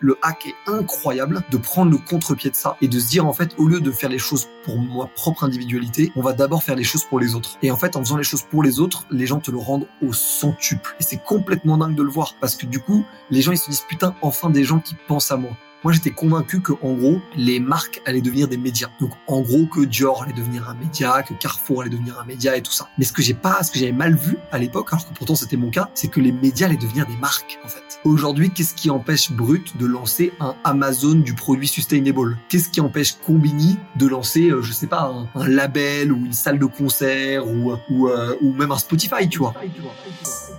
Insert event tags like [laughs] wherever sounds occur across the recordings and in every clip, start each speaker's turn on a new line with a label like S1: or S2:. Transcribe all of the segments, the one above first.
S1: le hack est incroyable de prendre le contre-pied de ça et de se dire en fait au lieu de faire les choses pour ma propre individualité, on va d'abord faire les choses pour les autres. Et en fait en faisant les choses pour les autres, les gens te le rendent au centuple. Et c'est complètement dingue de le voir parce que du coup, les gens ils se disent putain enfin des gens qui pensent à moi. Moi, j'étais convaincu que, en gros, les marques allaient devenir des médias. Donc, en gros, que Dior allait devenir un média, que Carrefour allait devenir un média et tout ça. Mais ce que j'ai pas, ce que j'avais mal vu à l'époque, alors que pourtant c'était mon cas, c'est que les médias allaient devenir des marques, en fait. Aujourd'hui, qu'est-ce qui empêche Brut de lancer un Amazon du produit sustainable? Qu'est-ce qui empêche Combini de lancer, euh, je sais pas, un, label ou une salle de concert ou, ou, euh, ou même un Spotify, tu vois?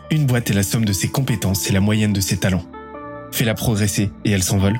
S2: Une boîte est la somme de ses compétences et la moyenne de ses talents. Fais-la progresser et elle s'envole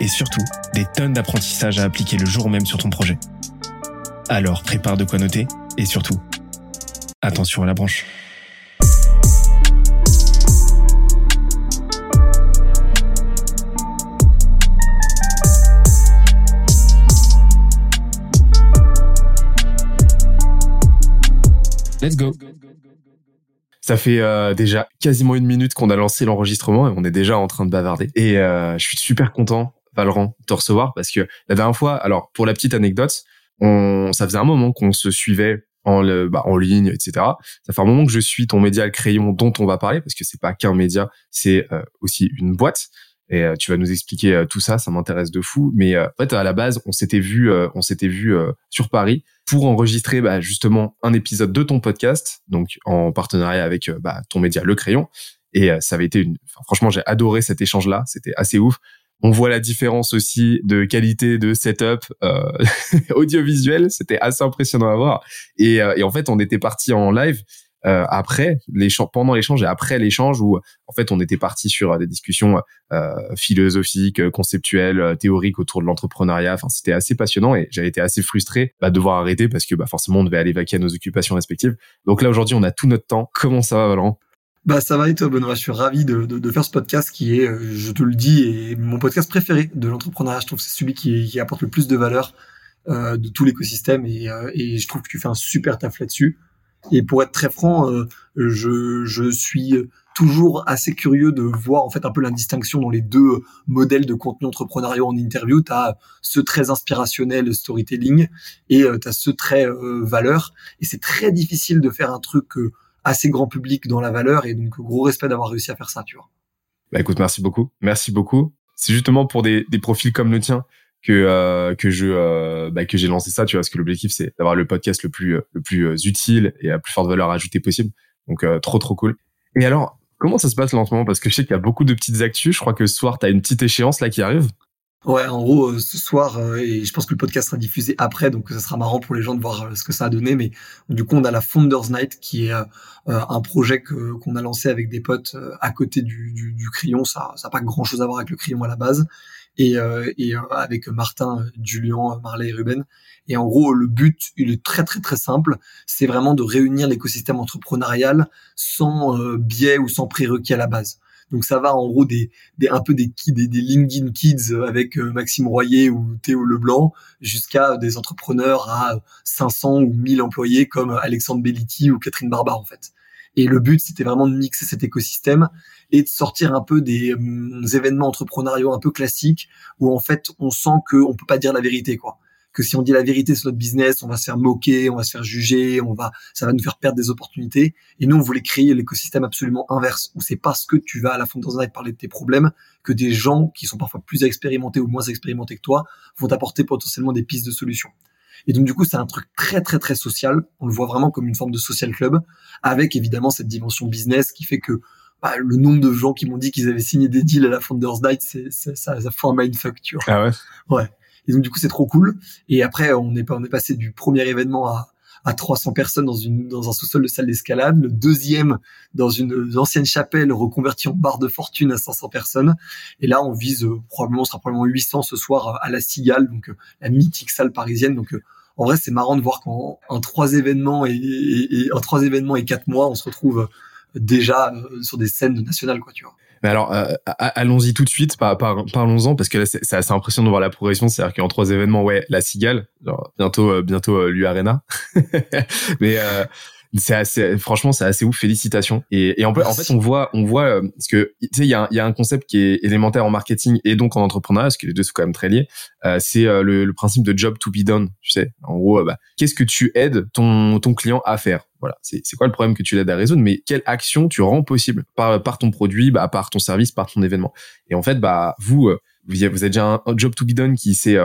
S2: et surtout des tonnes d'apprentissages à appliquer le jour même sur ton projet. Alors prépare de quoi noter et surtout, attention à la branche. Let's go.
S3: Ça fait euh, déjà quasiment une minute qu'on a lancé l'enregistrement et on est déjà en train de bavarder. Et euh, je suis super content Valorant te recevoir parce que la dernière fois, alors pour la petite anecdote, on, ça faisait un moment qu'on se suivait en, le, bah, en ligne, etc. Ça fait un moment que je suis ton média le crayon dont on va parler parce que c'est pas qu'un média, c'est euh, aussi une boîte. Et euh, tu vas nous expliquer euh, tout ça, ça m'intéresse de fou. Mais en fait, à la base, on s'était vu, on s'était vu sur Paris pour enregistrer bah, justement un épisode de ton podcast, donc en partenariat avec bah, ton média Le Crayon. Et ça avait été une, franchement, j'ai adoré cet échange-là. C'était assez ouf on voit la différence aussi de qualité de setup euh, [laughs] audiovisuel. C'était assez impressionnant à voir. Et, euh, et, en fait, on était parti en live euh, après l'échange, pendant l'échange et après l'échange où en fait on était parti sur des discussions euh, philosophiques, conceptuelles, théoriques autour de l'entrepreneuriat. Enfin, c'était assez passionnant et j'avais été assez frustré bah, de devoir arrêter parce que bah, forcément on devait aller vaquer à nos occupations respectives. Donc là aujourd'hui, on a tout notre temps. Comment ça va, Valorant?
S1: Bah ça va et toi Benoît, je suis ravi de, de, faire ce podcast qui est, euh, je te le dis, est mon podcast préféré de l'entrepreneuriat. Je trouve que c'est celui qui, qui, apporte le plus de valeur euh, de tout l'écosystème et, euh, et, je trouve que tu fais un super taf là-dessus. Et pour être très franc, euh, je, je suis toujours assez curieux de voir en fait un peu la distinction dans les deux modèles de contenu entrepreneurial en interview. Tu as ce très inspirationnel storytelling et tu as ce très valeur. Et c'est très difficile de faire un truc assez grand public dans la valeur et donc gros respect d'avoir réussi à faire ça, tu vois.
S3: Bah écoute, merci beaucoup, merci beaucoup. C'est justement pour des, des profils comme le tien que euh, que je euh, bah, que j'ai lancé ça, tu vois, parce que l'objectif c'est d'avoir le podcast le plus le plus euh, utile et à plus forte valeur ajoutée possible. Donc trop trop cool. Et alors, comment ça se passe là en ce moment Parce que je sais qu'il y a beaucoup de petites actus. Je crois que ce soir, tu as une petite échéance là qui arrive.
S1: Ouais, en gros, euh, ce soir, euh, et je pense que le podcast sera diffusé après, donc ça sera marrant pour les gens de voir euh, ce que ça a donné. Mais du coup, on a la Founders Night, qui est un projet que qu'on a lancé avec des potes à côté du, du, du crayon. Ça n'a pas grand-chose à voir avec le crayon à la base. Et, et avec Martin, Julien, Marley et Ruben. Et en gros, le but, il est très très très simple. C'est vraiment de réunir l'écosystème entrepreneurial sans biais ou sans prérequis à la base. Donc ça va en gros des, des un peu des, des, des LinkedIn Kids avec euh, Maxime Royer ou Théo Leblanc jusqu'à des entrepreneurs à 500 ou 1000 employés comme Alexandre Belliti ou Catherine Barbar en fait. Et le but, c'était vraiment de mixer cet écosystème et de sortir un peu des hum, événements entrepreneuriaux un peu classiques où en fait on sent qu'on peut pas dire la vérité quoi que si on dit la vérité sur notre business, on va se faire moquer, on va se faire juger, on va, ça va nous faire perdre des opportunités. Et nous, on voulait créer l'écosystème absolument inverse, où c'est parce que tu vas à la Founders Night parler de tes problèmes que des gens qui sont parfois plus expérimentés ou moins expérimentés que toi vont t'apporter potentiellement des pistes de solutions. Et donc du coup, c'est un truc très très très social. On le voit vraiment comme une forme de social club, avec évidemment cette dimension business qui fait que bah, le nombre de gens qui m'ont dit qu'ils avaient signé des deals à la Founders Night, c'est ça, ça fait un mindfuck, tu vois.
S3: Ah ouais?
S1: Ouais. Et donc du coup c'est trop cool. Et après on est on est passé du premier événement à, à 300 personnes dans une dans un sous-sol de salle d'escalade, le deuxième dans une ancienne chapelle reconvertie en bar de fortune à 500 personnes. Et là, on vise euh, probablement, on sera probablement 800 ce soir à la Cigale, donc la mythique salle parisienne. Donc en vrai, c'est marrant de voir qu'en trois événements et, et, en trois événements et quatre mois, on se retrouve déjà sur des scènes nationales, quoi, tu vois.
S3: Mais alors, euh, allons-y tout de suite, parlons-en, parce que là, c'est assez impressionnant de voir la progression. C'est-à-dire qu'en trois événements, ouais, la Cigale, bientôt, euh, bientôt euh. [laughs] Mais c'est assez, franchement, c'est assez ouf. Félicitations. Et, et en, en fait, on voit, on voit, euh, parce que tu sais, il y a, y a un concept qui est élémentaire en marketing et donc en entrepreneuriat, parce que les deux sont quand même très liés. Euh, c'est euh, le, le, principe de job to be done. Tu sais, en gros, bah, qu'est-ce que tu aides ton ton client à faire? Voilà, c'est c'est quoi le problème que tu l'aides à résoudre, mais quelle action tu rends possible par par ton produit, bah, par ton service, par ton événement? Et en fait, bah vous vous avez déjà un, un job to be done qui s'est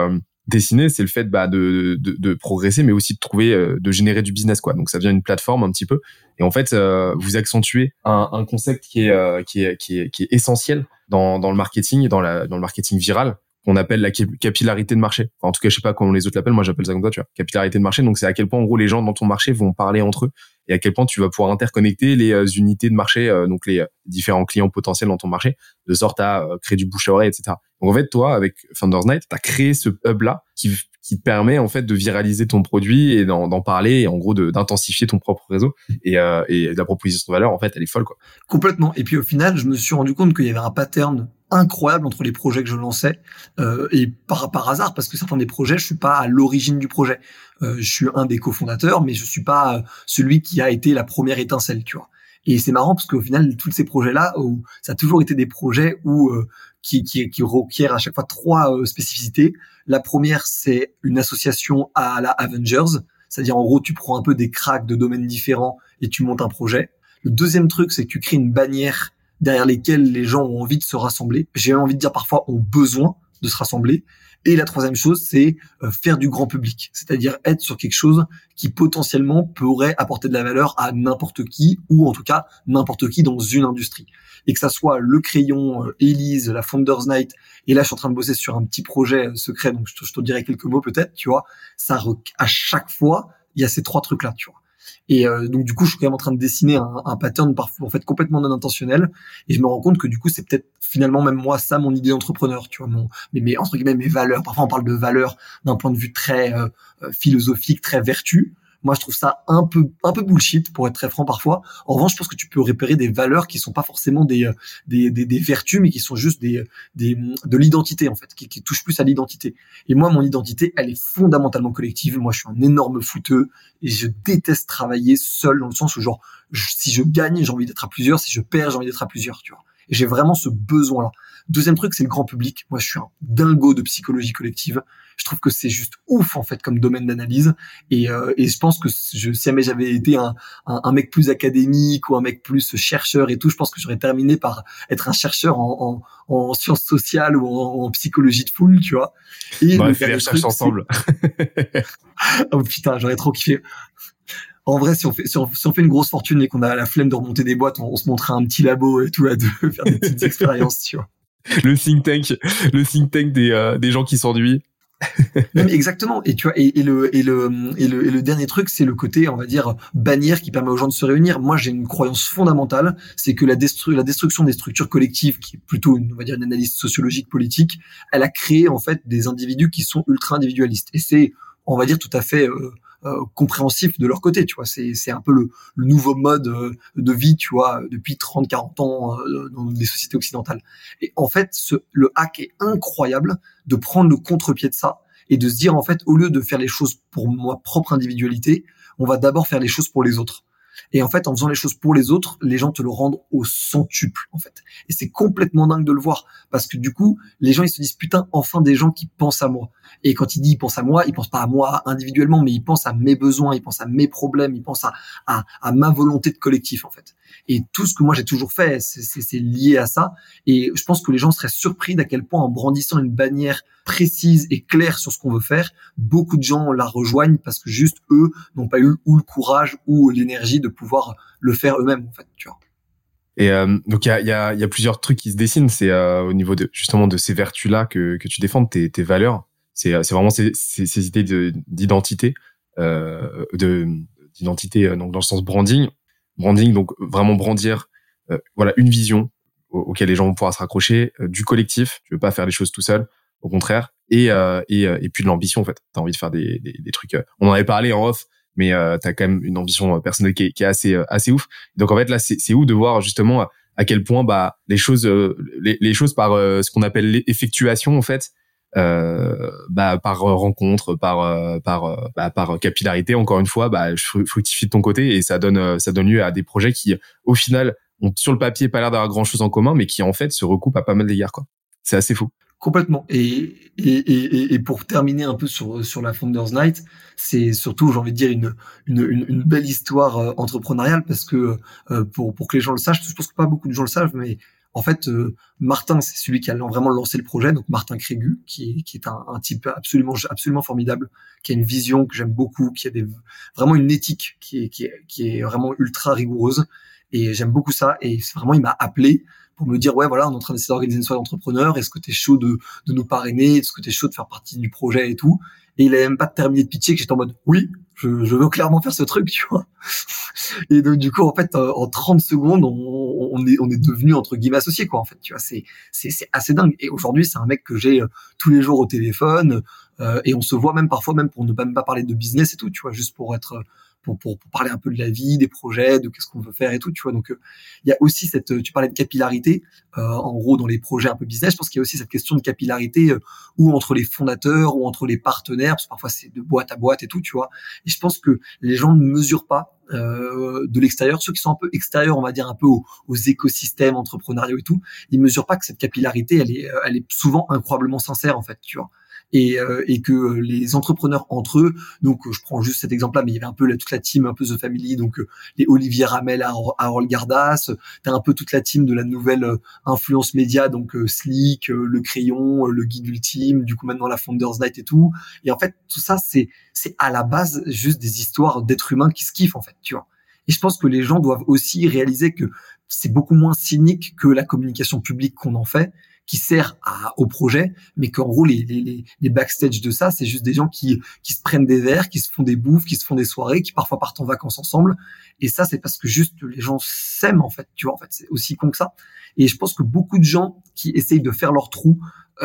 S3: dessiner, c'est le fait bah, de, de, de, progresser, mais aussi de trouver, euh, de générer du business, quoi. Donc ça devient une plateforme un petit peu. Et en fait, euh, vous accentuez un, un concept qui est, euh, qui est, qui est, qui est essentiel dans, dans le marketing, dans, la, dans le marketing viral, qu'on appelle la capillarité de marché. En tout cas, je sais pas comment les autres l'appellent. Moi, j'appelle ça comme ça, tu vois. Capillarité de marché. Donc, c'est à quel point, en gros, les gens dans ton marché vont parler entre eux et à quel point tu vas pouvoir interconnecter les euh, unités de marché, euh, donc les euh, différents clients potentiels dans ton marché, de sorte à créer du bouche à oreille, etc. Donc, en fait, toi, avec Founders Night, tu as créé ce hub-là qui, qui te permet, en fait, de viraliser ton produit et d'en parler et, en gros, d'intensifier ton propre réseau. Et, et la proposition de valeur, en fait, elle est folle, quoi.
S1: Complètement. Et puis, au final, je me suis rendu compte qu'il y avait un pattern incroyable entre les projets que je lançais euh, et par par hasard parce que certains des projets je suis pas à l'origine du projet euh, je suis un des cofondateurs mais je suis pas euh, celui qui a été la première étincelle tu vois et c'est marrant parce qu'au final tous ces projets là où ça a toujours été des projets où euh, qui, qui, qui à chaque fois trois euh, spécificités la première c'est une association à la Avengers c'est-à-dire en gros tu prends un peu des cracks de domaines différents et tu montes un projet le deuxième truc c'est que tu crées une bannière derrière lesquels les gens ont envie de se rassembler. J'ai envie de dire parfois ont besoin de se rassembler. Et la troisième chose, c'est euh, faire du grand public, c'est-à-dire être sur quelque chose qui potentiellement pourrait apporter de la valeur à n'importe qui, ou en tout cas n'importe qui dans une industrie. Et que ça soit le crayon, euh, Elise, la Founders Night, et là je suis en train de bosser sur un petit projet euh, secret, donc je te, je te dirai quelques mots peut-être, tu vois, ça à chaque fois, il y a ces trois trucs-là, tu vois. Et euh, donc du coup, je suis quand même en train de dessiner un, un pattern parfois en fait complètement non intentionnel. Et je me rends compte que du coup, c'est peut-être finalement même moi ça mon idée d'entrepreneur, tu vois, mon mais entre guillemets mes valeurs. Parfois, on parle de valeurs d'un point de vue très euh, euh, philosophique, très vertu. Moi, je trouve ça un peu un peu bullshit pour être très franc parfois. En revanche, je pense que tu peux repérer des valeurs qui sont pas forcément des des, des, des vertus, mais qui sont juste des des de l'identité en fait, qui, qui touchent plus à l'identité. Et moi, mon identité, elle est fondamentalement collective. Moi, je suis un énorme fouteux et je déteste travailler seul dans le sens où genre si je gagne, j'ai envie d'être à plusieurs, si je perds, j'ai envie d'être à plusieurs, tu vois. J'ai vraiment ce besoin-là. Deuxième truc, c'est le grand public. Moi, je suis un dingo de psychologie collective. Je trouve que c'est juste ouf en fait comme domaine d'analyse. Et, euh, et je pense que je, si jamais j'avais été un, un, un, mec plus académique ou un mec plus chercheur et tout, je pense que j'aurais terminé par être un chercheur en, en, en sciences sociales ou en, en, psychologie de foule, tu vois.
S3: Et on va faire les recherches ensemble. [laughs]
S1: oh putain, j'aurais trop kiffé en vrai, si on fait, si on, fait une grosse fortune et qu'on a la flemme de remonter des boîtes, on, on se montrait un petit labo et tout à deux, [laughs] faire des petites expériences, tu vois.
S3: Le think tank, le think tank des, euh, des gens qui s'ennuient.
S1: non, exactement. Et tu vois, et, et, le, et, le, et, le, et le dernier truc, c'est le côté, on va dire, bannière qui permet aux gens de se réunir. Moi, j'ai une croyance fondamentale, c'est que la, destru la destruction des structures collectives, qui est plutôt, une, on va dire, une analyse sociologique politique, elle a créé en fait des individus qui sont ultra individualistes. Et c'est, on va dire, tout à fait euh, euh, compréhensif de leur côté, tu vois. C'est, c'est un peu le, le, nouveau mode euh, de vie, tu vois, depuis 30, 40 ans euh, dans les sociétés occidentales. Et en fait, ce, le hack est incroyable de prendre le contre-pied de ça et de se dire, en fait, au lieu de faire les choses pour ma propre individualité, on va d'abord faire les choses pour les autres. Et en fait, en faisant les choses pour les autres, les gens te le rendent au centuple, en fait. Et c'est complètement dingue de le voir. Parce que du coup, les gens, ils se disent, putain, enfin des gens qui pensent à moi. Et quand il dit, il pense à moi, il pense pas à moi individuellement, mais il pense à mes besoins, il pense à mes problèmes, il pense à, à, à ma volonté de collectif, en fait. Et tout ce que moi j'ai toujours fait, c'est lié à ça. Et je pense que les gens seraient surpris d'à quel point en brandissant une bannière précise et claire sur ce qu'on veut faire, beaucoup de gens la rejoignent parce que juste eux n'ont pas eu ou le courage ou l'énergie de pouvoir le faire eux-mêmes, en fait.
S3: Et euh, donc il y a, plusieurs trucs qui se dessinent. C'est euh, au niveau de justement de ces vertus-là que, tu défends, tes, valeurs. C'est vraiment ces, idées d'identité, euh, de d'identité donc dans le sens branding branding donc vraiment brandir voilà une vision auquel les gens vont pouvoir se raccrocher du collectif tu veux pas faire les choses tout seul au contraire et puis de l'ambition en fait t'as envie de faire des, des trucs on en avait parlé en off mais euh, tu as quand même une ambition personnelle qui est, qui est assez assez ouf donc en fait là c'est ouf de voir justement à quel point bah les choses les, les choses par ce qu'on appelle l'effectuation en fait euh, bah, par rencontre, par euh, par euh, bah, par capillarité. Encore une fois, bah, fructifie de ton côté et ça donne ça donne lieu à des projets qui, au final, ont sur le papier pas l'air d'avoir grand chose en commun, mais qui en fait se recoupent à pas mal d'égards. Quoi. C'est assez fou.
S1: Complètement. Et, et, et, pour terminer un peu sur, sur la Founders Night, c'est surtout, j'ai envie de dire, une, une, belle histoire entrepreneuriale parce que pour, pour que les gens le sachent, je pense que pas beaucoup de gens le savent, mais en fait, euh, Martin, c'est celui qui a vraiment lancé le projet, donc Martin Crégu, qui, qui est un, un, type absolument, absolument formidable, qui a une vision que j'aime beaucoup, qui a des, vraiment une éthique qui est, qui est, qui est vraiment ultra rigoureuse, et j'aime beaucoup ça. Et vraiment, il m'a appelé pour me dire ouais voilà on est en train d'essayer d'organiser une soirée d'entrepreneur est-ce que tu es chaud de, de nous parrainer est-ce que tu es chaud de faire partie du projet et tout. Et il avait même pas terminé de pitcher que j'étais en mode oui je, je, veux clairement faire ce truc tu vois. Et donc du coup en fait euh, en 30 secondes on, on est on est devenu entre guillemets associé quoi en fait tu vois. C'est c'est c'est assez dingue. Et aujourd'hui c'est un mec que j'ai euh, tous les jours au téléphone euh, et on se voit même parfois même pour ne pas même pas parler de business et tout tu vois juste pour être pour, pour, pour, parler un peu de la vie, des projets, de qu'est-ce qu'on veut faire et tout, tu vois. Donc, il y a aussi cette, tu parlais de capillarité, euh, en gros, dans les projets un peu business. Je pense qu'il y a aussi cette question de capillarité euh, ou entre les fondateurs ou entre les partenaires, parce que parfois c'est de boîte à boîte et tout, tu vois. Et je pense que les gens ne mesurent pas euh, de l'extérieur, ceux qui sont un peu extérieurs, on va dire un peu aux, aux, écosystèmes entrepreneuriaux et tout, ils mesurent pas que cette capillarité, elle est, elle est souvent incroyablement sincère en fait, tu vois et, euh, et que les entrepreneurs entre eux, donc je prends juste cet exemple-là, mais il y avait un peu toute la team, un peu The Family, donc euh, les Olivier Ramel, Harold Gardas, t'as un peu toute la team de la nouvelle euh, influence média, donc Slick, le crayon, le guide ultime, du coup maintenant la Founders Night et tout. Et en fait, tout ça, c'est c'est à la base juste des histoires d'êtres humains qui se kiffent en fait, tu vois. Et je pense que les gens doivent aussi réaliser que c'est beaucoup moins cynique que la communication publique qu'on en fait qui sert à, au projet, mais qu'en gros les, les, les backstage de ça, c'est juste des gens qui, qui se prennent des verres, qui se font des bouffes, qui se font des soirées, qui parfois partent en vacances ensemble. Et ça, c'est parce que juste les gens s'aiment en fait, tu vois. En fait, c'est aussi con que ça. Et je pense que beaucoup de gens qui essayent de faire leur trou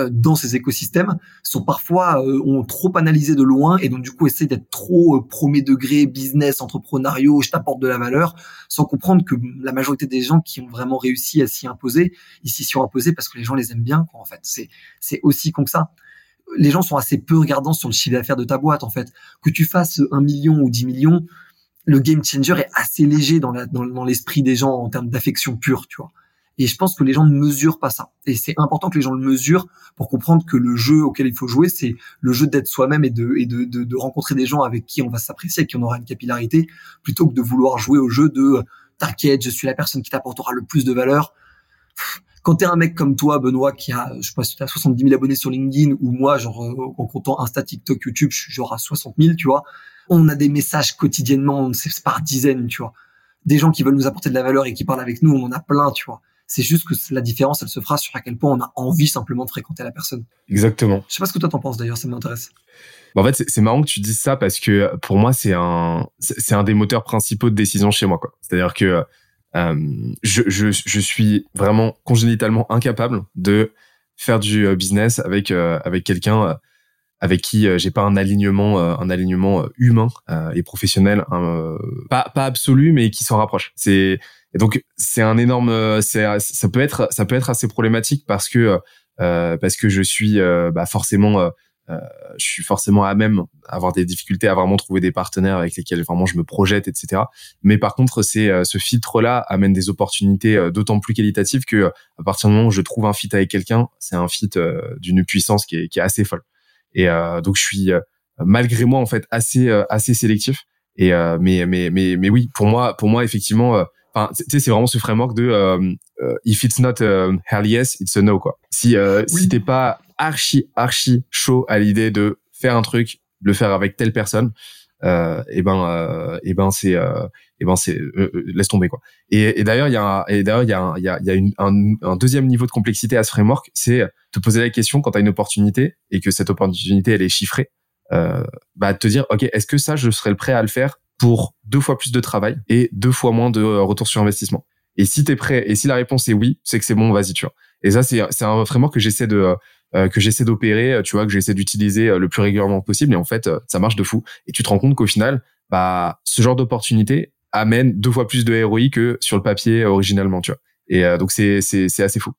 S1: dans ces écosystèmes sont parfois euh, ont trop analysé de loin et donc du coup essayent d'être trop euh, premier degré business entrepreneuriaux je t'apporte de la valeur sans comprendre que la majorité des gens qui ont vraiment réussi à s'y imposer ils s'y sont imposés parce que les gens les aiment bien quoi en fait. C'est c'est aussi con que ça. Les gens sont assez peu regardants sur le chiffre d'affaires de ta boîte en fait. Que tu fasses un million ou dix millions le game changer est assez léger dans la dans, dans l'esprit des gens en termes d'affection pure tu vois et je pense que les gens ne mesurent pas ça. Et c'est important que les gens le mesurent pour comprendre que le jeu auquel il faut jouer, c'est le jeu d'être soi-même et, de, et de, de, de, rencontrer des gens avec qui on va s'apprécier, avec qui on aura une capillarité, plutôt que de vouloir jouer au jeu de t'inquiète, je suis la personne qui t'apportera le plus de valeur. Quand t'es un mec comme toi, Benoît, qui a, je sais pas si as 70 000 abonnés sur LinkedIn, ou moi, genre, euh, en comptant Insta, TikTok, YouTube, je suis genre à 60 000, tu vois. On a des messages quotidiennement, c'est par dizaines, tu vois. Des gens qui veulent nous apporter de la valeur et qui parlent avec nous, on en a plein, tu vois. C'est juste que la différence, elle se fera sur à quel point on a envie simplement de fréquenter la personne.
S3: Exactement.
S1: Je sais pas ce que toi t'en penses d'ailleurs, ça m'intéresse.
S3: en fait, c'est marrant que tu dises ça parce que pour moi, c'est un, c'est un des moteurs principaux de décision chez moi. Quoi. C'est-à-dire que euh, je, je, je suis vraiment congénitalement incapable de faire du euh, business avec euh, avec quelqu'un avec qui j'ai pas un alignement un alignement humain et professionnel pas pas absolu mais qui s'en rapproche c'est et donc c'est un énorme, euh, c'est ça peut être ça peut être assez problématique parce que euh, parce que je suis euh, bah forcément euh, je suis forcément à même avoir des difficultés à vraiment trouver des partenaires avec lesquels vraiment je me projette, etc. Mais par contre, c'est ce filtre-là amène des opportunités d'autant plus qualitatives que à partir du moment où je trouve un fit avec quelqu'un, c'est un fit d'une puissance qui est, qui est assez folle. Et donc je suis malgré moi en fait assez assez sélectif. Et mais mais mais mais oui, pour moi pour moi effectivement Enfin, tu sais, c'est vraiment ce framework de euh, euh, if it's not uh, hell yes, it's a no quoi. Si euh, si t'es pas archi archi chaud à l'idée de faire un truc, le faire avec telle personne, euh, et ben et ben c'est et ben c'est laisse tomber quoi. Et, et d'ailleurs il y a et d'ailleurs il y a il y a, y a une, un, un, deuxième niveau de complexité à ce framework, c'est te poser la question quand tu as une opportunité et que cette opportunité elle est chiffrée, bah te dire ok est-ce que ça je serais le prêt à le faire pour deux fois plus de travail et deux fois moins de euh, retour sur investissement. Et si t'es prêt et si la réponse est oui, c'est que c'est bon, vas-y, tu vois. Et ça, c'est un framework que j'essaie de euh, que j'essaie d'opérer, tu vois, que j'essaie d'utiliser le plus régulièrement possible. Et en fait, ça marche de fou. Et tu te rends compte qu'au final, bah, ce genre d'opportunité amène deux fois plus de ROI que sur le papier originalement, tu vois. Et donc c'est c'est assez fou.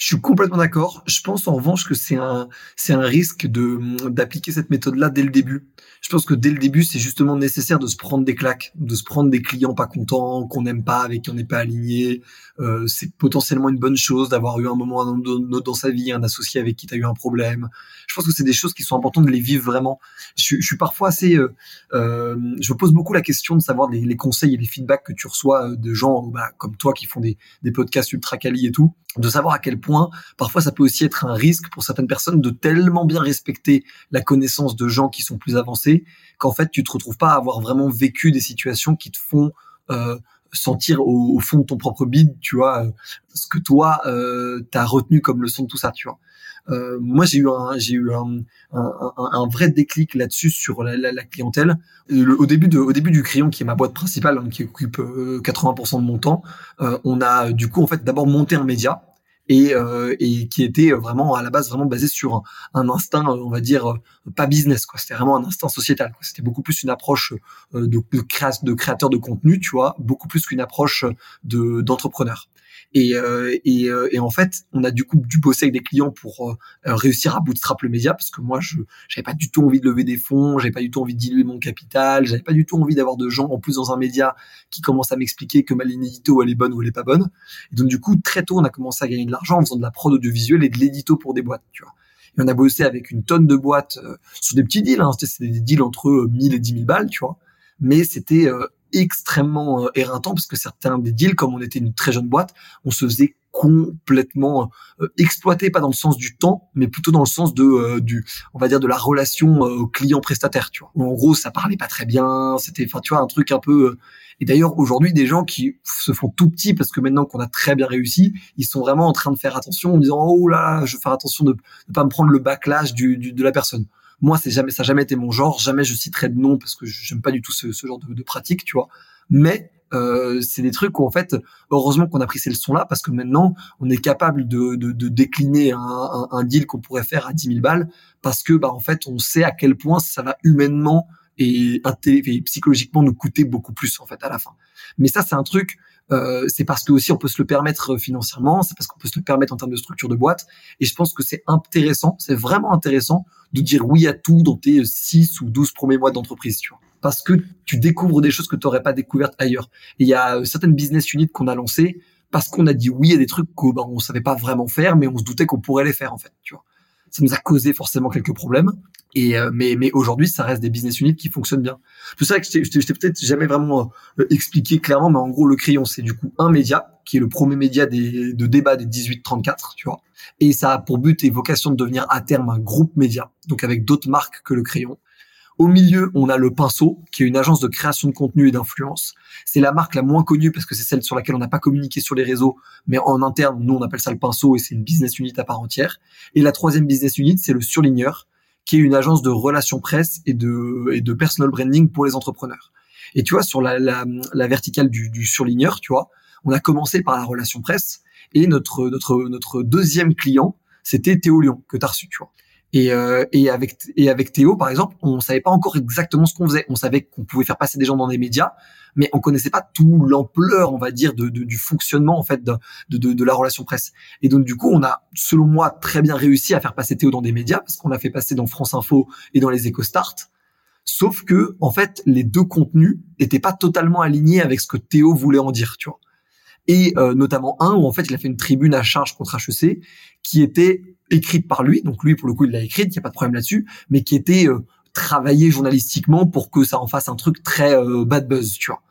S1: Je suis complètement d'accord. Je pense en revanche que c'est un c'est un risque de d'appliquer cette méthode-là dès le début. Je pense que dès le début, c'est justement nécessaire de se prendre des claques, de se prendre des clients pas contents, qu'on n'aime pas, avec qui on n'est pas aligné. Euh, c'est potentiellement une bonne chose d'avoir eu un moment dans sa vie, un associé avec qui tu as eu un problème. Je pense que c'est des choses qui sont importantes de les vivre vraiment. Je, je suis parfois assez, euh, euh, je me pose beaucoup la question de savoir les, les, conseils et les feedbacks que tu reçois euh, de gens bah, comme toi qui font des, des podcasts ultra quali et tout, de savoir à quel point parfois ça peut aussi être un risque pour certaines personnes de tellement bien respecter la connaissance de gens qui sont plus avancés qu'en fait tu te retrouves pas à avoir vraiment vécu des situations qui te font euh, sentir au, fond de ton propre bide, tu vois, euh, ce que toi euh, t'as retenu comme leçon de tout ça, tu vois. Euh, moi, j'ai eu un, j'ai eu un, un, un, vrai déclic là-dessus sur la, la, clientèle. au début de, au début du crayon, qui est ma boîte principale, hein, qui occupe 80% de mon temps, on a du coup en fait d'abord monté un média et, euh, et qui était vraiment à la base vraiment basé sur un, instinct, euh, on va dire, euh, pas business. quoi. C'était vraiment un instinct sociétal. C'était beaucoup plus une approche de, créateur de contenu, tu vois, beaucoup plus qu'une approche de d'entrepreneur. Et, euh, et, euh, et, en fait, on a du coup dû bosser avec des clients pour euh, réussir à bootstrap le média parce que moi, je j'avais pas du tout envie de lever des fonds, j'avais pas du tout envie de diluer mon capital, j'avais pas du tout envie d'avoir de gens en plus dans un média qui commencent à m'expliquer que ma ligne édito elle est bonne ou elle est pas bonne. Et donc du coup, très tôt, on a commencé à gagner de l'argent en faisant de la prod audiovisuelle et de l'édito pour des boîtes, tu vois. Et on a bossé avec une tonne de boîtes sur des petits deals, hein. c'était des deals entre 1000 et 10 000 balles, tu vois. Mais c'était extrêmement euh, éreintant parce que certains des deals, comme on était une très jeune boîte, on se faisait complètement euh, exploité pas dans le sens du temps mais plutôt dans le sens de euh, du on va dire de la relation euh, client prestataire tu vois. En gros ça parlait pas très bien c'était enfin tu vois un truc un peu et d'ailleurs aujourd'hui des gens qui se font tout petits parce que maintenant qu'on a très bien réussi ils sont vraiment en train de faire attention en disant oh là je vais faire attention de ne pas me prendre le backlash du, du, de la personne moi, c'est jamais, ça n'a jamais été mon genre. Jamais je citerai de nom parce que j'aime pas du tout ce, genre de, pratique, tu vois. Mais euh, c'est des trucs où en fait, heureusement qu'on a pris ces leçons-là parce que maintenant, on est capable de, de, de décliner un, un, un deal qu'on pourrait faire à 10 000 balles parce que bah en fait, on sait à quel point ça va humainement et, et psychologiquement nous coûter beaucoup plus en fait à la fin. Mais ça, c'est un truc euh, c'est parce que aussi on peut se le permettre euh, financièrement, c'est parce qu'on peut se le permettre en termes de structure de boîte. Et je pense que c'est intéressant, c'est vraiment intéressant de dire oui à tout dans tes 6 ou 12 premiers mois d'entreprise, tu vois. Parce que tu découvres des choses que tu n'aurais pas découvertes ailleurs. Il y a euh, certaines business units qu'on a lancées parce qu'on a dit oui à des trucs qu'on bah, on savait pas vraiment faire, mais on se doutait qu'on pourrait les faire en fait, tu vois ça nous a causé forcément quelques problèmes. Et euh, mais mais aujourd'hui, ça reste des business units qui fonctionnent bien. C'est vrai que je t'ai peut-être jamais vraiment euh, expliqué clairement, mais en gros, le crayon, c'est du coup un média qui est le premier média des, de débat des 18-34, tu vois. Et ça a pour but et vocation de devenir à terme un groupe média, donc avec d'autres marques que le crayon. Au milieu, on a le Pinceau, qui est une agence de création de contenu et d'influence. C'est la marque la moins connue parce que c'est celle sur laquelle on n'a pas communiqué sur les réseaux, mais en interne, nous, on appelle ça le Pinceau et c'est une business unit à part entière. Et la troisième business unit, c'est le Surligneur, qui est une agence de relations presse et de, et de personal branding pour les entrepreneurs. Et tu vois, sur la, la, la verticale du, du surligneur, tu vois, on a commencé par la relation presse et notre, notre, notre deuxième client, c'était Théo Lyon, que tu as reçu. Et, euh, et avec et avec Théo par exemple, on savait pas encore exactement ce qu'on faisait. On savait qu'on pouvait faire passer des gens dans des médias, mais on connaissait pas tout l'ampleur, on va dire, de, de, du fonctionnement en fait de, de, de, la relation presse. Et donc du coup, on a, selon moi, très bien réussi à faire passer Théo dans des médias parce qu'on l'a fait passer dans France Info et dans les EcoStart. Sauf que en fait, les deux contenus n'étaient pas totalement alignés avec ce que Théo voulait en dire, tu vois. Et euh, notamment un où en fait il a fait une tribune à charge contre HEC qui était écrite par lui, donc lui pour le coup il l'a écrite, il n'y a pas de problème là-dessus, mais qui était euh, travaillée journalistiquement pour que ça en fasse un truc très euh, bad buzz, tu vois.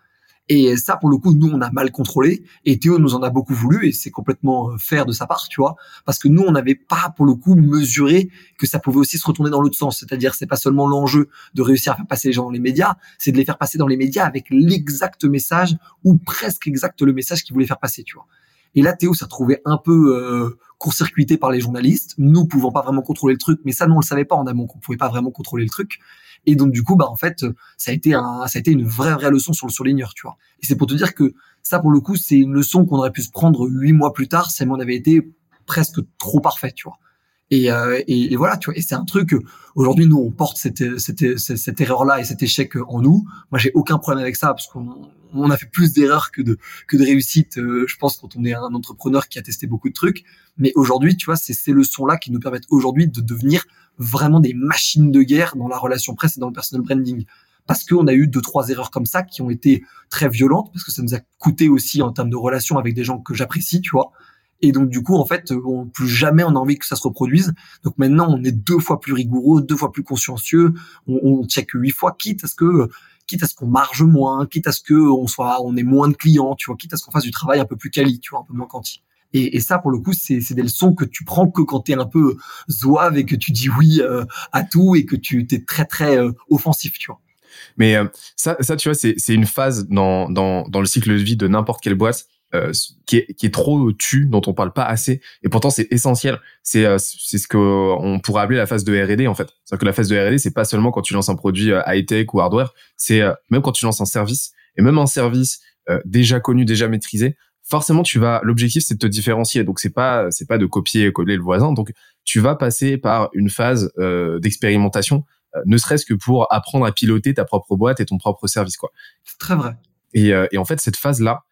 S1: Et ça, pour le coup, nous, on a mal contrôlé. Et Théo nous en a beaucoup voulu, et c'est complètement euh, faire de sa part, tu vois. Parce que nous, on n'avait pas, pour le coup, mesuré que ça pouvait aussi se retourner dans l'autre sens. C'est-à-dire, c'est pas seulement l'enjeu de réussir à faire passer les gens dans les médias, c'est de les faire passer dans les médias avec l'exact message, ou presque exact le message qu'ils voulaient faire passer, tu vois. Et là, Théo s'est retrouvé un peu euh, court-circuité par les journalistes, nous pouvons pas vraiment contrôler le truc, mais ça, nous, on le savait pas en amont qu'on pouvait pas vraiment contrôler le truc. Et donc du coup, bah en fait, ça a été un, ça a été une vraie vraie leçon sur le surligneur, tu vois. Et c'est pour te dire que ça, pour le coup, c'est une leçon qu'on aurait pu se prendre huit mois plus tard si on avait été presque trop parfait, tu vois. Et, euh, et, voilà, tu vois. Et c'est un truc. Aujourd'hui, nous, on porte cette, cette, cette, erreur-là et cet échec en nous. Moi, j'ai aucun problème avec ça parce qu'on on a fait plus d'erreurs que de que de réussites. Euh, je pense quand on est un entrepreneur qui a testé beaucoup de trucs. Mais aujourd'hui, tu vois, c'est ces leçons-là qui nous permettent aujourd'hui de devenir vraiment des machines de guerre dans la relation presse et dans le personal branding. Parce qu'on a eu deux trois erreurs comme ça qui ont été très violentes parce que ça nous a coûté aussi en termes de relations avec des gens que j'apprécie, tu vois. Et donc du coup, en fait, on, plus jamais on a envie que ça se reproduise. Donc maintenant, on est deux fois plus rigoureux, deux fois plus consciencieux. On, on check huit fois, quitte à ce que, quitte à ce qu'on marge moins, quitte à ce que on soit, on ait moins de clients, tu vois, quitte à ce qu'on fasse du travail un peu plus quali, tu vois, un peu moins quanti. Et, et, ça, pour le coup, c'est, des leçons que tu prends que quand tu es un peu zouave et que tu dis oui euh, à tout et que tu es très très euh, offensif, tu vois.
S3: Mais euh, ça, ça, tu vois, c'est, c'est une phase dans, dans, dans le cycle de vie de n'importe quelle boîte euh, qui, est, qui est trop tu, dont on parle pas assez. Et pourtant, c'est essentiel. C'est euh, c'est ce que on pourrait appeler la phase de R&D en fait. C'est-à-dire que la phase de R&D, c'est pas seulement quand tu lances un produit euh, high tech ou hardware. C'est même quand tu lances un service et même un service déjà connu, déjà maîtrisé. Forcément, tu vas. L'objectif, c'est de te différencier. Donc, c'est pas c'est pas de copier coller le voisin. Donc, tu vas passer par une phase d'expérimentation, ne serait-ce que pour apprendre à piloter ta propre boîte et ton propre service, quoi.
S1: C'est très vrai.
S3: Et, et en fait, cette phase là,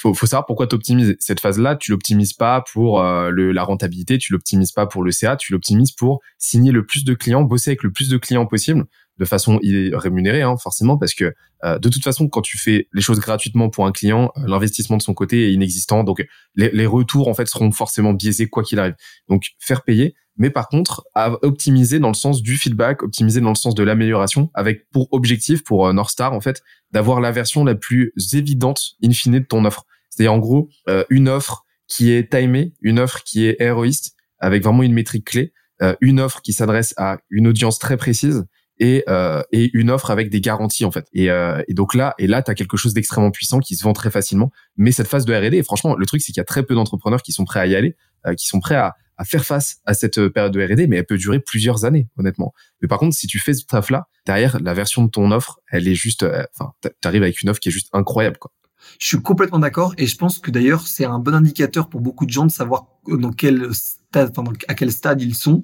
S3: faut, faut savoir pourquoi t'optimises. Cette phase-là, tu l'optimises pas pour euh, le, la rentabilité, tu l'optimises pas pour le CA, tu l'optimises pour signer le plus de clients, bosser avec le plus de clients possible de façon rémunérée, hein, forcément, parce que euh, de toute façon, quand tu fais les choses gratuitement pour un client, euh, l'investissement de son côté est inexistant, donc les, les, retours en fait seront forcément biaisés quoi qu'il arrive. Donc faire payer, mais par contre à optimiser dans le sens du feedback, optimiser dans le sens de l'amélioration, avec pour objectif pour euh, North Star en fait d'avoir la version la plus évidente in fine de ton offre. C'est-à-dire en gros euh, une offre qui est timée, une offre qui est héroïste, avec vraiment une métrique clé, euh, une offre qui s'adresse à une audience très précise et, euh, et une offre avec des garanties en fait. Et, euh, et donc là, et là, tu as quelque chose d'extrêmement puissant qui se vend très facilement. Mais cette phase de R&D, franchement, le truc c'est qu'il y a très peu d'entrepreneurs qui sont prêts à y aller, euh, qui sont prêts à, à faire face à cette période de R&D, mais elle peut durer plusieurs années, honnêtement. Mais par contre, si tu fais ce taf-là, derrière, la version de ton offre, elle est juste, enfin, t'arrives avec une offre qui est juste incroyable, quoi.
S1: Je suis complètement d'accord et je pense que d'ailleurs c'est un bon indicateur pour beaucoup de gens de savoir dans quel stade, enfin, à quel stade ils sont.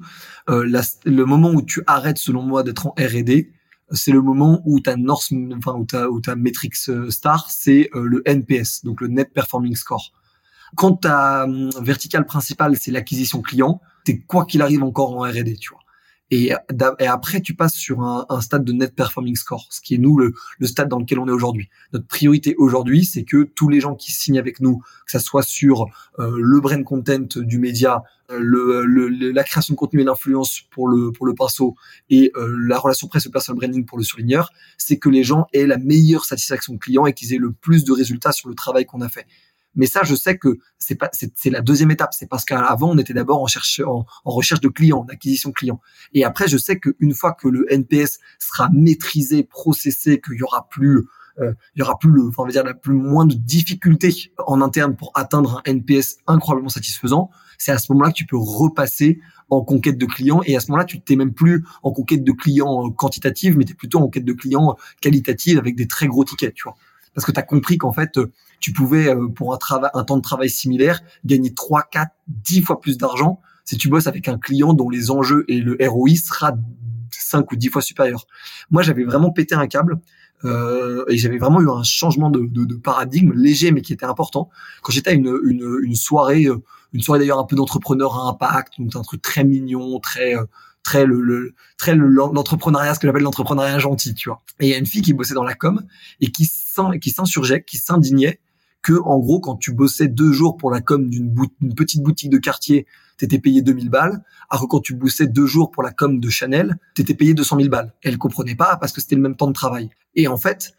S1: Euh, le moment où tu arrêtes, selon moi, d'être en R&D, c'est le moment où ta North, enfin où ta, où ta Matrix euh, Star, c'est euh, le NPS, donc le Net Performing Score. Quand ta hum, verticale principale, c'est l'acquisition client, t'es quoi qu'il arrive encore en R&D, tu vois. Et, et, après, tu passes sur un, stade de net performing score, ce qui est nous le, stade dans lequel on est aujourd'hui. Notre priorité aujourd'hui, c'est que tous les gens qui signent avec nous, que ça soit sur euh, le brand content du média, euh, la création de contenu et l'influence pour le pour le pinceau et euh, la relation presse personal branding pour le surligneur, c'est que les gens aient la meilleure satisfaction client et qu'ils aient le plus de résultats sur le travail qu'on a fait. Mais ça, je sais que c'est pas, c'est la deuxième étape. C'est parce qu'avant, on était d'abord en, cherche, en, recherche de clients, d'acquisition clients. Et après, je sais qu'une fois que le NPS sera maîtrisé, processé, qu'il y aura plus, euh, il y aura plus le, enfin, on va dire la plus moins de difficultés en interne pour atteindre un NPS incroyablement satisfaisant. C'est à ce moment-là que tu peux repasser en conquête de clients et à ce moment-là tu t'es même plus en conquête de clients euh, quantitatifs mais tu plutôt en quête de clients qualitatifs avec des très gros tickets tu vois parce que tu as compris qu'en fait euh, tu pouvais, euh, pour un, un temps de travail similaire, gagner 3, 4, 10 fois plus d'argent si tu bosses avec un client dont les enjeux et le ROI sera 5 ou 10 fois supérieur. Moi, j'avais vraiment pété un câble. Euh, et j'avais vraiment eu un changement de, de, de, paradigme léger mais qui était important quand j'étais à une, une, une soirée euh, une soirée d'ailleurs un peu d'entrepreneur à impact donc un truc très mignon très très le, le très l'entrepreneuriat ce que j'appelle l'entrepreneuriat gentil tu vois et il y a une fille qui bossait dans la com et qui qui s'insurgeait qui s'indignait que en gros quand tu bossais deux jours pour la com d'une petite boutique de quartier, t'étais payé 2000 balles, alors que quand tu bossais deux jours pour la com de Chanel, t'étais payé 200 000 balles. Elle comprenait pas parce que c'était le même temps de travail. Et en fait,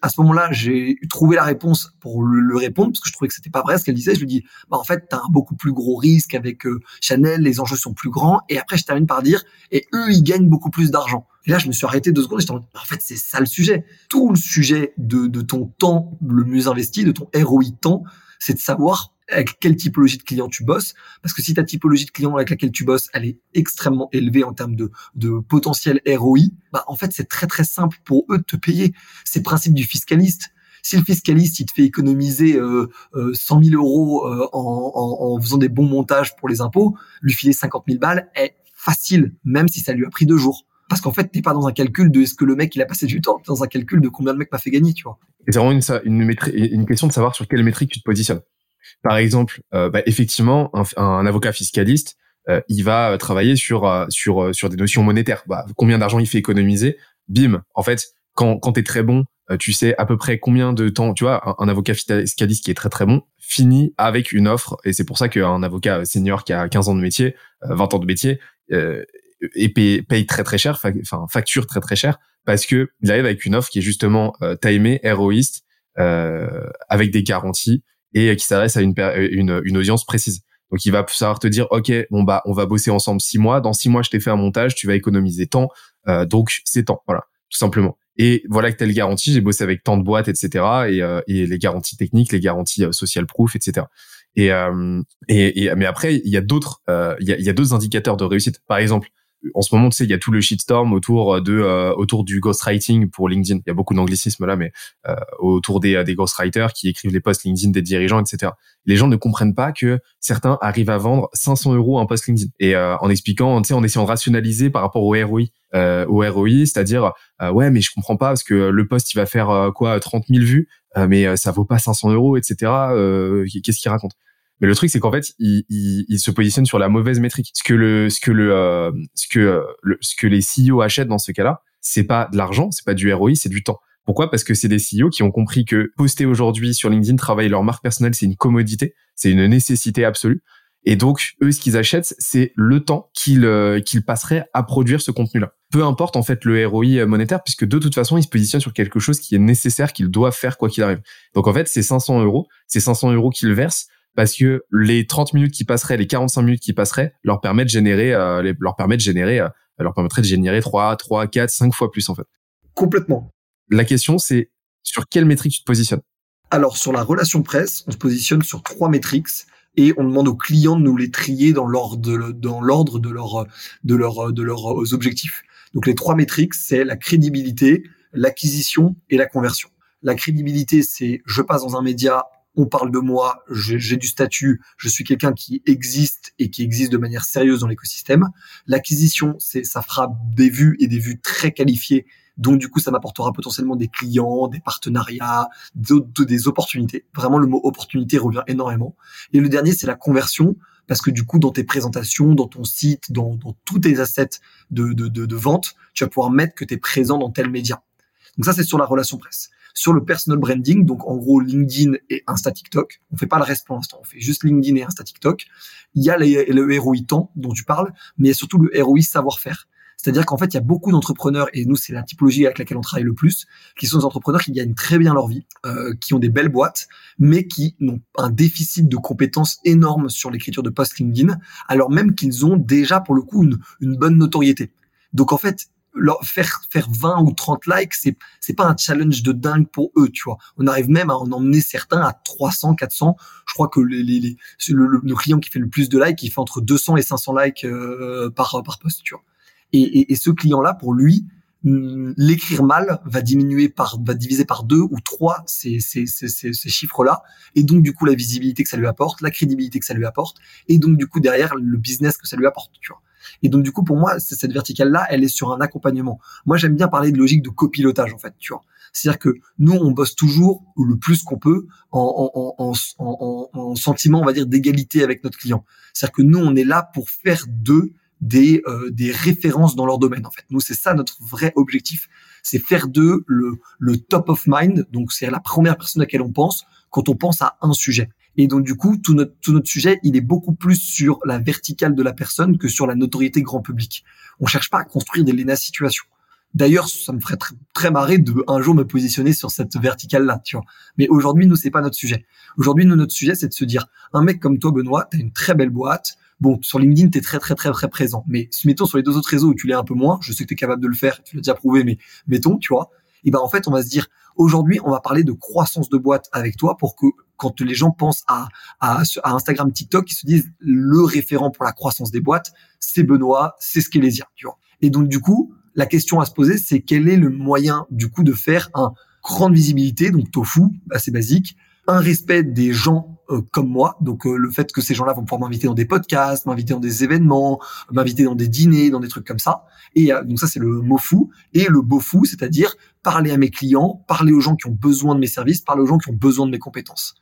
S1: à ce moment-là, j'ai trouvé la réponse pour le, répondre parce que je trouvais que c'était pas vrai ce qu'elle disait. Je lui dis, bah en fait, t'as un beaucoup plus gros risque avec euh, Chanel, les enjeux sont plus grands. Et après, je termine par dire, et eux, ils gagnent beaucoup plus d'argent. Et là, je me suis arrêté deux secondes. Et j'étais en, en fait, c'est ça le sujet. Tout le sujet de, de ton temps le mieux investi, de ton ROI temps, c'est de savoir avec quelle typologie de client tu bosses. Parce que si ta typologie de client avec laquelle tu bosses, elle est extrêmement élevée en termes de, de potentiel ROI, bah, en fait, c'est très, très simple pour eux de te payer. C'est le principe du fiscaliste. Si le fiscaliste, il te fait économiser euh, euh, 100 000 euros euh, en, en, en, faisant des bons montages pour les impôts, lui filer 50 000 balles est facile, même si ça lui a pris deux jours. Parce qu'en fait, t'es pas dans un calcul de est-ce que le mec il a passé du temps, t'es dans un calcul de combien le mec m'a fait gagner, tu vois.
S3: C'est vraiment une, une, une, question de savoir sur quelle métrique tu te positionnes. Par exemple, euh, bah, effectivement, un, un, avocat fiscaliste, euh, il va travailler sur euh, sur sur des notions monétaires. Bah, combien d'argent il fait économiser Bim. En fait, quand quand t'es très bon, tu sais à peu près combien de temps. Tu vois, un, avocat fiscaliste qui est très très bon finit avec une offre. Et c'est pour ça qu'un avocat senior qui a 15 ans de métier, 20 ans de métier, et paye, paye, très très cher, enfin facture très très cher parce que il arrive avec une offre qui est justement euh, timée, héroïste, euh, avec des garanties et qui s'adresse à une, une, une audience précise. Donc il va savoir te dire ok bon bah on va bosser ensemble six mois. Dans six mois je t'ai fait un montage, tu vas économiser tant, euh, donc c'est tant. Voilà tout simplement. Et voilà que telle garantie, j'ai bossé avec tant de boîtes, etc. Et, euh, et les garanties techniques, les garanties euh, social proof, etc. Et, euh, et, et, mais après il y a d'autres euh, il y a, y a d'autres indicateurs de réussite. Par exemple en ce moment, tu sais, il y a tout le shitstorm autour de euh, autour du ghostwriting pour LinkedIn. Il y a beaucoup d'anglicisme là, mais euh, autour des, des ghostwriters qui écrivent les posts LinkedIn des dirigeants, etc. Les gens ne comprennent pas que certains arrivent à vendre 500 euros un post LinkedIn et euh, en expliquant, tu sais, en essayant de rationaliser par rapport au ROI, euh, au ROI, c'est-à-dire ouais, mais je comprends pas parce que le post il va faire quoi 30 000 vues, mais ça vaut pas 500 euros, etc. Qu'est-ce qu'il raconte? Mais le truc, c'est qu'en fait, il, il, il, se positionne sur la mauvaise métrique. Ce que le, ce que le, euh, ce que le, ce que les CEO achètent dans ce cas-là, c'est pas de l'argent, c'est pas du ROI, c'est du temps. Pourquoi? Parce que c'est des CEO qui ont compris que poster aujourd'hui sur LinkedIn, travailler leur marque personnelle, c'est une commodité, c'est une nécessité absolue. Et donc, eux, ce qu'ils achètent, c'est le temps qu'ils euh, qu'ils passeraient à produire ce contenu-là. Peu importe en fait le ROI monétaire, puisque de toute façon, ils se positionnent sur quelque chose qui est nécessaire, qu'ils doivent faire quoi qu'il arrive. Donc en fait, c'est 500 euros, c'est 500 euros qu'ils versent parce que les 30 minutes qui passeraient, les 45 minutes qui passeraient, leur permettent de générer, euh, leur permettent de générer, euh, leur permettrait de générer 3, 3, 4, 5 fois plus en fait.
S1: Complètement.
S3: La question c'est sur quelle métrique tu te positionnes?
S1: Alors sur la relation presse, on se positionne sur trois métriques et on demande aux clients de nous les trier dans l'ordre dans l'ordre de leur de leur de leurs objectifs. Donc les trois métriques, c'est la crédibilité, l'acquisition et la conversion. La crédibilité, c'est je passe dans un média, on parle de moi, j'ai du statut, je suis quelqu'un qui existe et qui existe de manière sérieuse dans l'écosystème. L'acquisition, c'est ça fera des vues et des vues très qualifiées. Donc du coup, ça m'apportera potentiellement des clients, des partenariats, des opportunités. Vraiment, le mot opportunité revient énormément. Et le dernier, c'est la conversion, parce que du coup, dans tes présentations, dans ton site, dans, tous tes assets de, de, de, de vente, tu vas pouvoir mettre que tu es présent dans tel média. Donc ça, c'est sur la relation presse. Sur le personal branding, donc en gros LinkedIn et Insta TikTok, on fait pas le reste pour l'instant, on fait juste LinkedIn et Insta TikTok. Il y a le ROI temps dont tu parles, mais il y a surtout le ROI savoir-faire. C'est-à-dire qu'en fait, il y a beaucoup d'entrepreneurs, et nous, c'est la typologie avec laquelle on travaille le plus, qui sont des entrepreneurs qui gagnent très bien leur vie, euh, qui ont des belles boîtes, mais qui ont un déficit de compétences énorme sur l'écriture de post LinkedIn, alors même qu'ils ont déjà, pour le coup, une, une bonne notoriété. Donc en fait, leur faire faire 20 ou 30 likes, c'est c'est pas un challenge de dingue pour eux, tu vois. On arrive même à en emmener certains à 300, 400. Je crois que les, les, les le, client qui fait le plus de likes, il fait entre 200 et 500 likes euh, par par post, tu vois. Et, et, et ce client-là, pour lui, mm, l'écrire mal va diminuer par va diviser par deux ou trois ces, ces, ces, ces chiffres-là et donc du coup la visibilité que ça lui apporte, la crédibilité que ça lui apporte et donc du coup derrière le business que ça lui apporte, tu vois. Et donc du coup, pour moi, cette verticale-là, elle est sur un accompagnement. Moi, j'aime bien parler de logique de copilotage en fait, tu vois. C'est-à-dire que nous, on bosse toujours le plus qu'on peut en, en, en, en, sentiment, on va dire, d'égalité avec notre client. C'est-à-dire que nous, on est là pour faire d'eux des, euh, des références dans leur domaine. En fait, nous, c'est ça notre vrai objectif, c'est faire d'eux le, le top of mind. Donc, c'est la première personne à laquelle on pense quand on pense à un sujet. Et donc du coup, tout notre, tout notre sujet, il est beaucoup plus sur la verticale de la personne que sur la notoriété grand public. On cherche pas à construire des Lena situations. D'ailleurs, ça me ferait très, très marrer de un jour me positionner sur cette verticale-là, tu vois. Mais aujourd'hui, nous, c'est pas notre sujet. Aujourd'hui, nous, notre sujet, c'est de se dire, un mec comme toi, Benoît, t'as une très belle boîte. Bon, sur LinkedIn, t'es très, très, très, très présent. Mais mettons sur les deux autres réseaux où tu l'es un peu moins, je sais que t'es capable de le faire, tu l'as déjà prouvé, mais mettons, tu vois Et ben en fait, on va se dire aujourd'hui, on va parler de croissance de boîte avec toi pour que quand les gens pensent à, Instagram, TikTok, ils se disent le référent pour la croissance des boîtes, c'est Benoît, c'est Skelésia, tu vois. Et donc du coup, la question à se poser, c'est quel est le moyen du coup de faire un grande visibilité, donc tofu, assez basique, un respect des gens comme moi, donc euh, le fait que ces gens-là vont pouvoir m'inviter dans des podcasts, m'inviter dans des événements, m'inviter dans des dîners, dans des trucs comme ça. Et euh, donc ça c'est le mot fou et le beau fou, c'est-à-dire parler à mes clients, parler aux gens qui ont besoin de mes services, parler aux gens qui ont besoin de mes compétences.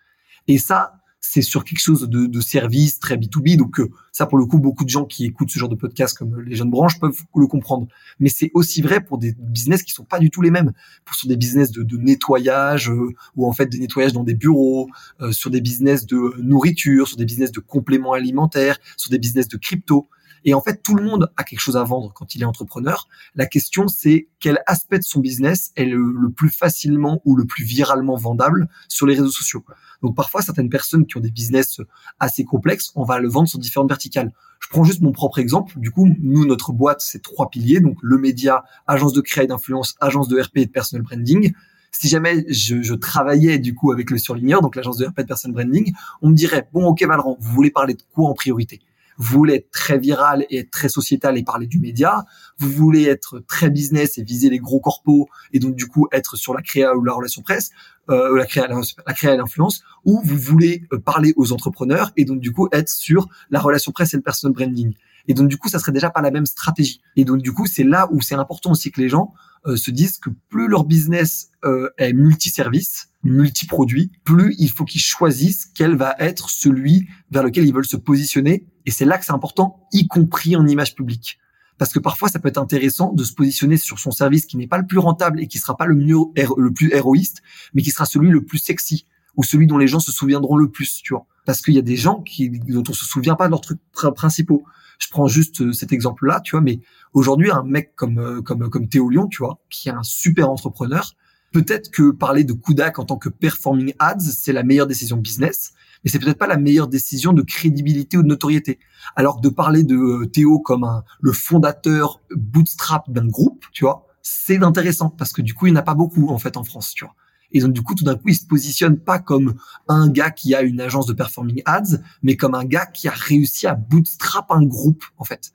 S1: Et ça, c'est sur quelque chose de, de service très B2B. Donc euh, ça, pour le coup, beaucoup de gens qui écoutent ce genre de podcast comme les jeunes branches peuvent le comprendre. Mais c'est aussi vrai pour des business qui sont pas du tout les mêmes. Pour sur des business de, de nettoyage euh, ou en fait des nettoyages dans des bureaux, euh, sur des business de nourriture, sur des business de compléments alimentaires, sur des business de crypto. Et en fait, tout le monde a quelque chose à vendre quand il est entrepreneur. La question, c'est quel aspect de son business est le, plus facilement ou le plus viralement vendable sur les réseaux sociaux. Donc parfois, certaines personnes qui ont des business assez complexes, on va le vendre sur différentes verticales. Je prends juste mon propre exemple. Du coup, nous, notre boîte, c'est trois piliers. Donc le média, agence de créa et d'influence, agence de RP et de personal branding si jamais je, je, travaillais du coup avec le surligneur, donc l'agence de RP de personal branding, on me dirait bon ok Valran, vous voulez parler de quoi en priorité? Vous voulez être très viral et être très sociétal et parler du média, vous voulez être très business et viser les gros corpos et donc du coup être sur la créa ou la relation presse, euh, la créa, la, créa et l'influence, ou vous voulez euh, parler aux entrepreneurs et donc du coup être sur la relation presse et le personal branding. Et donc du coup, ça serait déjà pas la même stratégie. Et donc du coup, c'est là où c'est important aussi que les gens euh, se disent que plus leur business euh, est multiservice, multiproduit, plus il faut qu'ils choisissent quel va être celui vers lequel ils veulent se positionner. Et c'est là que c'est important, y compris en image publique. Parce que parfois, ça peut être intéressant de se positionner sur son service qui n'est pas le plus rentable et qui sera pas le mieux, le plus héroïste, mais qui sera celui le plus sexy ou celui dont les gens se souviendront le plus, tu vois. Parce qu'il y a des gens qui, dont on se souvient pas de leurs trucs principaux. Je prends juste euh, cet exemple-là, tu vois, mais aujourd'hui, un mec comme, euh, comme, comme Théo Lyon, tu vois, qui est un super entrepreneur, peut-être que parler de Kudak en tant que performing ads, c'est la meilleure décision business, mais c'est peut-être pas la meilleure décision de crédibilité ou de notoriété. Alors que de parler de euh, Théo comme un, le fondateur bootstrap d'un groupe, tu vois, c'est intéressant parce que du coup, il n'y en a pas beaucoup en fait en France, tu vois. Et donc du coup, tout d'un coup, il se positionne pas comme un gars qui a une agence de performing ads, mais comme un gars qui a réussi à bootstrap un groupe en fait.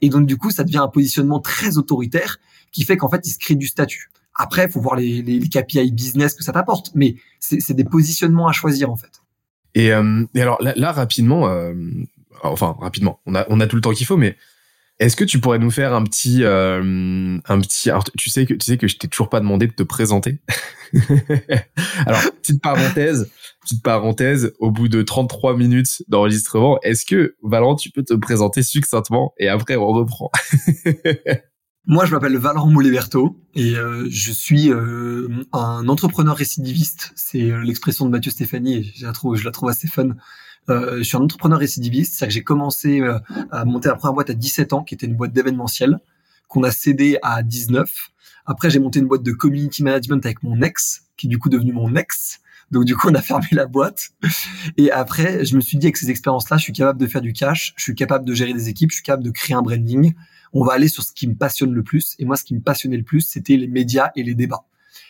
S1: Et donc du coup, ça devient un positionnement très autoritaire qui fait qu'en fait, il se crée du statut. Après, il faut voir les, les, KPI business que ça t'apporte, mais c'est des positionnements à choisir en fait.
S3: Et, euh, alors là, rapidement, euh, enfin rapidement, on a on a tout le temps qu'il faut, mais est-ce que tu pourrais nous faire un petit, euh, un petit, alors, tu sais que tu sais que je t'ai toujours pas demandé de te présenter? [laughs] alors petite parenthèse, petite parenthèse. Au bout de 33 minutes d'enregistrement, est-ce que Valorant, tu peux te présenter succinctement et après on reprend? [laughs]
S1: Moi, je m'appelle Valorant Mouliberto et euh, je suis euh, un entrepreneur récidiviste. C'est l'expression de Mathieu Stéphanie et je la trouve, je la trouve assez fun. Euh, je suis un entrepreneur récidiviste, c'est-à-dire que j'ai commencé euh, à monter la première boîte à 17 ans, qui était une boîte d'événementiel, qu'on a cédé à 19. Après, j'ai monté une boîte de community management avec mon ex, qui est du coup devenu mon ex. Donc du coup, on a [laughs] fermé la boîte. Et après, je me suis dit avec ces expériences-là, je suis capable de faire du cash, je suis capable de gérer des équipes, je suis capable de créer un branding. On va aller sur ce qui me passionne le plus. Et moi, ce qui me passionnait le plus, c'était les médias et les débats.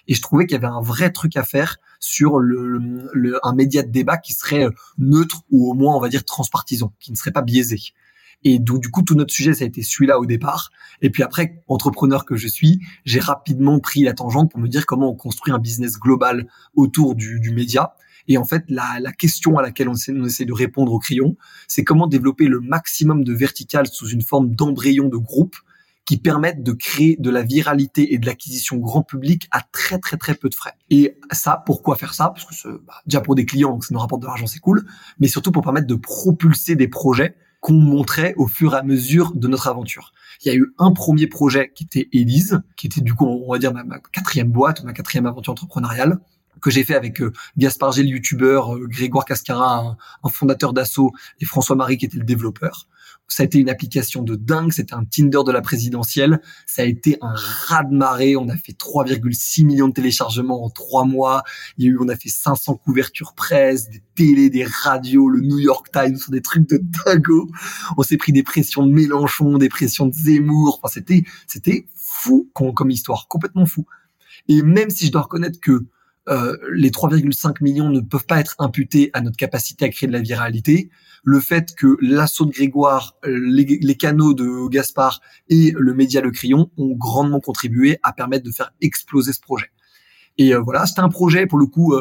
S1: Et je trouvais qu'il y avait un vrai truc à faire sur le, le, un média de débat qui serait euh, neutre ou au moins on va dire transpartisan, qui ne serait pas biaisé. Et du coup tout notre sujet ça a été celui-là au départ. Et puis après entrepreneur que je suis, j'ai rapidement pris la tangente pour me dire comment on construit un business global autour du, du média. Et en fait, la, la, question à laquelle on essaie, on essaie de répondre au crayon, c'est comment développer le maximum de vertical sous une forme d'embryon de groupe qui permettent de créer de la viralité et de l'acquisition grand public à très très très peu de frais. Et ça, pourquoi faire ça? Parce que bah, déjà pour des clients, ça nous rapporte de l'argent, c'est cool, mais surtout pour permettre de propulser des projets qu'on montrait au fur et à mesure de notre aventure. Il y a eu un premier projet qui était Elise, qui était du coup, on va dire, ma, quatrième boîte, ma quatrième aventure entrepreneuriale, que j'ai fait avec euh, Gaspard Gé, le youtubeur, euh, Grégoire Cascara, un, fondateur d'Asso, et François Marie, qui était le développeur. Ça a été une application de dingue. C'était un Tinder de la présidentielle. Ça a été un raz de marée. On a fait 3,6 millions de téléchargements en trois mois. Il y a eu, on a fait 500 couvertures presse, des télés, des radios, le New York Times, des trucs de dingo. On s'est pris des pressions de Mélenchon, des pressions de Zemmour. Enfin, c'était, c'était fou comme histoire, complètement fou. Et même si je dois reconnaître que euh, les 3,5 millions ne peuvent pas être imputés à notre capacité à créer de la viralité. Le fait que l'assaut de Grégoire, euh, les, canaux de Gaspard et le média Le Crayon ont grandement contribué à permettre de faire exploser ce projet. Et euh, voilà, c'était un projet pour le coup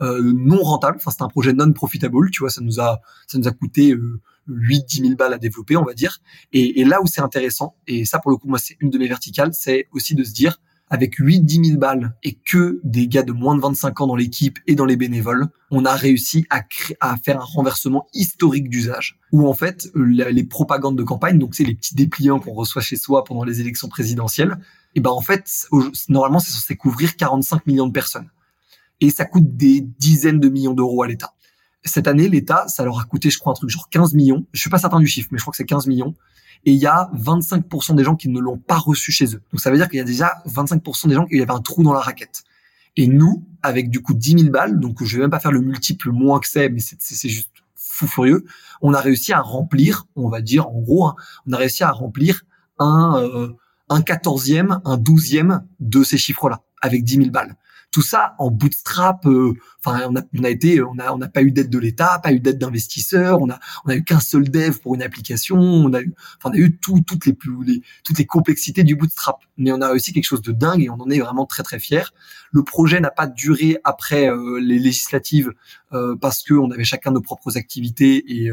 S1: non rentable. Enfin, c'était un projet non profitable. Tu vois, ça nous a ça nous a coûté 8 10 000 balles à développer, on va dire. Et, et là où c'est intéressant, et ça pour le coup moi c'est une de mes verticales, c'est aussi de se dire avec 8-10 000 balles et que des gars de moins de 25 ans dans l'équipe et dans les bénévoles, on a réussi à, faire un renversement historique d'usage. Où en fait, les propagandes de campagne, donc c'est les petits dépliants qu'on reçoit chez soi pendant les élections présidentielles, et ben en fait, normalement c'est censé couvrir 45 millions de personnes. Et ça coûte des dizaines de millions d'euros à l'État. Cette année, l'État, ça leur a coûté, je crois, un truc genre 15 millions. Je suis pas certain du chiffre, mais je crois que c'est 15 millions et il y a 25% des gens qui ne l'ont pas reçu chez eux. Donc ça veut dire qu'il y a déjà 25% des gens qui avaient un trou dans la raquette. Et nous, avec du coup 10 000 balles, donc je vais même pas faire le multiple moins que c'est, mais c'est juste fou furieux, on a réussi à remplir, on va dire en gros, hein, on a réussi à remplir un, euh, un quatorzième, un douzième de ces chiffres-là, avec 10 000 balles. Tout ça en bootstrap. Euh, enfin, on a, été, on a, on n'a pas eu d'aide de l'État, pas eu d'aide d'investisseurs. On a, on a eu qu'un seul dev pour une application. On a eu, enfin, on a eu tout, toutes les toutes les complexités du bootstrap. Mais on a réussi quelque chose de dingue et on en est vraiment très très fier. Le projet n'a pas duré après euh, les législatives euh, parce que on avait chacun nos propres activités et,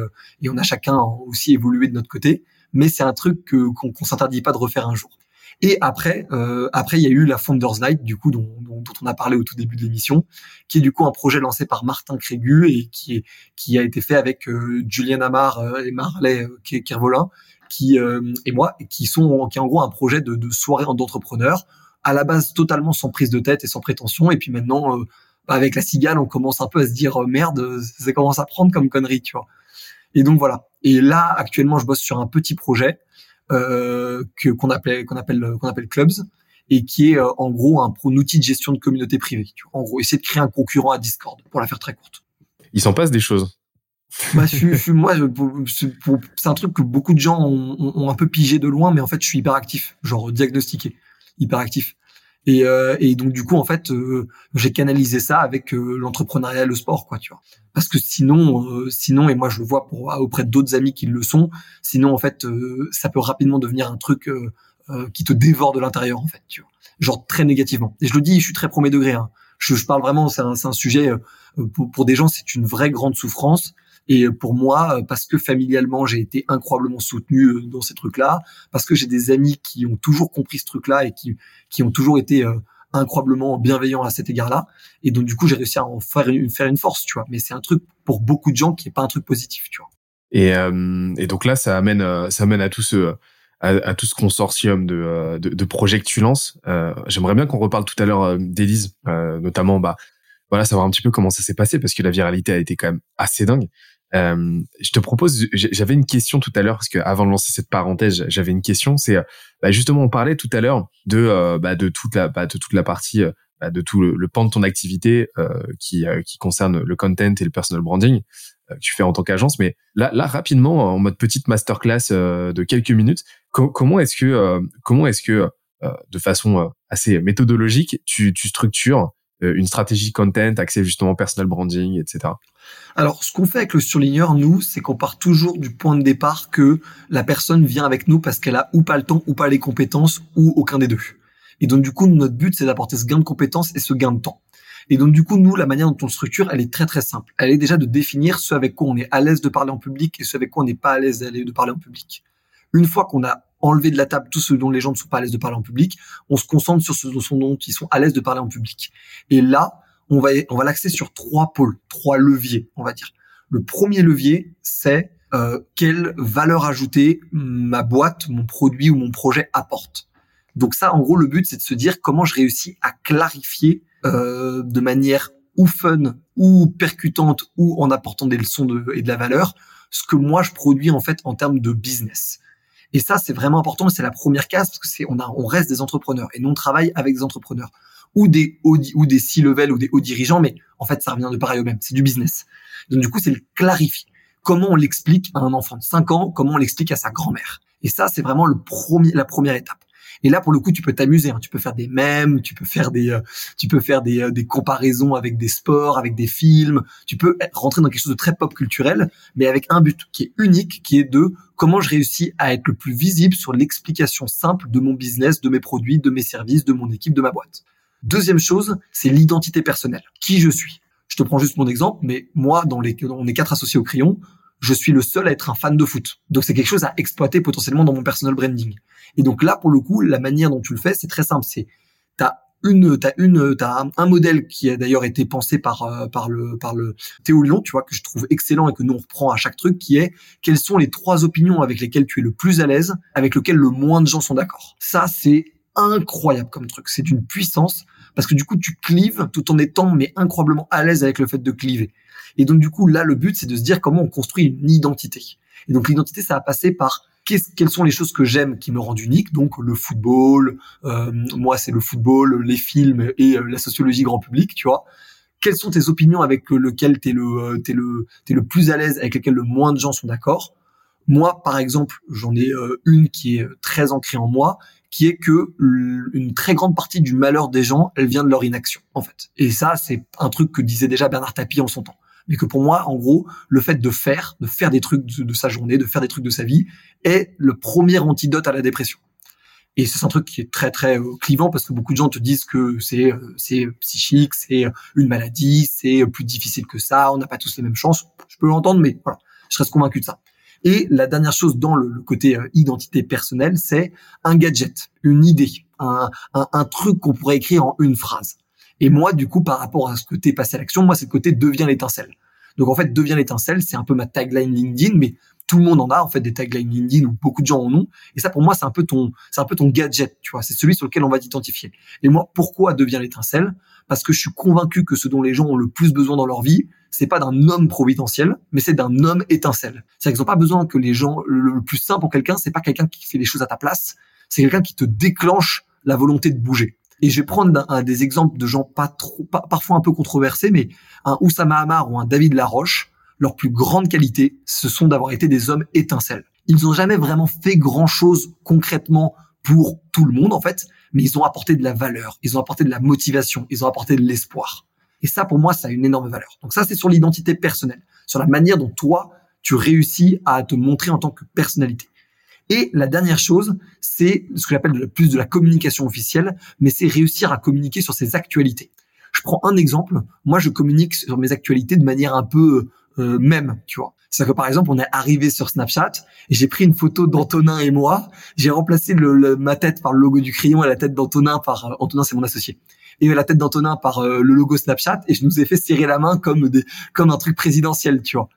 S1: on a chacun aussi évolué de notre côté. Mais c'est un truc qu'on s'interdit pas de refaire un jour. Et après, euh, après il y a eu la Founders Night, du coup, dont, dont, on a parlé au tout début de l'émission, qui est du coup un projet lancé par Martin Crégu et qui est qui a été fait avec euh, Julien Amar euh, et Marley euh, Kervolin, qui euh, et moi, qui sont qui est en gros un projet de, de soirée d'entrepreneurs à la base totalement sans prise de tête et sans prétention, et puis maintenant. Bah, avec la cigale, on commence un peu à se dire merde, ça commence à prendre comme connerie, tu vois. Et donc voilà. Et là, actuellement, je bosse sur un petit projet euh, que qu'on appelle qu'on appelle qu'on appelle clubs et qui est euh, en gros un, un, outil de gestion de communauté privée. En gros, essayer de créer un concurrent à Discord, pour la faire très courte.
S3: Il s'en passe des choses.
S1: bah, je, je, moi, c'est un truc que beaucoup de gens ont, ont, un peu pigé de loin, mais en fait, je suis hyper actif, genre diagnostiqué, hyper actif. Et, euh, et donc du coup en fait euh, j'ai canalisé ça avec euh, l'entrepreneuriat le sport quoi tu vois. Parce que sinon sinon et moi je le vois pour auprès d'autres amis qui le sont sinon en fait ça peut rapidement devenir un truc qui te dévore de l'intérieur en fait tu vois. Genre très négativement. Et je le dis je suis très premier degré hein. je, je parle vraiment c'est un, un sujet pour, pour des gens c'est une vraie grande souffrance et pour moi, parce que familialement, j'ai été incroyablement soutenu euh, dans ces trucs-là, parce que j'ai des amis qui ont toujours compris ce truc-là et qui, qui ont toujours été euh, incroyablement bienveillants à cet égard-là. Et donc, du coup, j'ai réussi à en faire une, faire une force, tu vois. Mais c'est un truc pour beaucoup de gens qui est pas un truc positif, tu vois.
S3: Et, euh, et donc là, ça amène, ça amène à tout ce, à, tout ce consortium de, de, projets que tu lances. Euh, J'aimerais bien qu'on reparle tout à l'heure d'Élise, notamment, bah, voilà, savoir un petit peu comment ça s'est passé parce que la viralité a été quand même assez dingue. Euh, je te propose, j'avais une question tout à l'heure parce que avant de lancer cette parenthèse, j'avais une question. C'est bah, justement on parlait tout à l'heure de euh, bah, de toute la bah, de toute la partie euh, de tout le, pan de ton activité euh, qui concerne le content et le personal branding que tu fais en tant qu'agence. Mais là là rapidement en mode petite masterclass de quelques minutes, comment est-ce que comment est-ce que de façon assez méthodologique tu tu structures une stratégie content, accès justement personal branding, etc.
S1: Alors, ce qu'on fait avec le surligneur, nous, c'est qu'on part toujours du point de départ que la personne vient avec nous parce qu'elle a ou pas le temps, ou pas les compétences, ou aucun des deux. Et donc, du coup, notre but, c'est d'apporter ce gain de compétences et ce gain de temps. Et donc, du coup, nous, la manière dont on structure, elle est très, très simple. Elle est déjà de définir ce avec quoi on est à l'aise de parler en public et ce avec quoi on n'est pas à l'aise de parler en public. Une fois qu'on a enlevé de la table tout ce dont les gens ne sont pas à l'aise de parler en public, on se concentre sur ce dont ils sont à l'aise de parler en public. Et là, on va, on va l'axer sur trois pôles, trois leviers, on va dire. Le premier levier, c'est euh, quelle valeur ajoutée ma boîte, mon produit ou mon projet apporte. Donc ça, en gros, le but, c'est de se dire comment je réussis à clarifier euh, de manière ou fun, ou percutante, ou en apportant des leçons de, et de la valeur, ce que moi je produis en fait en termes de business. Et ça, c'est vraiment important. C'est la première case parce que c'est on a on reste des entrepreneurs et nous on travaille avec des entrepreneurs ou des hauts, ou des C-level ou des hauts dirigeants, mais en fait, ça revient de pareil au même. C'est du business. Donc, du coup, c'est le clarifier. Comment on l'explique à un enfant de 5 ans, comment on l'explique à sa grand-mère. Et ça, c'est vraiment le premier, la première étape. Et là, pour le coup, tu peux t'amuser. Hein. Tu peux faire des mèmes, tu peux faire des, euh, tu peux faire des, euh, des comparaisons avec des sports, avec des films. Tu peux rentrer dans quelque chose de très pop culturel, mais avec un but qui est unique, qui est de comment je réussis à être le plus visible sur l'explication simple de mon business, de mes produits, de mes services, de mon équipe, de ma boîte. Deuxième chose, c'est l'identité personnelle. Qui je suis? Je te prends juste mon exemple, mais moi, dans les, on est quatre associés au crayon, je suis le seul à être un fan de foot. Donc c'est quelque chose à exploiter potentiellement dans mon personal branding. Et donc là, pour le coup, la manière dont tu le fais, c'est très simple. C'est t'as une, t'as une, t'as un, modèle qui a d'ailleurs été pensé par euh, par le par le Théo Lyon, tu vois, que je trouve excellent et que nous on reprend à chaque truc, qui est quelles sont les trois opinions avec lesquelles tu es le plus à l'aise, avec lesquelles le moins de gens sont d'accord. Ça, c'est incroyable comme truc. C'est une puissance parce que du coup, tu clives tout en étant mais incroyablement à l'aise avec le fait de cliver. Et donc du coup, là, le but, c'est de se dire comment on construit une identité. Et donc l'identité, ça va passer par quelles sont les choses que j'aime qui me rendent unique donc le football euh, moi c'est le football les films et euh, la sociologie grand public tu vois quelles sont tes opinions avec lesquelles t'es le euh, t'es le t'es le plus à l'aise avec lesquelles le moins de gens sont d'accord? Moi par exemple j'en ai une qui est très ancrée en moi qui est que une très grande partie du malheur des gens, elle vient de leur inaction, en fait. Et ça, c'est un truc que disait déjà Bernard Tapie en son temps. Mais que pour moi, en gros, le fait de faire, de faire des trucs de, sa journée, de faire des trucs de sa vie, est le premier antidote à la dépression. Et c'est un truc qui est très très euh, clivant parce que beaucoup de gens te disent que c'est euh, c'est psychique, c'est une maladie, c'est plus difficile que ça, on n'a pas tous les mêmes chances. Je peux l'entendre, mais voilà, je reste convaincu de ça. Et la dernière chose dans le, côté euh, identité personnelle, c'est un gadget, une idée, un, truc qu'on pourrait écrire en une phrase. Et moi, du coup, par rapport à ce côté passé à l'action, moi, c'est le côté devient l'étincelle. Donc en fait, devient l'étincelle, c'est un peu ma tagline LinkedIn, mais tout le monde en a en fait des taglines LinkedIn ou beaucoup de gens en ont. Et ça, pour moi, c'est un peu ton, c'est un peu ton gadget, tu vois. C'est celui sur lequel on va t'identifier. Et moi, pourquoi devient l'étincelle? Parce que je suis convaincu que ce dont les gens ont le plus besoin dans leur vie, c'est pas d'un homme providentiel, mais c'est d'un homme étincelle. C'est-à-dire qu'ils n'ont pas besoin que les gens, le plus simple pour quelqu'un, c'est pas quelqu'un qui fait les choses à ta place, c'est quelqu'un qui te déclenche la volonté de bouger. Et je vais prendre un, des exemples de gens pas trop, parfois un peu controversés, mais un Oussama Hamar ou un David Laroche, leur plus grande qualité, ce sont d'avoir été des hommes étincelles. Ils n'ont jamais vraiment fait grand chose concrètement pour tout le monde, en fait, mais ils ont apporté de la valeur, ils ont apporté de la motivation, ils ont apporté de l'espoir. Et ça, pour moi, ça a une énorme valeur. Donc ça, c'est sur l'identité personnelle, sur la manière dont toi, tu réussis à te montrer en tant que personnalité. Et la dernière chose, c'est ce que j'appelle plus de la communication officielle, mais c'est réussir à communiquer sur ses actualités. Je prends un exemple. Moi, je communique sur mes actualités de manière un peu euh, même, tu vois. C'est-à-dire que par exemple, on est arrivé sur Snapchat j'ai pris une photo d'Antonin et moi. J'ai remplacé le, ma tête par le logo du crayon et la tête d'Antonin par euh, Antonin, c'est mon associé et la tête d'Antonin par euh, le logo Snapchat et je nous ai fait serrer la main comme des comme un truc présidentiel, tu vois.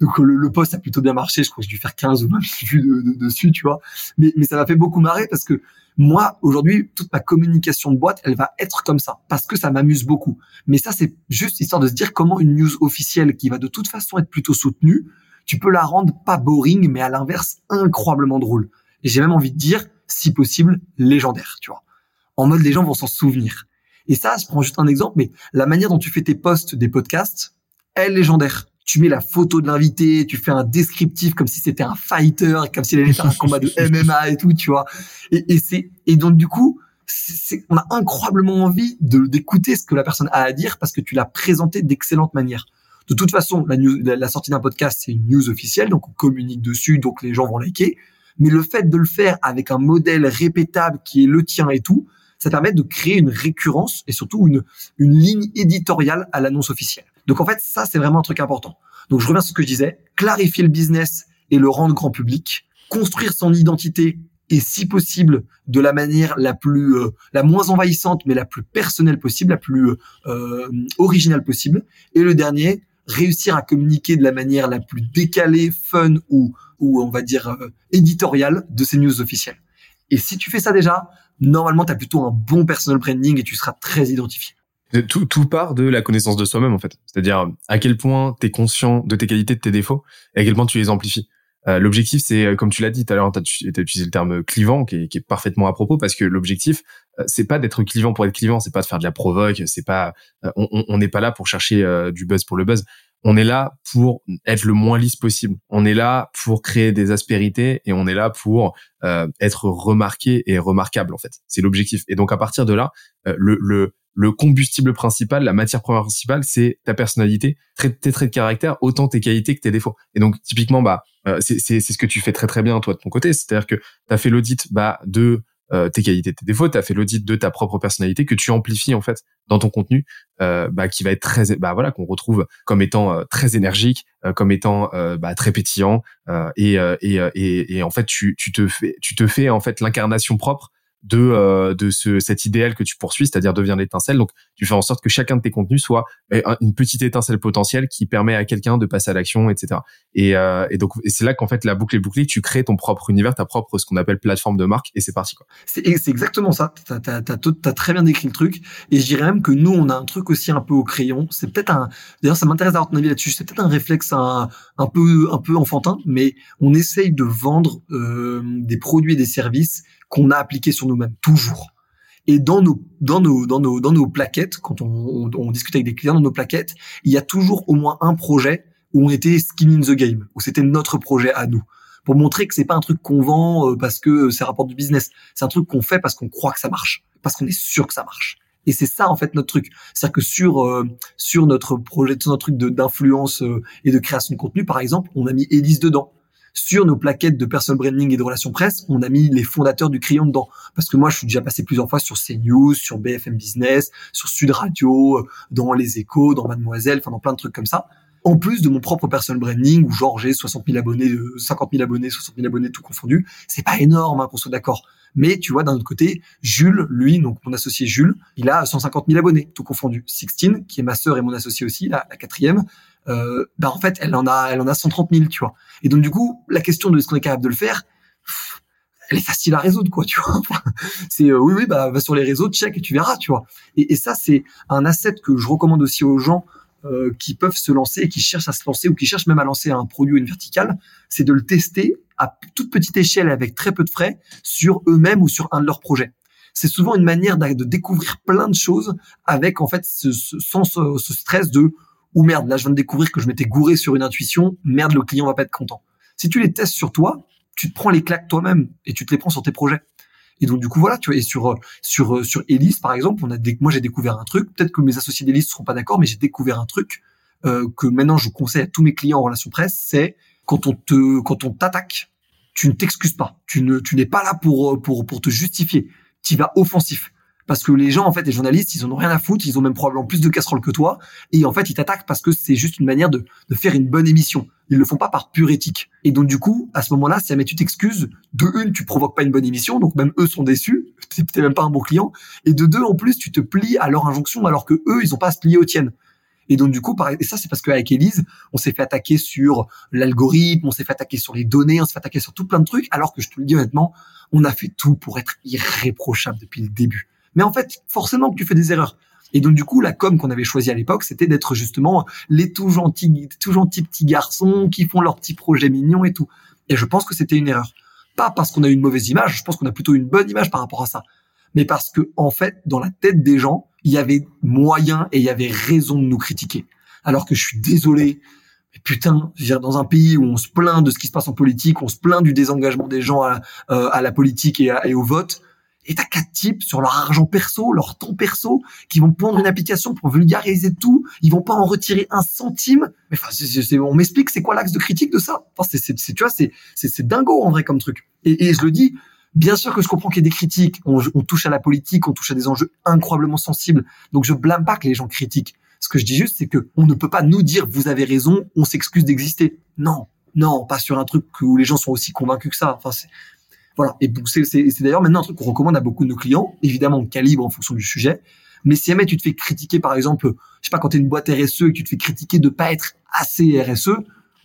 S1: Donc le, le post a plutôt bien marché, je crois que j'ai dû faire 15 ou 20 [laughs] vues de, dessus, tu vois. Mais, mais ça m'a fait beaucoup marrer parce que moi, aujourd'hui, toute ma communication de boîte, elle va être comme ça, parce que ça m'amuse beaucoup. Mais ça, c'est juste histoire de se dire comment une news officielle qui va de toute façon être plutôt soutenue, tu peux la rendre pas boring, mais à l'inverse, incroyablement drôle. Et j'ai même envie de dire, si possible, légendaire, tu vois. En mode, les gens vont s'en souvenir. Et ça, je prends juste un exemple, mais la manière dont tu fais tes posts des podcasts, est légendaire. Tu mets la photo de l'invité, tu fais un descriptif comme si c'était un fighter, comme s'il allait faire un combat de MMA et tout, tu vois. Et, c'est et donc du coup, on a incroyablement envie de d'écouter ce que la personne a à dire parce que tu l'as présenté d'excellente manière. De toute façon, la, news, la sortie d'un podcast, c'est une news officielle, donc on communique dessus, donc les gens vont liker. Mais le fait de le faire avec un modèle répétable qui est le tien et tout, ça permet de créer une récurrence et surtout une, une ligne éditoriale à l'annonce officielle. Donc en fait, ça, c'est vraiment un truc important. Donc je reviens sur ce que je disais, clarifier le business et le rendre grand public, construire son identité et si possible de la manière la plus euh, la moins envahissante mais la plus personnelle possible, la plus euh, originale possible. Et le dernier, réussir à communiquer de la manière la plus décalée, fun ou ou on va dire euh, éditoriale de ces news officielles. Et si tu fais ça déjà, normalement, tu as plutôt un bon personal branding et tu seras très identifié.
S3: Tout, tout part de la connaissance de soi-même, en fait. C'est-à-dire à quel point tu es conscient de tes qualités, de tes défauts, et à quel point tu les amplifies. Euh, l'objectif, c'est, euh, comme tu l'as dit tout à l'heure, tu as, utilisé le terme clivant, qui est, qui est parfaitement à propos, parce que l'objectif, euh, c'est pas d'être clivant pour être clivant, c'est pas de faire de la provoque, c'est pas, on n'est pas là pour chercher du buzz pour le buzz. On est là pour être le moins lisse possible. On est là pour créer des aspérités et on est là pour euh, être remarqué et remarquable en fait. C'est l'objectif. Et donc à partir de là, euh, le, le, le combustible principal, la matière première principale, c'est ta personnalité, tes traits de caractère, autant tes qualités que tes défauts. Et donc typiquement, bah euh, c'est ce que tu fais très très bien toi de ton côté, c'est-à-dire que tu as fait l'audit bah de euh, tes qualités, tes défauts, tu as fait l'audit de ta propre personnalité que tu amplifies en fait dans ton contenu, euh, bah, qui va être très, bah voilà, qu'on retrouve comme étant euh, très énergique, euh, comme étant bah, très pétillant, et, et, et, et, en fait tu, tu te fais, tu te fais en fait l'incarnation propre de euh, de ce cet idéal que tu poursuis, c'est-à-dire devenir l'étincelle. Donc tu fais en sorte que chacun de tes contenus soit euh, une petite étincelle potentielle qui permet à quelqu'un de passer à l'action, etc. Et, euh, et donc c'est là qu'en fait la boucle est bouclée, tu crées ton propre univers, ta propre ce qu'on appelle plateforme de marque, et c'est parti quoi.
S1: C'est exactement ça. T'as as, as, très bien décrit le truc, et je dirais même que nous on a un truc aussi un peu au crayon. C'est peut-être un. D'ailleurs ça m'intéresse d'avoir ton avis là-dessus. C'est peut-être un réflexe un, un peu un peu enfantin, mais on essaye de vendre euh, des produits et des services qu'on a appliqué sur nous-mêmes toujours. Et dans nos dans nos dans nos dans nos plaquettes, quand on, on, discute avec des clients dans nos plaquettes, il y a toujours au moins un projet où on était skin in the game, où c'était notre projet à nous, pour montrer que c'est pas un truc qu'on vend euh, parce que c'est rapport du business, c'est un truc qu'on fait parce qu'on croit que ça marche, parce qu'on est sûr que ça marche. Et c'est ça en fait notre truc, c'est-à-dire que sur euh, sur notre projet, sur notre truc d'influence euh, et de création de contenu, par exemple, on a mis Elise dedans sur nos plaquettes de personal branding et de relations presse, on a mis les fondateurs du crayon dedans. Parce que moi, je suis déjà passé plusieurs fois sur CNews, sur BFM Business, sur Sud Radio, euh, dans Les Échos, dans Mademoiselle, enfin dans plein de trucs comme ça. En plus de mon propre personal branding, où genre j'ai 60 000 abonnés, 50 000 abonnés, 60 000 abonnés, tout confondu. C'est pas énorme, hein, qu'on soit d'accord. Mais tu vois, d'un autre côté, Jules, lui, donc mon associé Jules, il a 150 000 abonnés, tout confondu. Sixtine, qui est ma sœur et mon associé aussi, la quatrième, euh, bah en fait, elle en a, elle en a 130 000, tu vois. Et donc du coup, la question de est-ce qu'on est capable de le faire, elle est facile à résoudre, quoi, tu vois. [laughs] c'est euh, oui, oui, bah va sur les réseaux, check et tu verras, tu vois. Et, et ça, c'est un asset que je recommande aussi aux gens euh, qui peuvent se lancer et qui cherchent à se lancer ou qui cherchent même à lancer un produit ou une verticale, c'est de le tester à toute petite échelle avec très peu de frais sur eux-mêmes ou sur un de leurs projets. C'est souvent une manière de découvrir plein de choses avec en fait sans ce, ce stress de ou merde, là je viens de découvrir que je m'étais gouré sur une intuition, merde, le client va pas être content. Si tu les testes sur toi, tu te prends les claques toi-même et tu te les prends sur tes projets. Et donc du coup voilà, tu vois, et sur sur sur Elise par exemple, on a moi j'ai découvert un truc, peut-être que mes associés d'Elise seront pas d'accord, mais j'ai découvert un truc euh, que maintenant je conseille à tous mes clients en relation presse, c'est quand on te quand on t'attaque, tu ne t'excuses pas, tu ne tu n'es pas là pour pour pour te justifier, tu vas offensif parce que les gens, en fait, les journalistes, ils en ont rien à foutre, ils ont même probablement plus de casseroles que toi, et en fait, ils t'attaquent parce que c'est juste une manière de, de faire une bonne émission. Ils le font pas par pure éthique. Et donc, du coup, à ce moment-là, si jamais tu t'excuses, de une, tu provoques pas une bonne émission, donc même eux sont déçus, [laughs] t'es même pas un bon client, et de deux, en plus, tu te plies à leur injonction alors que eux, ils ont pas à se plier aux tiennes. Et donc du coup, et ça c'est parce qu'avec Elise, on s'est fait attaquer sur l'algorithme, on s'est fait attaquer sur les données, on s'est fait attaquer sur tout plein de trucs, alors que je te le dis honnêtement, on a fait tout pour être irréprochable depuis le début. Mais en fait, forcément que tu fais des erreurs. Et donc du coup, la com qu'on avait choisie à l'époque, c'était d'être justement les tout gentils, tout gentils petits garçons qui font leurs petits projets mignons et tout. Et je pense que c'était une erreur. Pas parce qu'on a une mauvaise image, je pense qu'on a plutôt une bonne image par rapport à ça. Mais parce que en fait, dans la tête des gens, il y avait moyen et il y avait raison de nous critiquer. Alors que je suis désolé, mais putain, je dans un pays où on se plaint de ce qui se passe en politique, on se plaint du désengagement des gens à, euh, la politique et au vote, et t'as quatre types sur leur argent perso, leur temps perso, qui vont prendre une application pour vulgariser tout. Ils vont pas en retirer un centime. Mais enfin, on m'explique c'est quoi l'axe de critique de ça? Enfin, c'est, tu vois, c'est, c'est, dingo en vrai comme truc. Et, et je le dis, Bien sûr que je comprends qu'il y ait des critiques. On, on, touche à la politique, on touche à des enjeux incroyablement sensibles. Donc je blâme pas que les gens critiquent. Ce que je dis juste, c'est que on ne peut pas nous dire vous avez raison, on s'excuse d'exister. Non, non, pas sur un truc où les gens sont aussi convaincus que ça. Enfin, voilà. Et c'est d'ailleurs maintenant un truc qu'on recommande à beaucoup de nos clients. Évidemment, on calibre en fonction du sujet. Mais si jamais tu te fais critiquer, par exemple, je sais pas, quand tu es une boîte RSE et que tu te fais critiquer de pas être assez RSE,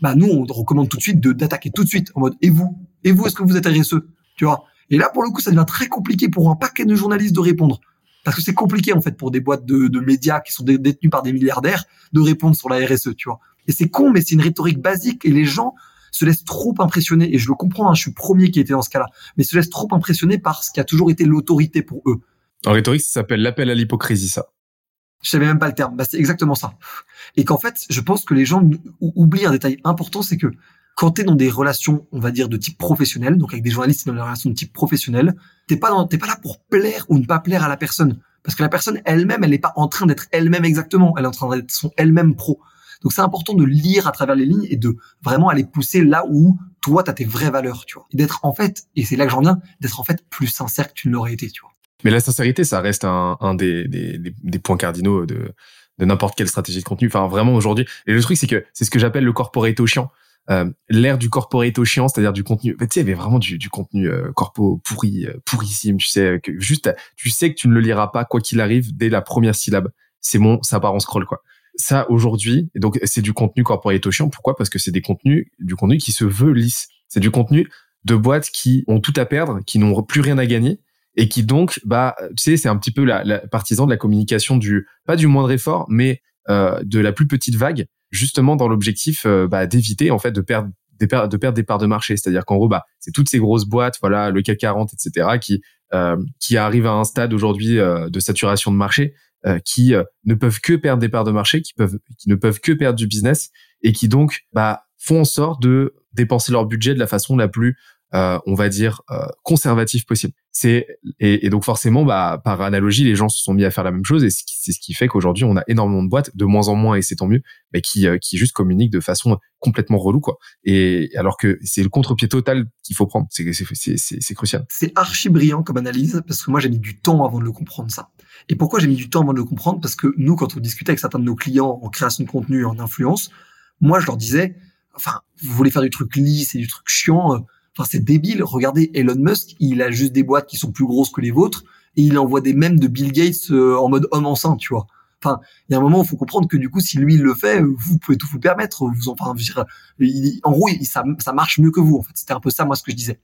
S1: bah nous, on te recommande tout de suite d'attaquer tout de suite en mode et vous? Et vous, est-ce que vous êtes RSE Tu vois? Et là, pour le coup, ça devient très compliqué pour un paquet de journalistes de répondre. Parce que c'est compliqué, en fait, pour des boîtes de, de médias qui sont détenues par des milliardaires de répondre sur la RSE, tu vois? Et c'est con, mais c'est une rhétorique basique et les gens se laisse trop impressionner, et je le comprends, hein, je suis premier qui était dans ce cas-là, mais se laisse trop impressionner par ce qui a toujours été l'autorité pour eux.
S3: En rhétorique, ça s'appelle l'appel à l'hypocrisie, ça.
S1: Je savais même pas le terme. Bah, c'est exactement ça. Et qu'en fait, je pense que les gens oublient un détail important, c'est que quand tu es dans des relations, on va dire, de type professionnel, donc avec des journalistes dans des relations de type professionnel, t'es pas dans, t'es pas là pour plaire ou ne pas plaire à la personne. Parce que la personne elle-même, elle n'est pas en train d'être elle-même exactement. Elle est en train d'être son elle-même pro. Donc c'est important de lire à travers les lignes et de vraiment aller pousser là où toi, tu as tes vraies valeurs, tu vois. Et d'être en fait, et c'est là que j'en viens, d'être en fait plus sincère que tu ne l'aurais été, tu vois.
S3: Mais la sincérité, ça reste un, un des, des, des, points cardinaux de, de n'importe quelle stratégie de contenu. Enfin, vraiment aujourd'hui. Et le truc, c'est que c'est ce que j'appelle le corporate chiant. Euh, l'ère du corporate chiant, c'est-à-dire du contenu. Tu sais, il y avait vraiment du, du contenu euh, corpo pourri, euh, pourrissime. Tu sais que juste, tu sais que tu ne le liras pas quoi qu'il arrive dès la première syllabe. C'est bon, ça part en scroll quoi. Ça aujourd'hui, donc c'est du contenu corporate chiant. Pourquoi? Parce que c'est des contenus, du contenu qui se veut lisse. C'est du contenu de boîtes qui ont tout à perdre, qui n'ont plus rien à gagner et qui donc, bah, tu sais, c'est un petit peu la, la, partisan de la communication du pas du moindre effort, mais euh, de la plus petite vague, justement dans l'objectif euh, bah, d'éviter en fait de perdre des de perdre des parts de marché. C'est-à-dire qu'en gros, bah, c'est toutes ces grosses boîtes, voilà, le CAC 40, etc., qui euh, qui arrivent à un stade aujourd'hui euh, de saturation de marché, euh, qui ne peuvent que perdre des parts de marché, qui peuvent qui ne peuvent que perdre du business et qui donc bah font en sorte de dépenser leur budget de la façon la plus euh, on va dire euh, conservatif possible. C'est et, donc forcément, bah, par analogie, les gens se sont mis à faire la même chose et c'est ce qui fait qu'aujourd'hui on a énormément de boîtes, de moins en moins et c'est tant mieux, mais qui euh, qui juste communiquent de façon complètement relou quoi. Et alors que c'est le contre-pied total qu'il faut prendre, c'est c'est c'est crucial.
S1: C'est archi brillant comme analyse parce que moi j'ai mis du temps avant de le comprendre ça. Et pourquoi j'ai mis du temps avant de le comprendre? Parce que nous, quand on discutait avec certains de nos clients en création de contenu, en influence, moi je leur disais, enfin, vous voulez faire du truc lisse et du truc chiant Enfin, c'est débile. Regardez Elon Musk, il a juste des boîtes qui sont plus grosses que les vôtres et il envoie des mèmes de Bill Gates euh, en mode homme enceinte, tu vois. Enfin, il y a un moment où il faut comprendre que du coup, si lui il le fait, vous pouvez tout vous permettre. Vous enfin, en gros, ça, ça marche mieux que vous. En fait, c'était un peu ça moi ce que je disais.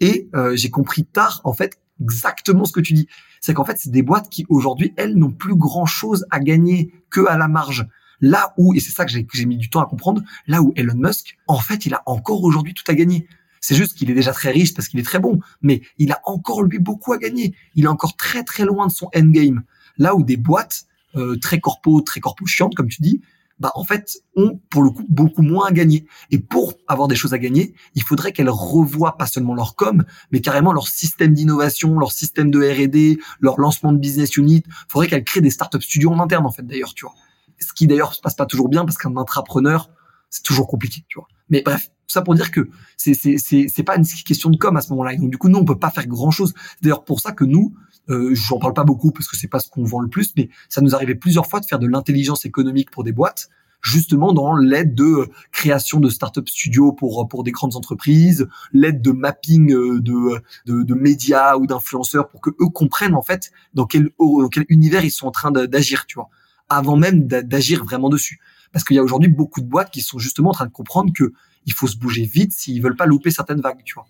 S1: Et euh, j'ai compris tard, en fait, exactement ce que tu dis. C'est qu'en fait, c'est des boîtes qui aujourd'hui, elles n'ont plus grand chose à gagner que à la marge. Là où, et c'est ça que j'ai mis du temps à comprendre, là où Elon Musk, en fait, il a encore aujourd'hui tout à gagner. C'est juste qu'il est déjà très riche parce qu'il est très bon, mais il a encore lui beaucoup à gagner. Il est encore très très loin de son endgame. Là où des boîtes euh, très corpo, très corpo chiantes, comme tu dis, bah en fait ont pour le coup beaucoup moins à gagner. Et pour avoir des choses à gagner, il faudrait qu'elles revoient pas seulement leur com, mais carrément leur système d'innovation, leur système de R&D, leur lancement de business unit. Il faudrait qu'elles créent des startup studios en interne en fait d'ailleurs, tu vois. Ce qui d'ailleurs se passe pas toujours bien parce qu'un intrapreneur c'est toujours compliqué, tu vois. Mais bref, tout ça pour dire que c'est c'est c'est pas une question de com à ce moment-là. Donc du coup, nous on peut pas faire grand-chose. D'ailleurs pour ça que nous, euh, j'en parle pas beaucoup parce que c'est pas ce qu'on vend le plus, mais ça nous arrivait plusieurs fois de faire de l'intelligence économique pour des boîtes justement dans l'aide de création de start-up studios pour pour des grandes entreprises, l'aide de mapping euh, de, de, de médias ou d'influenceurs pour que eux comprennent en fait dans quel dans quel univers ils sont en train d'agir, tu vois, avant même d'agir vraiment dessus. Parce qu'il y a aujourd'hui beaucoup de boîtes qui sont justement en train de comprendre que il faut se bouger vite s'ils veulent pas louper certaines vagues, tu vois.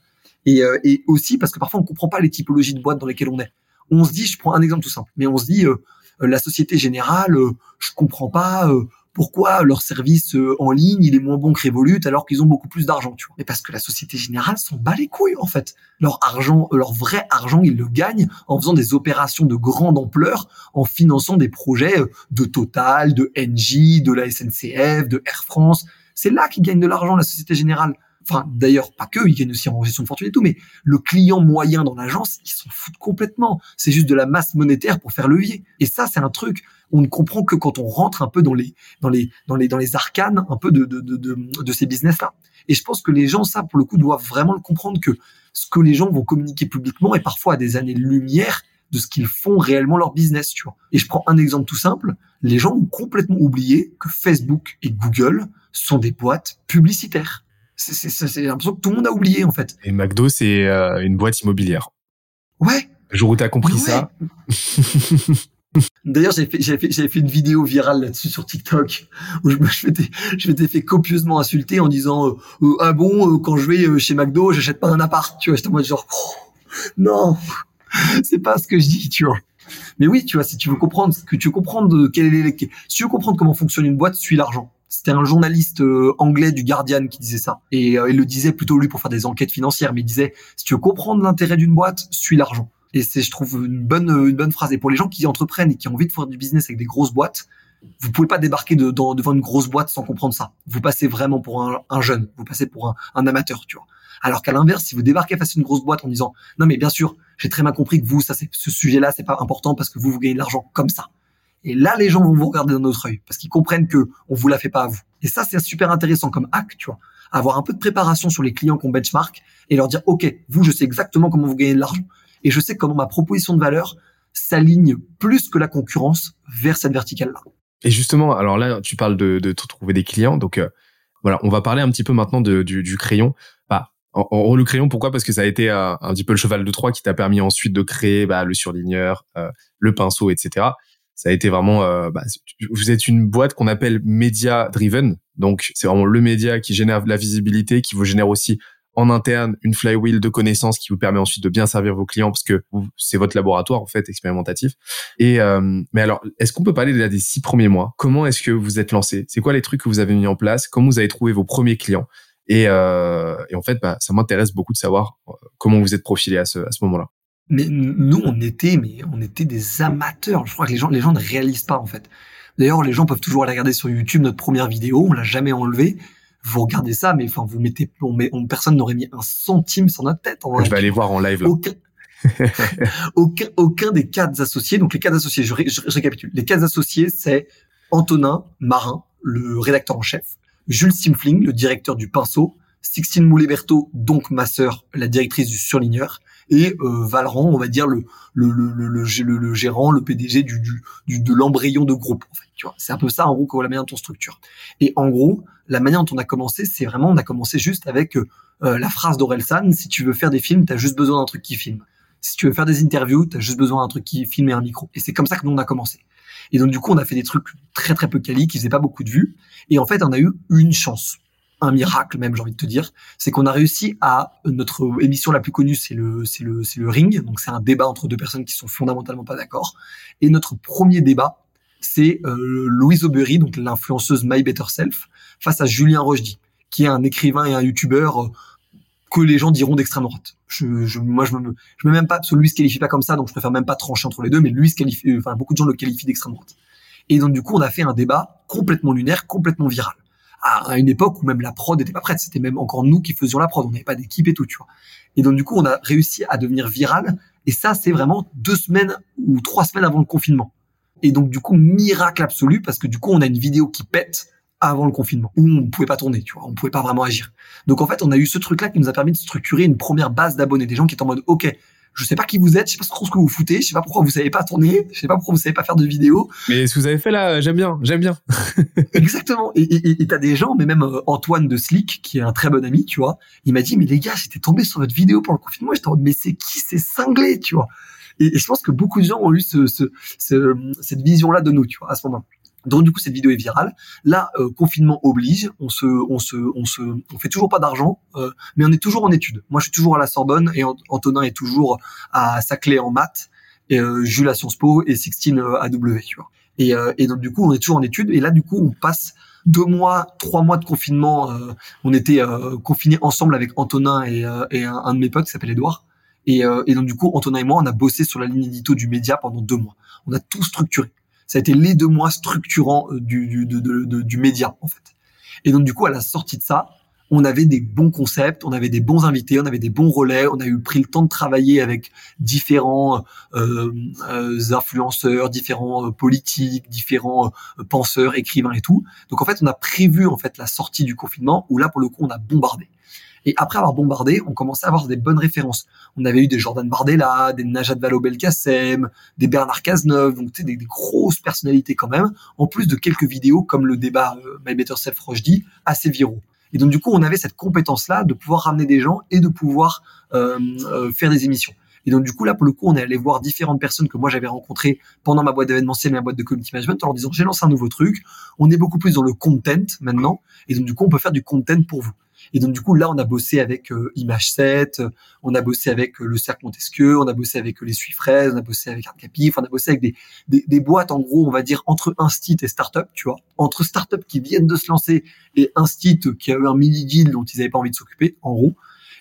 S1: Et, euh, et aussi parce que parfois on comprend pas les typologies de boîtes dans lesquelles on est. On se dit, je prends un exemple tout simple, mais on se dit, euh, la Société Générale, euh, je comprends pas euh, pourquoi leur service euh, en ligne il est moins bon que Revolut alors qu'ils ont beaucoup plus d'argent, tu vois. Mais parce que la Société Générale s'en bat les couilles en fait. Leur argent, leur vrai argent, ils le gagnent en faisant des opérations de grande ampleur, en finançant des projets de Total, de Engie, de la SNCF, de Air France. C'est là qu'ils gagnent de l'argent la Société Générale enfin d'ailleurs pas que, ils gagnent aussi en gestion de fortune et tout, mais le client moyen dans l'agence, ils s'en foutent complètement. C'est juste de la masse monétaire pour faire levier. Et ça, c'est un truc, on ne comprend que quand on rentre un peu dans les dans les dans les dans les arcanes un peu de de de, de, ces business là. Et je pense que les gens, ça pour le coup, doivent vraiment le comprendre que ce que les gens vont communiquer publiquement est parfois à des années-lumière de ce qu'ils font réellement leur business, tu vois. Et je prends un exemple tout simple. Les gens ont complètement oublié que Facebook et Google sont des boîtes publicitaires c'est l'impression que tout le monde a oublié en fait.
S3: Et McDo, c'est euh, une boîte immobilière.
S1: Ouais.
S3: Le jour où tu as compris ça.
S1: D'ailleurs, j'avais fait, fait, fait, une vidéo virale là-dessus sur TikTok où je m'étais, je m'étais fait copieusement insulter en disant euh, euh, ah bon quand je vais chez McDo, j'achète pas un appart, tu vois. J'étais en mode genre oh, non, [laughs] c'est pas ce que je dis, tu vois. Mais oui, tu vois, si tu veux comprendre, que tu veux comprendre quel est, si tu veux comprendre comment fonctionne une boîte, suis l'argent. C'était un journaliste euh, anglais du Guardian qui disait ça. Et euh, il le disait plutôt lui pour faire des enquêtes financières, mais il disait si tu veux comprendre l'intérêt d'une boîte, suis l'argent. Et c'est, je trouve, une bonne, une bonne phrase. Et pour les gens qui entreprennent et qui ont envie de faire du business avec des grosses boîtes, vous pouvez pas débarquer de, devant une grosse boîte sans comprendre ça. Vous passez vraiment pour un, jeune, vous passez pour un, un amateur, tu vois. Alors qu'à l'inverse, si vous débarquez face à une grosse boîte en disant non mais bien sûr, j'ai très bien compris que vous, ça c'est ce sujet-là, c'est pas important parce que vous vous gagnez de l'argent comme ça. Et là, les gens vont vous regarder dans notre œil parce qu'ils comprennent que on vous la fait pas à vous. Et ça, c'est super intéressant comme hack, tu vois. Avoir un peu de préparation sur les clients qu'on benchmark et leur dire, OK, vous, je sais exactement comment vous gagnez de l'argent et je sais comment ma proposition de valeur s'aligne plus que la concurrence vers cette verticale-là.
S3: Et justement, alors là, tu parles de, de trouver des clients. Donc, euh, voilà, on va parler un petit peu maintenant de, du, du crayon. Bah, en, en, le crayon, pourquoi? Parce que ça a été un, petit peu le cheval de Troie qui t'a permis ensuite de créer bah, le surligneur, euh, le pinceau, etc. Ça a été vraiment. Euh, bah, vous êtes une boîte qu'on appelle media driven, donc c'est vraiment le média qui génère la visibilité, qui vous génère aussi en interne une flywheel de connaissances qui vous permet ensuite de bien servir vos clients parce que c'est votre laboratoire en fait expérimentatif. Et euh, mais alors, est-ce qu'on peut parler de des six premiers mois? Comment est-ce que vous êtes lancé? C'est quoi les trucs que vous avez mis en place? Comment vous avez trouvé vos premiers clients? Et, euh, et, en fait, bah, ça m'intéresse beaucoup de savoir euh, comment vous êtes profilé à ce, à ce moment-là.
S1: Mais nous, on était, mais on était des amateurs. Je crois que les gens, les gens ne réalisent pas en fait. D'ailleurs, les gens peuvent toujours aller regarder sur YouTube notre première vidéo. On l'a jamais enlevée. Vous regardez ça, mais enfin, vous mettez, on met, personne n'aurait mis un centime sur notre tête.
S3: En je vais aller voir en live. Là.
S1: Aucun, [laughs] aucun, aucun, des quatre associés. Donc les quatre associés, je, je, je récapitule. Les quatre associés, c'est Antonin Marin, le rédacteur en chef. Jules Simfling, le directeur du pinceau, Sixtine Mouléberto, donc ma sœur, la directrice du surligneur, et euh, Valran, on va dire le le, le, le, le, gérant, le PDG du, du, de l'embryon de groupe. En fait, tu vois, c'est un peu ça en gros la manière dont on structure. Et en gros, la manière dont on a commencé, c'est vraiment on a commencé juste avec euh, la phrase d'Orelsan si tu veux faire des films, t'as juste besoin d'un truc qui filme. Si tu veux faire des interviews, t'as juste besoin d'un truc qui filme et un micro. Et c'est comme ça que nous on a commencé. Et donc, du coup, on a fait des trucs très, très peu quali, qui faisaient pas beaucoup de vues. Et en fait, on a eu une chance. Un miracle, même, j'ai envie de te dire. C'est qu'on a réussi à, notre émission la plus connue, c'est le, c'est le, c'est le ring. Donc, c'est un débat entre deux personnes qui sont fondamentalement pas d'accord. Et notre premier débat, c'est euh, Louise Aubery, donc l'influenceuse My Better Self, face à Julien Rochdy, qui est un écrivain et un youtubeur euh, que les gens diront d'extrême droite. Je, je, moi, je me, je me même pas, parce que lui se qualifie pas comme ça, donc je préfère même pas trancher entre les deux, mais lui se qualifie, enfin, beaucoup de gens le qualifient d'extrême droite. Et donc, du coup, on a fait un débat complètement lunaire, complètement viral. À une époque où même la prod n'était pas prête. C'était même encore nous qui faisions la prod. On n'avait pas d'équipe et tout, tu vois. Et donc, du coup, on a réussi à devenir viral. Et ça, c'est vraiment deux semaines ou trois semaines avant le confinement. Et donc, du coup, miracle absolu, parce que du coup, on a une vidéo qui pète avant le confinement où on pouvait pas tourner, tu vois, on pouvait pas vraiment agir. Donc en fait, on a eu ce truc-là qui nous a permis de structurer une première base d'abonnés, des gens qui étaient en mode OK, je sais pas qui vous êtes, je sais pas trop ce que vous foutez, je sais pas pourquoi vous savez pas tourner, je sais pas pourquoi vous savez pas faire de vidéos.
S3: Mais ce que vous avez fait là, j'aime bien, j'aime bien. [laughs]
S1: Exactement. Et t'as des gens, mais même euh, Antoine de Slick, qui est un très bon ami, tu vois, il m'a dit mais les gars, j'étais tombé sur votre vidéo pour le confinement, j'étais en mode mais c'est qui, c'est cinglé, tu vois? Et, je pense que beaucoup de gens ont eu ce, ce, cette vision-là de nous, tu vois, à ce moment-là. Donc du coup cette vidéo est virale. Là euh, confinement oblige, on se on se on se on fait toujours pas d'argent, euh, mais on est toujours en études. Moi je suis toujours à la Sorbonne et Antonin est toujours à Saclay en maths et euh, Jules à Sciences Po et Sixtine à W, tu vois. Et, et donc du coup on est toujours en études et là du coup on passe deux mois, trois mois de confinement. on était confinés ensemble avec Antonin et, et un, de mes potes qui s'appelle Edouard. Et, et donc du coup Antonin et moi on a bossé sur la ligne édito du média pendant deux mois. On a tout structuré ça a été les deux mois structurants euh, du, du, du média en fait. Et donc du coup à la sortie de ça, on avait des bons concepts, on avait des bons invités, on avait des bons relais, on a eu pris le temps de travailler avec différents euh, euh influenceurs, différents euh, politiques, différents penseurs, écrivains et tout. Donc en fait, on a prévu en fait la sortie du confinement où là pour le coup on a bombardé. Et après avoir bombardé, on commençait à avoir des bonnes références. On avait eu des Jordan Bardella, des Najat Vallaud-Belkacem, des Bernard Cazeneuve, donc des, des grosses personnalités quand même, en plus de quelques vidéos comme le débat euh, My Better Self Rochdy, assez viraux. Et donc du coup, on avait cette compétence-là de pouvoir ramener des gens et de pouvoir euh, euh, faire des émissions. Et donc du coup là pour le coup on est allé voir différentes personnes que moi j'avais rencontrées pendant ma boîte d'événementiel et ma boîte de community management en leur disant j'ai lancé un nouveau truc, on est beaucoup plus dans le content maintenant et donc du coup on peut faire du content pour vous. Et donc du coup là, on a bossé avec euh, Image 7, on a bossé avec euh, le Cercle Montesquieu, on a bossé avec euh, les Suifraises, on a bossé avec Arcapi, on a bossé avec des, des, des, boîtes en gros, on va dire entre Instit et startup, tu vois, entre startup qui viennent de se lancer et Instit qui a eu un mini deal dont ils n'avaient pas envie de s'occuper, en gros.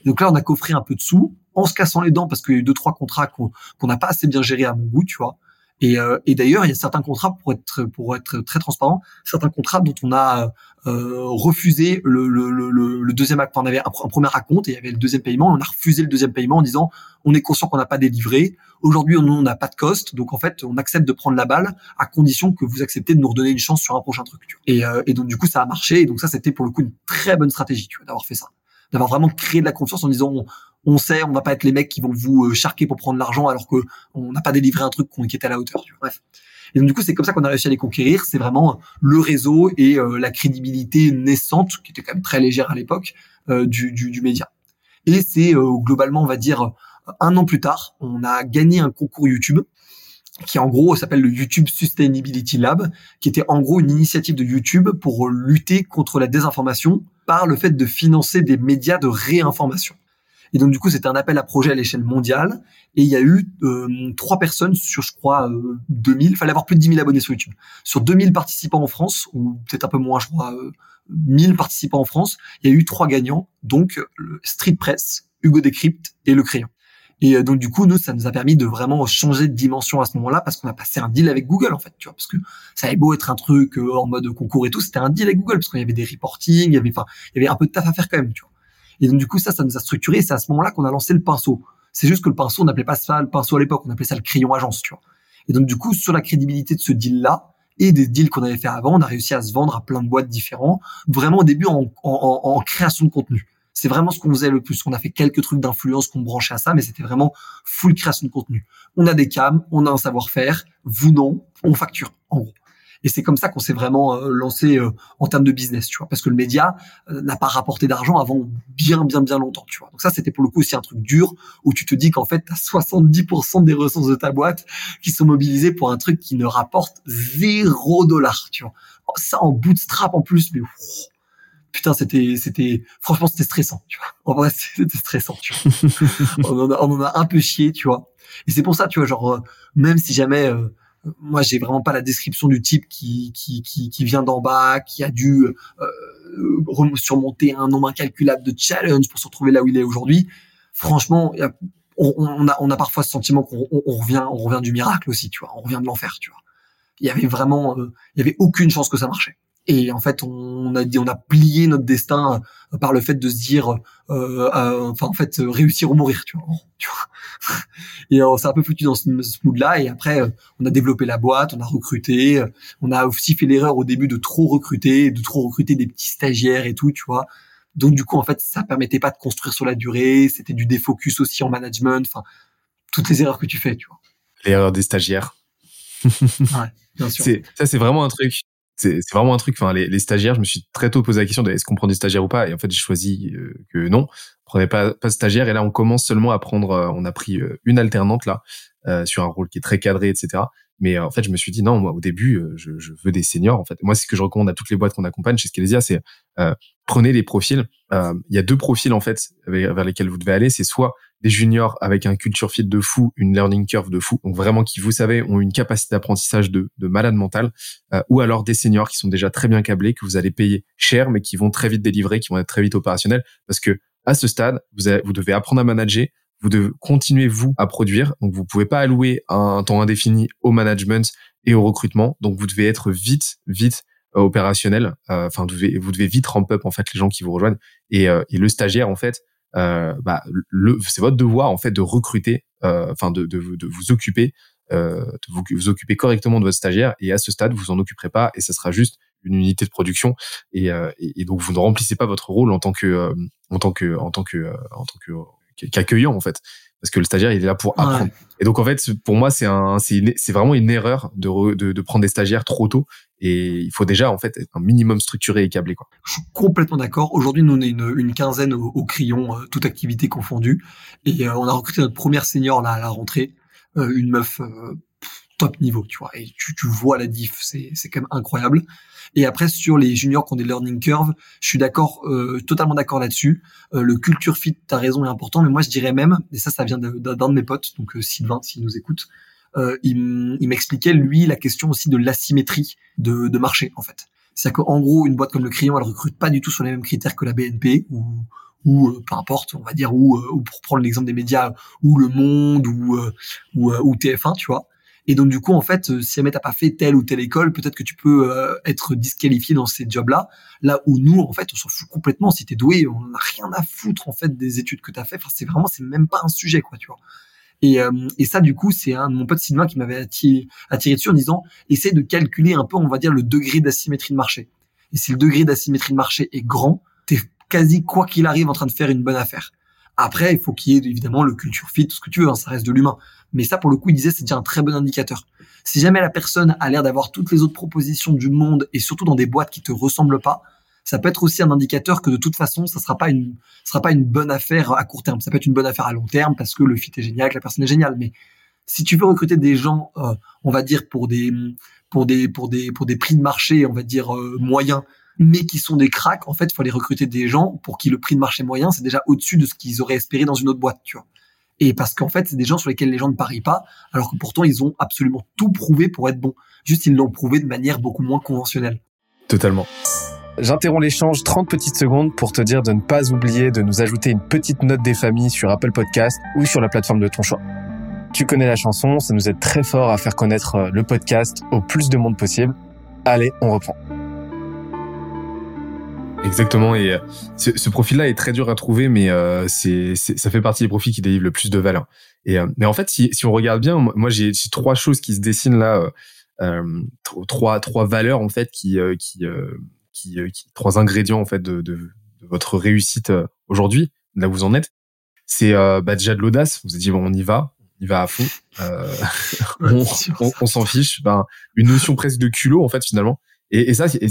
S1: donc là, on a coffré un peu de sous en se cassant les dents parce qu'il y a eu deux trois contrats qu'on n'a pas assez bien gérés à mon goût, tu vois. Et, euh, et d'ailleurs, il y a certains contrats pour être pour être très transparent, certains contrats dont on a euh, refusé le, le, le, le deuxième acte. on avait un, premier acompte et il y avait le deuxième paiement. On a refusé le deuxième paiement en disant on est conscient qu'on n'a pas délivré. Aujourd'hui, on n'a pas de cost, donc en fait, on accepte de prendre la balle à condition que vous acceptez de nous redonner une chance sur un prochain truc. Et, euh, et donc du coup, ça a marché. Et donc ça, c'était pour le coup une très bonne stratégie, tu vois, d'avoir fait ça, d'avoir vraiment créé de la confiance en disant sait, on va pas être les mecs qui vont vous euh, charquer pour prendre l'argent alors que on n'a pas délivré un truc qui était à la hauteur. Bref. Et donc du coup, c'est comme ça qu'on a réussi à les conquérir. C'est vraiment le réseau et euh, la crédibilité naissante, qui était quand même très légère à l'époque, euh, du, du, du, média. Et c'est globalement, on va dire, un an plus tard, on a gagné un concours YouTube qui en gros s'appelle le YouTube Sustainability Lab, qui était en gros une initiative de YouTube pour lutter contre la désinformation par le fait de financer des médias de réinformation. Et donc du coup, c'était un appel à projet à l'échelle mondiale. Et il y a eu euh, trois personnes sur, je crois, euh, 2000. Il fallait avoir plus de 10 000 abonnés sur YouTube. Sur 2000 participants en France, ou peut-être un peu moins, je crois, euh, 1000 participants en France, il y a eu trois gagnants. Donc Street Press, Hugo Décrypte et Le Crayon. Et euh, donc du coup, nous, ça nous a permis de vraiment changer de dimension à ce moment-là parce qu'on a passé un deal avec Google en fait, tu vois, parce que ça avait beau être un truc euh, en mode concours et tout, c'était un deal avec Google parce qu'il y avait des reporting, il y avait, enfin, il y avait un peu de taf à faire quand même, tu vois. Et donc du coup, ça, ça nous a structuré. C'est à ce moment-là qu'on a lancé le pinceau. C'est juste que le pinceau, on n'appelait pas ça le pinceau à l'époque, on appelait ça le crayon agence, tu vois. Et donc du coup, sur la crédibilité de ce deal-là et des deals qu'on avait fait avant, on a réussi à se vendre à plein de boîtes différents, vraiment au début en, en, en création de contenu. C'est vraiment ce qu'on faisait le plus. On a fait quelques trucs d'influence qu'on branchait à ça, mais c'était vraiment full création de contenu. On a des cams, on a un savoir-faire, vous non, on facture, en gros. Et c'est comme ça qu'on s'est vraiment euh, lancé euh, en termes de business, tu vois, parce que le média euh, n'a pas rapporté d'argent avant bien, bien, bien longtemps, tu vois. Donc ça, c'était pour le coup aussi un truc dur où tu te dis qu'en fait, tu as 70% des ressources de ta boîte qui sont mobilisées pour un truc qui ne rapporte zéro dollar, tu vois. Ça en bootstrap en plus, mais putain, c'était, c'était, franchement, c'était stressant, tu vois. En vrai, [laughs] c'était stressant, tu vois. [laughs] on, en a, on en a un peu chié, tu vois. Et c'est pour ça, tu vois, genre, même si jamais moi j'ai vraiment pas la description du type qui qui qui, qui vient d'en bas, qui a dû euh, surmonter un nombre incalculable de challenges pour se retrouver là où il est aujourd'hui. Franchement, on, a on a parfois ce sentiment qu'on on, revient on revient du miracle aussi, tu vois, on revient de l'enfer, tu vois. Il y avait vraiment euh, il y avait aucune chance que ça marchait. Et en fait, on a dit, on a plié notre destin euh, par le fait de se dire, euh, euh, enfin en fait, réussir ou mourir, tu vois. Tu vois [laughs] et on s'est un peu foutu dans ce, mood-là. Et après, on a développé la boîte, on a recruté, on a aussi fait l'erreur au début de trop recruter, de trop recruter des petits stagiaires et tout, tu vois. Donc du coup, en fait, ça permettait pas de construire sur la durée. C'était du défocus aussi en management. Enfin, toutes les erreurs que tu fais, tu vois.
S3: L'erreur des stagiaires. [laughs]
S1: ouais, bien sûr.
S3: Ça, c'est vraiment un truc c'est vraiment un truc. Enfin, les, stagiaires, je me suis très tôt posé la question de est-ce qu'on prend des stagiaires ou pas, et en fait, j'ai choisi euh, que non, on prenait pas pas de stagiaires. Et là, on commence seulement à prendre. Euh, on a pris euh, une alternante là sur un rôle qui est très cadré, etc. Mais en fait, je me suis dit non, moi au début, je, veux des seniors. En fait, moi, ce que je recommande à toutes les boîtes qu'on accompagne chez Scalesia, c'est prenez les profils. Il y a deux profils en fait vers lesquels vous devez aller. C'est soit des juniors avec un culture fit de fou, une learning curve de fou, donc vraiment qui, vous savez, ont une capacité d'apprentissage de, de malade mental, euh, ou alors des seniors qui sont déjà très bien câblés, que vous allez payer cher, mais qui vont très vite délivrer, qui vont être très vite opérationnels, parce que à ce stade, vous, avez, vous devez apprendre à manager, vous devez continuer vous à produire, donc vous pouvez pas allouer un temps indéfini au management et au recrutement, donc vous devez être vite, vite euh, opérationnel. Euh, enfin, vous devez, vous devez vite ramp up en fait les gens qui vous rejoignent et, et le stagiaire en fait euh, bah, le, c'est votre devoir en fait de recruter, euh, enfin de, de, de, vous occuper, euh, de vous, vous, occuper correctement de votre stagiaire. Et à ce stade, vous en occuperez pas et ça sera juste une unité de production. Et, et, et donc vous ne remplissez pas votre rôle en tant que, en tant que, en tant que, en tant que qu'accueillant en fait parce que le stagiaire il est là pour apprendre. Et donc en fait pour moi c'est un c'est c'est vraiment une erreur de, de, de prendre des stagiaires trop tôt et il faut déjà en fait être un minimum structuré et câblé quoi.
S1: Je suis complètement d'accord. Aujourd'hui nous on est une, une quinzaine au, au crayon euh, toute activité confondue et euh, on a recruté notre première senior là à la rentrée, euh, une meuf top niveau, tu vois. Et tu, tu vois la diff, c'est c'est quand même incroyable. Et après sur les juniors qui ont des learning curves, je suis d'accord, totalement d'accord là-dessus. le culture fit, t'as raison, est important, mais moi je dirais même, et ça ça vient d'un de, mes potes, donc Sylvain s'il nous écoute, euh, il m'expliquait lui la question aussi de l'asymétrie de, de marché en fait. C'est-à-dire qu'en gros, une boîte comme le Crayon, elle recrute pas du tout sur les mêmes critères que la BNP ou, ou peu importe, on va dire, ou, ou pour prendre l'exemple des médias, ou Le Monde, ou, ou, ou TF1, tu vois. Et donc du coup, en fait, si jamais t'as pas fait telle ou telle école, peut-être que tu peux être disqualifié dans ces jobs-là. Là où nous, en fait, on s'en fout complètement. Si t'es doué, on n'a rien à foutre en fait des études que t'as fait. Enfin, c'est vraiment, c'est même pas un sujet, quoi, tu vois. Et, euh, et ça, du coup, c'est un mon pote Sylvain qui m'avait attiré, attiré dessus en disant, essaie de calculer un peu, on va dire, le degré d'asymétrie de marché. Et si le degré d'asymétrie de marché est grand, t'es quasi, quoi qu'il arrive, en train de faire une bonne affaire. Après, il faut qu'il y ait évidemment le culture fit, tout ce que tu veux, hein, ça reste de l'humain. Mais ça, pour le coup, il disait, c'est déjà un très bon indicateur. Si jamais la personne a l'air d'avoir toutes les autres propositions du monde et surtout dans des boîtes qui te ressemblent pas, ça peut être aussi un indicateur que de toute façon, ça sera pas une, sera pas une bonne affaire à court terme. Ça peut être une bonne affaire à long terme parce que le fit est génial, que la personne est géniale. Mais si tu veux recruter des gens, euh, on va dire pour des, pour des, pour des, pour des prix de marché, on va dire euh, moyens, mais qui sont des cracks, en fait, il faut aller recruter des gens pour qui le prix de marché moyen, c'est déjà au-dessus de ce qu'ils auraient espéré dans une autre boîte, tu vois. Et parce qu'en fait, c'est des gens sur lesquels les gens ne parient pas, alors que pourtant, ils ont absolument tout prouvé pour être bons. Juste, ils l'ont prouvé de manière beaucoup moins conventionnelle.
S3: Totalement.
S2: J'interromps l'échange 30 petites secondes pour te dire de ne pas oublier de nous ajouter une petite note des familles sur Apple Podcast ou sur la plateforme de ton choix. Tu connais la chanson, ça nous aide très fort à faire connaître euh, le podcast au plus de monde possible. Allez, on reprend.
S3: Exactement, et euh, ce, profil-là est très dur à trouver, mais euh, c'est, ça fait partie des profils qui délivrent le plus de valeur. Et mais en fait, si, si on regarde bien, moi j'ai, trois choses qui se dessinent là, trois trois valeurs en fait qui qui euh, qui, trois ingrédients en fait de, de, de votre réussite euh, aujourd'hui, là où vous en êtes, c'est euh, bah, déjà de l'audace. Vous avez dit bon, on y va, on y va à fond, euh, [laughs] [laughs] on, on, s'en fiche. Ben, une notion presque de culot en fait finalement. Et, ça, tu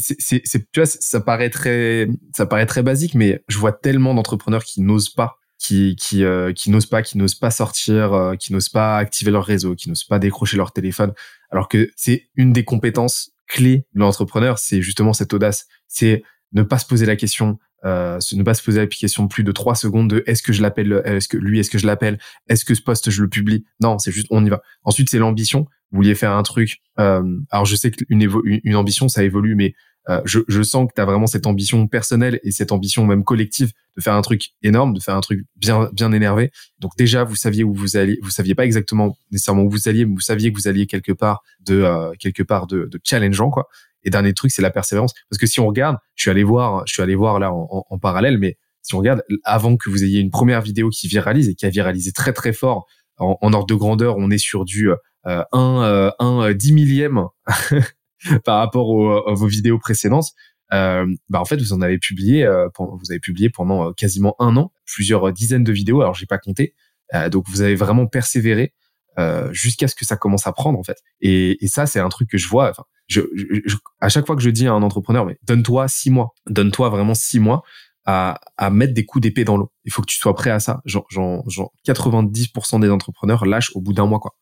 S3: vois, ça paraît très, ça paraît très basique, mais je vois tellement d'entrepreneurs qui n'osent pas, qui, qui, qui n'osent pas, qui n'osent pas sortir, qui n'osent pas activer leur réseau, qui n'osent pas décrocher leur téléphone, alors que c'est une des compétences clés de l'entrepreneur, c'est justement cette audace c'est ne pas se poser la question, euh, ne pas se poser la question plus de trois secondes de est-ce que je l'appelle, est-ce que lui, est-ce que je l'appelle, est-ce que ce poste je le publie? Non, c'est juste on y va. Ensuite, c'est l'ambition. Vous vouliez faire un truc. Euh, alors, je sais qu'une une ambition, ça évolue, mais euh, je, je, sens que tu as vraiment cette ambition personnelle et cette ambition même collective de faire un truc énorme, de faire un truc bien bien énervé. Donc déjà, vous saviez où vous alliez, vous saviez pas exactement nécessairement où vous alliez, mais vous saviez que vous alliez quelque part de euh, quelque part de, de challengeant quoi. Et dernier truc, c'est la persévérance. Parce que si on regarde, je suis allé voir, je suis allé voir là en, en, parallèle, mais si on regarde, avant que vous ayez une première vidéo qui viralise et qui a viralisé très très fort en, en ordre de grandeur, on est sur du euh, 1, euh, 1 10 millième [laughs] par rapport aux, à vos vidéos précédentes. Euh, bah en fait vous en avez publié euh, vous avez publié pendant euh, quasiment un an plusieurs dizaines de vidéos alors j'ai pas compté euh, donc vous avez vraiment persévéré euh, jusqu'à ce que ça commence à prendre en fait et, et ça c'est un truc que je vois enfin je, je, à chaque fois que je dis à un entrepreneur, mais donne-toi six mois, donne-toi vraiment six mois à, à mettre des coups d'épée dans l'eau. Il faut que tu sois prêt à ça. Genre, genre, genre 90% des entrepreneurs lâchent au bout d'un mois, quoi.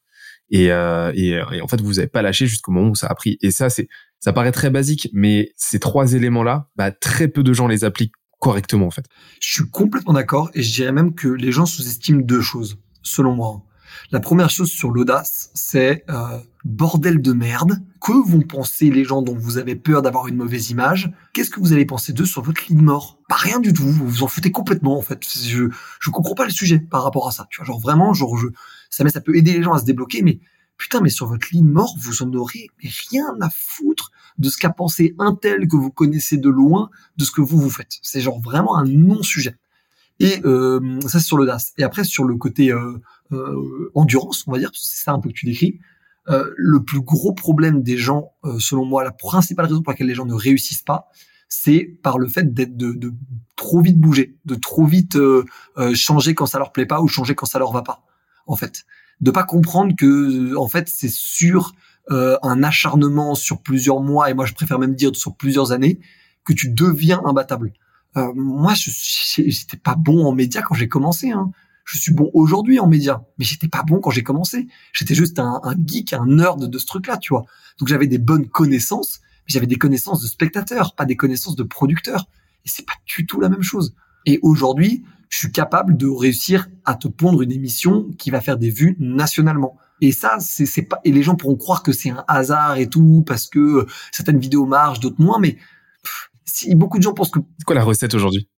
S3: Et, euh, et, et, en fait, vous n'avez pas lâché jusqu'au moment où ça a pris. Et ça, c'est, ça paraît très basique, mais ces trois éléments-là, bah, très peu de gens les appliquent correctement, en fait.
S1: Je suis complètement d'accord, et je dirais même que les gens sous-estiment deux choses, selon moi. La première chose sur l'audace, c'est euh, bordel de merde. Que vont penser les gens dont vous avez peur d'avoir une mauvaise image? Qu'est-ce que vous allez penser d'eux sur votre lit de mort? Pas rien du tout. Vous vous en foutez complètement en fait. Je je comprends pas le sujet par rapport à ça. Tu vois, genre vraiment, genre je ça mais ça peut aider les gens à se débloquer, mais putain, mais sur votre lit de mort, vous en aurez rien à foutre de ce qu'a pensé un tel que vous connaissez de loin, de ce que vous vous faites. C'est genre vraiment un non-sujet. Et euh, ça, c'est sur l'audace. Et après, sur le côté euh, euh, endurance, on va dire, c'est ça un peu que tu décris, euh, le plus gros problème des gens, euh, selon moi, la principale raison pour laquelle les gens ne réussissent pas, c'est par le fait d'être de, de, trop vite bouger, de trop vite changer quand ça leur plaît pas ou changer quand ça leur va pas. En fait, de pas comprendre que en fait c'est sur un acharnement sur plusieurs mois et moi je préfère même dire sur plusieurs années que tu deviens imbattable. Euh, moi, je j'étais pas bon en médias quand j'ai commencé. Hein. Je suis bon aujourd'hui en médias, mais j'étais pas bon quand j'ai commencé. J'étais juste un, un, geek, un nerd de ce truc-là, tu vois. Donc j'avais des bonnes connaissances, mais j'avais des connaissances de spectateurs, pas des connaissances de producteurs. Et c'est pas du tout la même chose. Et aujourd'hui, je suis capable de réussir à te pondre une émission qui va faire des vues nationalement. Et ça, c'est pas. Et les gens pourront croire que c'est un hasard et tout parce que certaines vidéos marchent, d'autres moins, mais si beaucoup de gens pensent que.
S3: C'est quoi la recette aujourd'hui?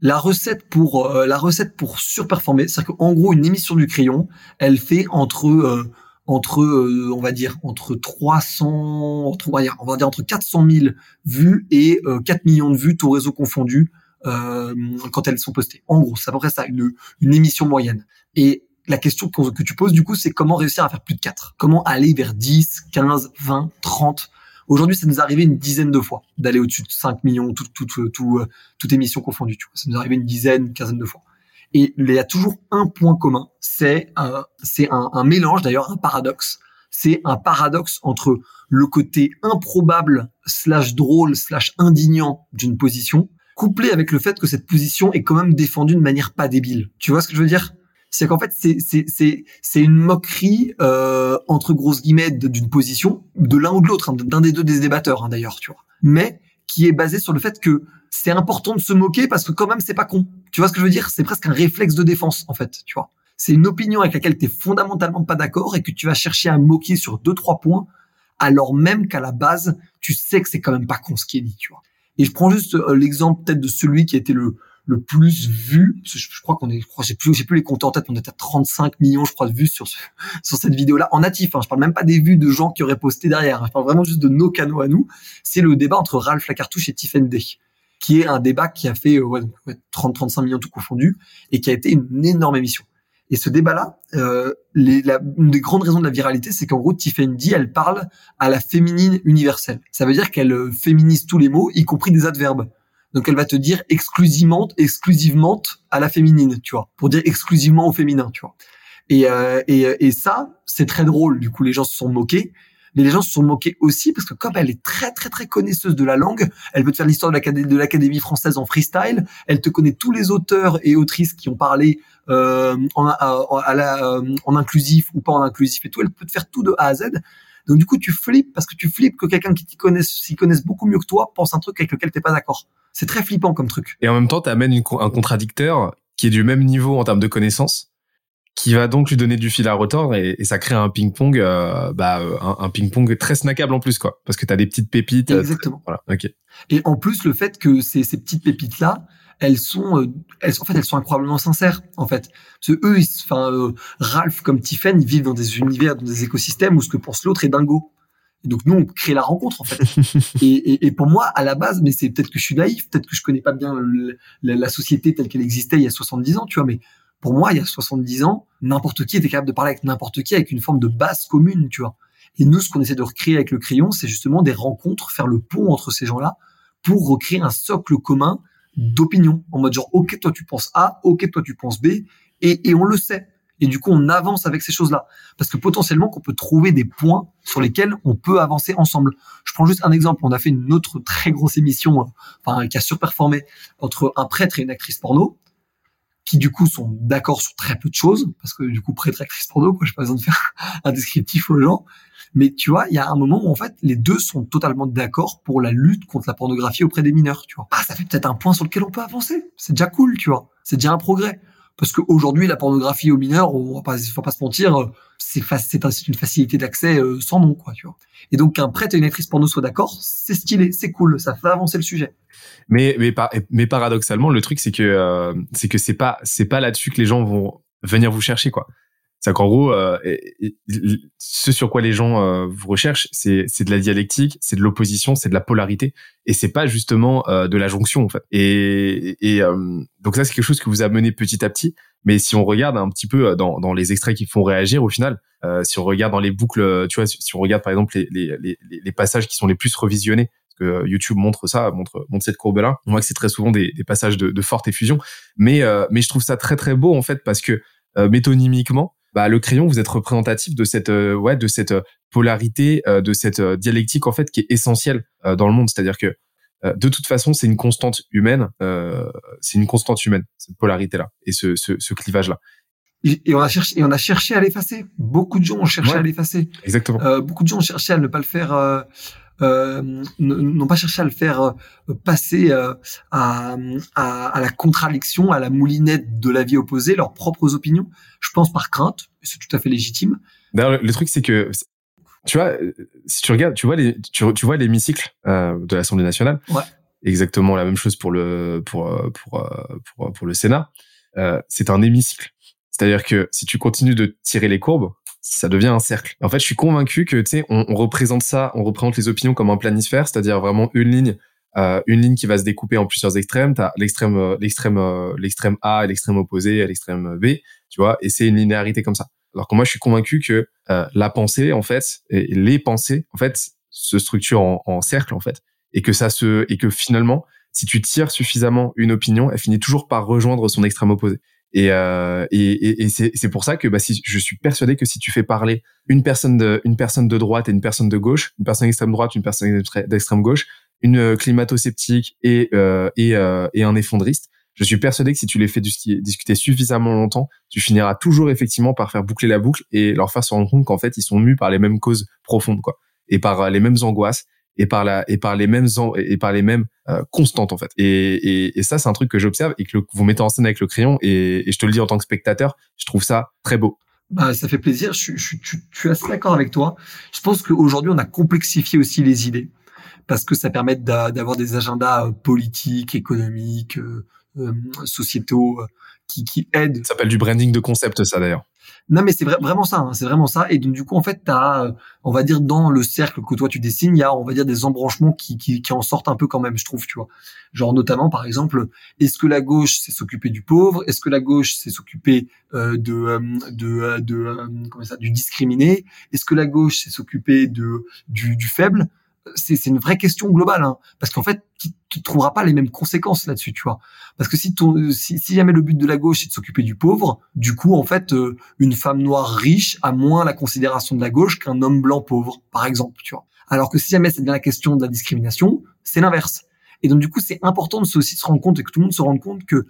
S1: La recette pour euh, la recette pour surperformer, c'est-à-dire qu'en gros une émission du crayon, elle fait entre euh, entre on va dire entre 300 entre, on va dire entre 400 000 vues et 4 millions de vues tout réseau confondu quand elles sont postées. En gros, c'est à peu près ça une une émission moyenne. Et la question que tu poses du coup, c'est comment réussir à faire plus de 4 Comment aller vers 10, 15, 20, 30 Aujourd'hui, ça nous est arrivé une dizaine de fois d'aller au-dessus de 5 millions, tout, tout, tout, euh, toute émission confondue. Tu vois. Ça nous est arrivé une dizaine, une quinzaine de fois. Et il y a toujours un point commun, c'est euh, un, un mélange, d'ailleurs un paradoxe. C'est un paradoxe entre le côté improbable slash drôle slash indignant d'une position, couplé avec le fait que cette position est quand même défendue de manière pas débile. Tu vois ce que je veux dire? C'est qu'en fait c'est c'est c'est une moquerie euh, entre grosses guillemets d'une position de l'un ou de l'autre, hein, d'un des deux des débatteurs hein, d'ailleurs, tu vois. Mais qui est basée sur le fait que c'est important de se moquer parce que quand même c'est pas con. Tu vois ce que je veux dire? C'est presque un réflexe de défense en fait, tu vois. C'est une opinion avec laquelle tu es fondamentalement pas d'accord et que tu vas chercher à moquer sur deux trois points alors même qu'à la base, tu sais que c'est quand même pas con ce qui est dit, tu vois. Et je prends juste euh, l'exemple peut-être de celui qui a été le le plus vu. Je, crois qu'on est, je crois, j'ai plus, j'ai plus les comptes en tête, on était à 35 millions, je crois, de vues sur [laughs] sur cette vidéo-là en natif. Hein. Je parle même pas des vues de gens qui auraient posté derrière. Hein. Je parle vraiment juste de nos canaux à nous. C'est le débat entre Ralph Lacartouche et Tiffany Day, qui est un débat qui a fait ouais, 30-35 millions tout confondu et qui a été une énorme émission. Et ce débat-là, euh, les, une des grandes raisons de la viralité, c'est qu'en gros, Tiffany elle parle à la féminine universelle. Ça veut dire qu'elle euh, féminise tous les mots, y compris des adverbes. Donc elle va te dire exclusivement, exclusivement à la féminine, tu vois, pour dire exclusivement au féminin, tu vois. Et, euh, et, et ça, c'est très drôle. Du coup, les gens se sont moqués. Mais les gens se sont moqués aussi parce que comme elle est très très très connaisseuse de la langue, elle peut te faire l'histoire de l'Académie française en freestyle. Elle te connaît tous les auteurs et autrices qui ont parlé euh, en, à, euh, en inclusif ou pas en inclusif et tout. Elle peut te faire tout de A à Z. Donc du coup, tu flippes parce que tu flippes que quelqu'un qui t'y connaisse, s'y connaisse beaucoup mieux que toi, pense un truc avec lequel t'es pas d'accord. C'est très flippant comme truc.
S3: Et en même temps, tu amènes un contradicteur qui est du même niveau en termes de connaissances, qui va donc lui donner du fil à retordre et, ça crée un ping-pong, euh, bah, euh, un, ping-pong très snackable en plus, quoi. Parce que tu as des petites pépites.
S1: Euh, Exactement.
S3: Voilà, ok.
S1: Et en plus, le fait que ces, ces petites pépites-là, elles sont, elles, en fait, elles sont incroyablement sincères, en fait. Parce que eux, enfin, Ralph comme Tiffany, ils vivent dans des univers, dans des écosystèmes où ce que pense l'autre est dingo donc nous, on crée la rencontre en fait. [laughs] et, et, et, pour moi, à la base, mais c'est peut-être que je suis naïf, peut-être que je connais pas bien la, société telle qu'elle existait il y a 70 ans, tu vois. Mais pour moi, il y a 70 ans, n'importe qui était capable de parler avec n'importe qui avec une forme de base commune, tu vois. Et nous, ce qu'on essaie de recréer avec le crayon, c'est justement des rencontres, faire le pont entre ces gens-là pour recréer un socle commun d'opinion en mode genre ok toi tu penses A, ok toi tu penses B et, et on le sait et du coup on avance avec ces choses-là parce que potentiellement qu'on peut trouver des points sur lesquels on peut avancer ensemble. Je prends juste un exemple, on a fait une autre très grosse émission euh, enfin qui a surperformé entre un prêtre et une actrice porno qui du coup sont d'accord sur très peu de choses parce que du coup prêtre et actrice porno quoi, j'ai pas besoin de faire [laughs] un descriptif aux gens. Mais tu vois, il y a un moment où en fait les deux sont totalement d'accord pour la lutte contre la pornographie auprès des mineurs, tu vois. Ah, ça fait peut-être un point sur lequel on peut avancer. C'est déjà cool, tu vois. C'est déjà un progrès parce qu'aujourd'hui la pornographie aux mineurs, on va pas, faut pas se mentir, c'est une facilité d'accès euh, sans nom quoi. Et donc qu'un prêtre et une actrice porno soient d'accord, c'est stylé, c'est cool, ça fait avancer le sujet.
S3: Mais mais mais paradoxalement, le truc c'est que euh, c'est que c'est pas c'est pas là-dessus que les gens vont venir vous chercher quoi. C'est qu'en gros, euh, ce sur quoi les gens euh, vous recherchent, c'est c'est de la dialectique, c'est de l'opposition, c'est de la polarité, et c'est pas justement euh, de la jonction en fait. Et, et donc ça, c'est quelque chose que vous amenez petit à petit. Mais si on regarde un petit peu dans, dans les extraits qui font réagir, au final, si on regarde dans les boucles, tu vois, si on regarde par exemple les, les, les, les passages qui sont les plus revisionnés, que YouTube montre ça, montre, montre cette courbe-là. On voit que c'est très souvent des, des passages de, de, forte effusion, mais mais je trouve ça très très beau en fait parce que métonymiquement, bah, le crayon, vous êtes représentatif de cette, euh, ouais, de cette euh, polarité, euh, de cette dialectique en fait qui est essentielle dans le monde. C'est-à-dire que de toute façon, c'est une constante humaine, c'est une constante humaine cette polarité-là et ce, ce, ce clivage-là.
S1: Et on a cherché, et on a cherché à l'effacer. Beaucoup de gens ont cherché à l'effacer.
S3: Exactement.
S1: Euh, beaucoup de gens ont cherché à ne pas le faire, euh, euh, n'ont pas cherché à le faire euh, passer euh, à, à, à, la contradiction, à la moulinette de la vie opposée, leurs propres opinions. Je pense par crainte, c'est tout à fait légitime.
S3: D'ailleurs, le, truc c'est que tu vois, si tu regardes, tu vois les, tu, tu vois l'hémicycle euh, de l'Assemblée nationale.
S1: Ouais.
S3: exactement la même chose pour le pour pour pour, pour le Sénat. c'est un hémicycle. C'est-à-dire que si tu continues de tirer les courbes, ça devient un cercle. En fait, je suis convaincu que tu sais, on, on, représente ça, on représente les opinions comme un planisphère, c'est-à-dire vraiment une ligne, euh, une ligne qui va se découper en plusieurs extrêmes. T'as l'extrême, euh, l'extrême, euh, l'extrême A, l'extrême opposé, l'extrême B, tu vois, et c'est une linéarité comme ça. Alors que moi, je suis convaincu que euh, la pensée, en fait, et les pensées, en fait, se structurent en, en cercle, en fait, et que ça se, et que finalement, si tu tires suffisamment une opinion, elle finit toujours par rejoindre son extrême opposé. Et, euh, et, et, c'est pour ça que bah, si, je suis persuadé que si tu fais parler une personne de, une personne de droite et une personne de gauche, une personne d'extrême droite, une personne d'extrême gauche, une euh, climato-sceptique et, euh, et, euh, et un effondriste, je suis persuadé que si tu les fais discuter suffisamment longtemps, tu finiras toujours effectivement par faire boucler la boucle et leur faire se rendre compte qu'en fait ils sont mus par les mêmes causes profondes quoi et par euh, les mêmes angoisses et par la et par les mêmes et par les mêmes euh, constantes en fait. Et, et, et ça c'est un truc que j'observe et que vous mettez en scène avec le crayon et, et, je te le dis en tant que spectateur, je trouve ça très beau.
S1: Bah, ça fait plaisir. Je, je, je, je suis assez d'accord avec toi. Je pense qu'aujourd'hui on a complexifié aussi les idées parce que ça permet d'avoir des agendas euh, politiques, économiques, euh, euh sociétaux qui, qui aident.
S3: Ça s'appelle du branding de concept ça d'ailleurs.
S1: Non, mais c'est vraiment ça, hein, c'est vraiment ça. Et donc, du coup, en fait, t'as, euh, on va dire, dans le cercle que toi tu dessines, il y a, on va dire, des embranchements qui, qui, qui en sortent un peu quand même, je trouve, tu vois. Genre, notamment, par exemple, est-ce que la gauche, c'est s'occuper du pauvre? Est-ce que la gauche, c'est s'occuper euh, de, euh, de, euh, de, comment ça, du discriminé? Est-ce que la gauche, c'est s'occuper de du, du faible? C'est une vraie question globale, hein, parce qu'en fait, tu, tu trouveras pas les mêmes conséquences là-dessus, tu vois. Parce que si, ton, si, si jamais le but de la gauche est de s'occuper du pauvre, du coup, en fait, euh, une femme noire riche a moins la considération de la gauche qu'un homme blanc pauvre, par exemple, tu vois. Alors que si jamais c'est bien la question de la discrimination, c'est l'inverse. Et donc, du coup, c'est important de aussi se rendre compte et que tout le monde se rende compte que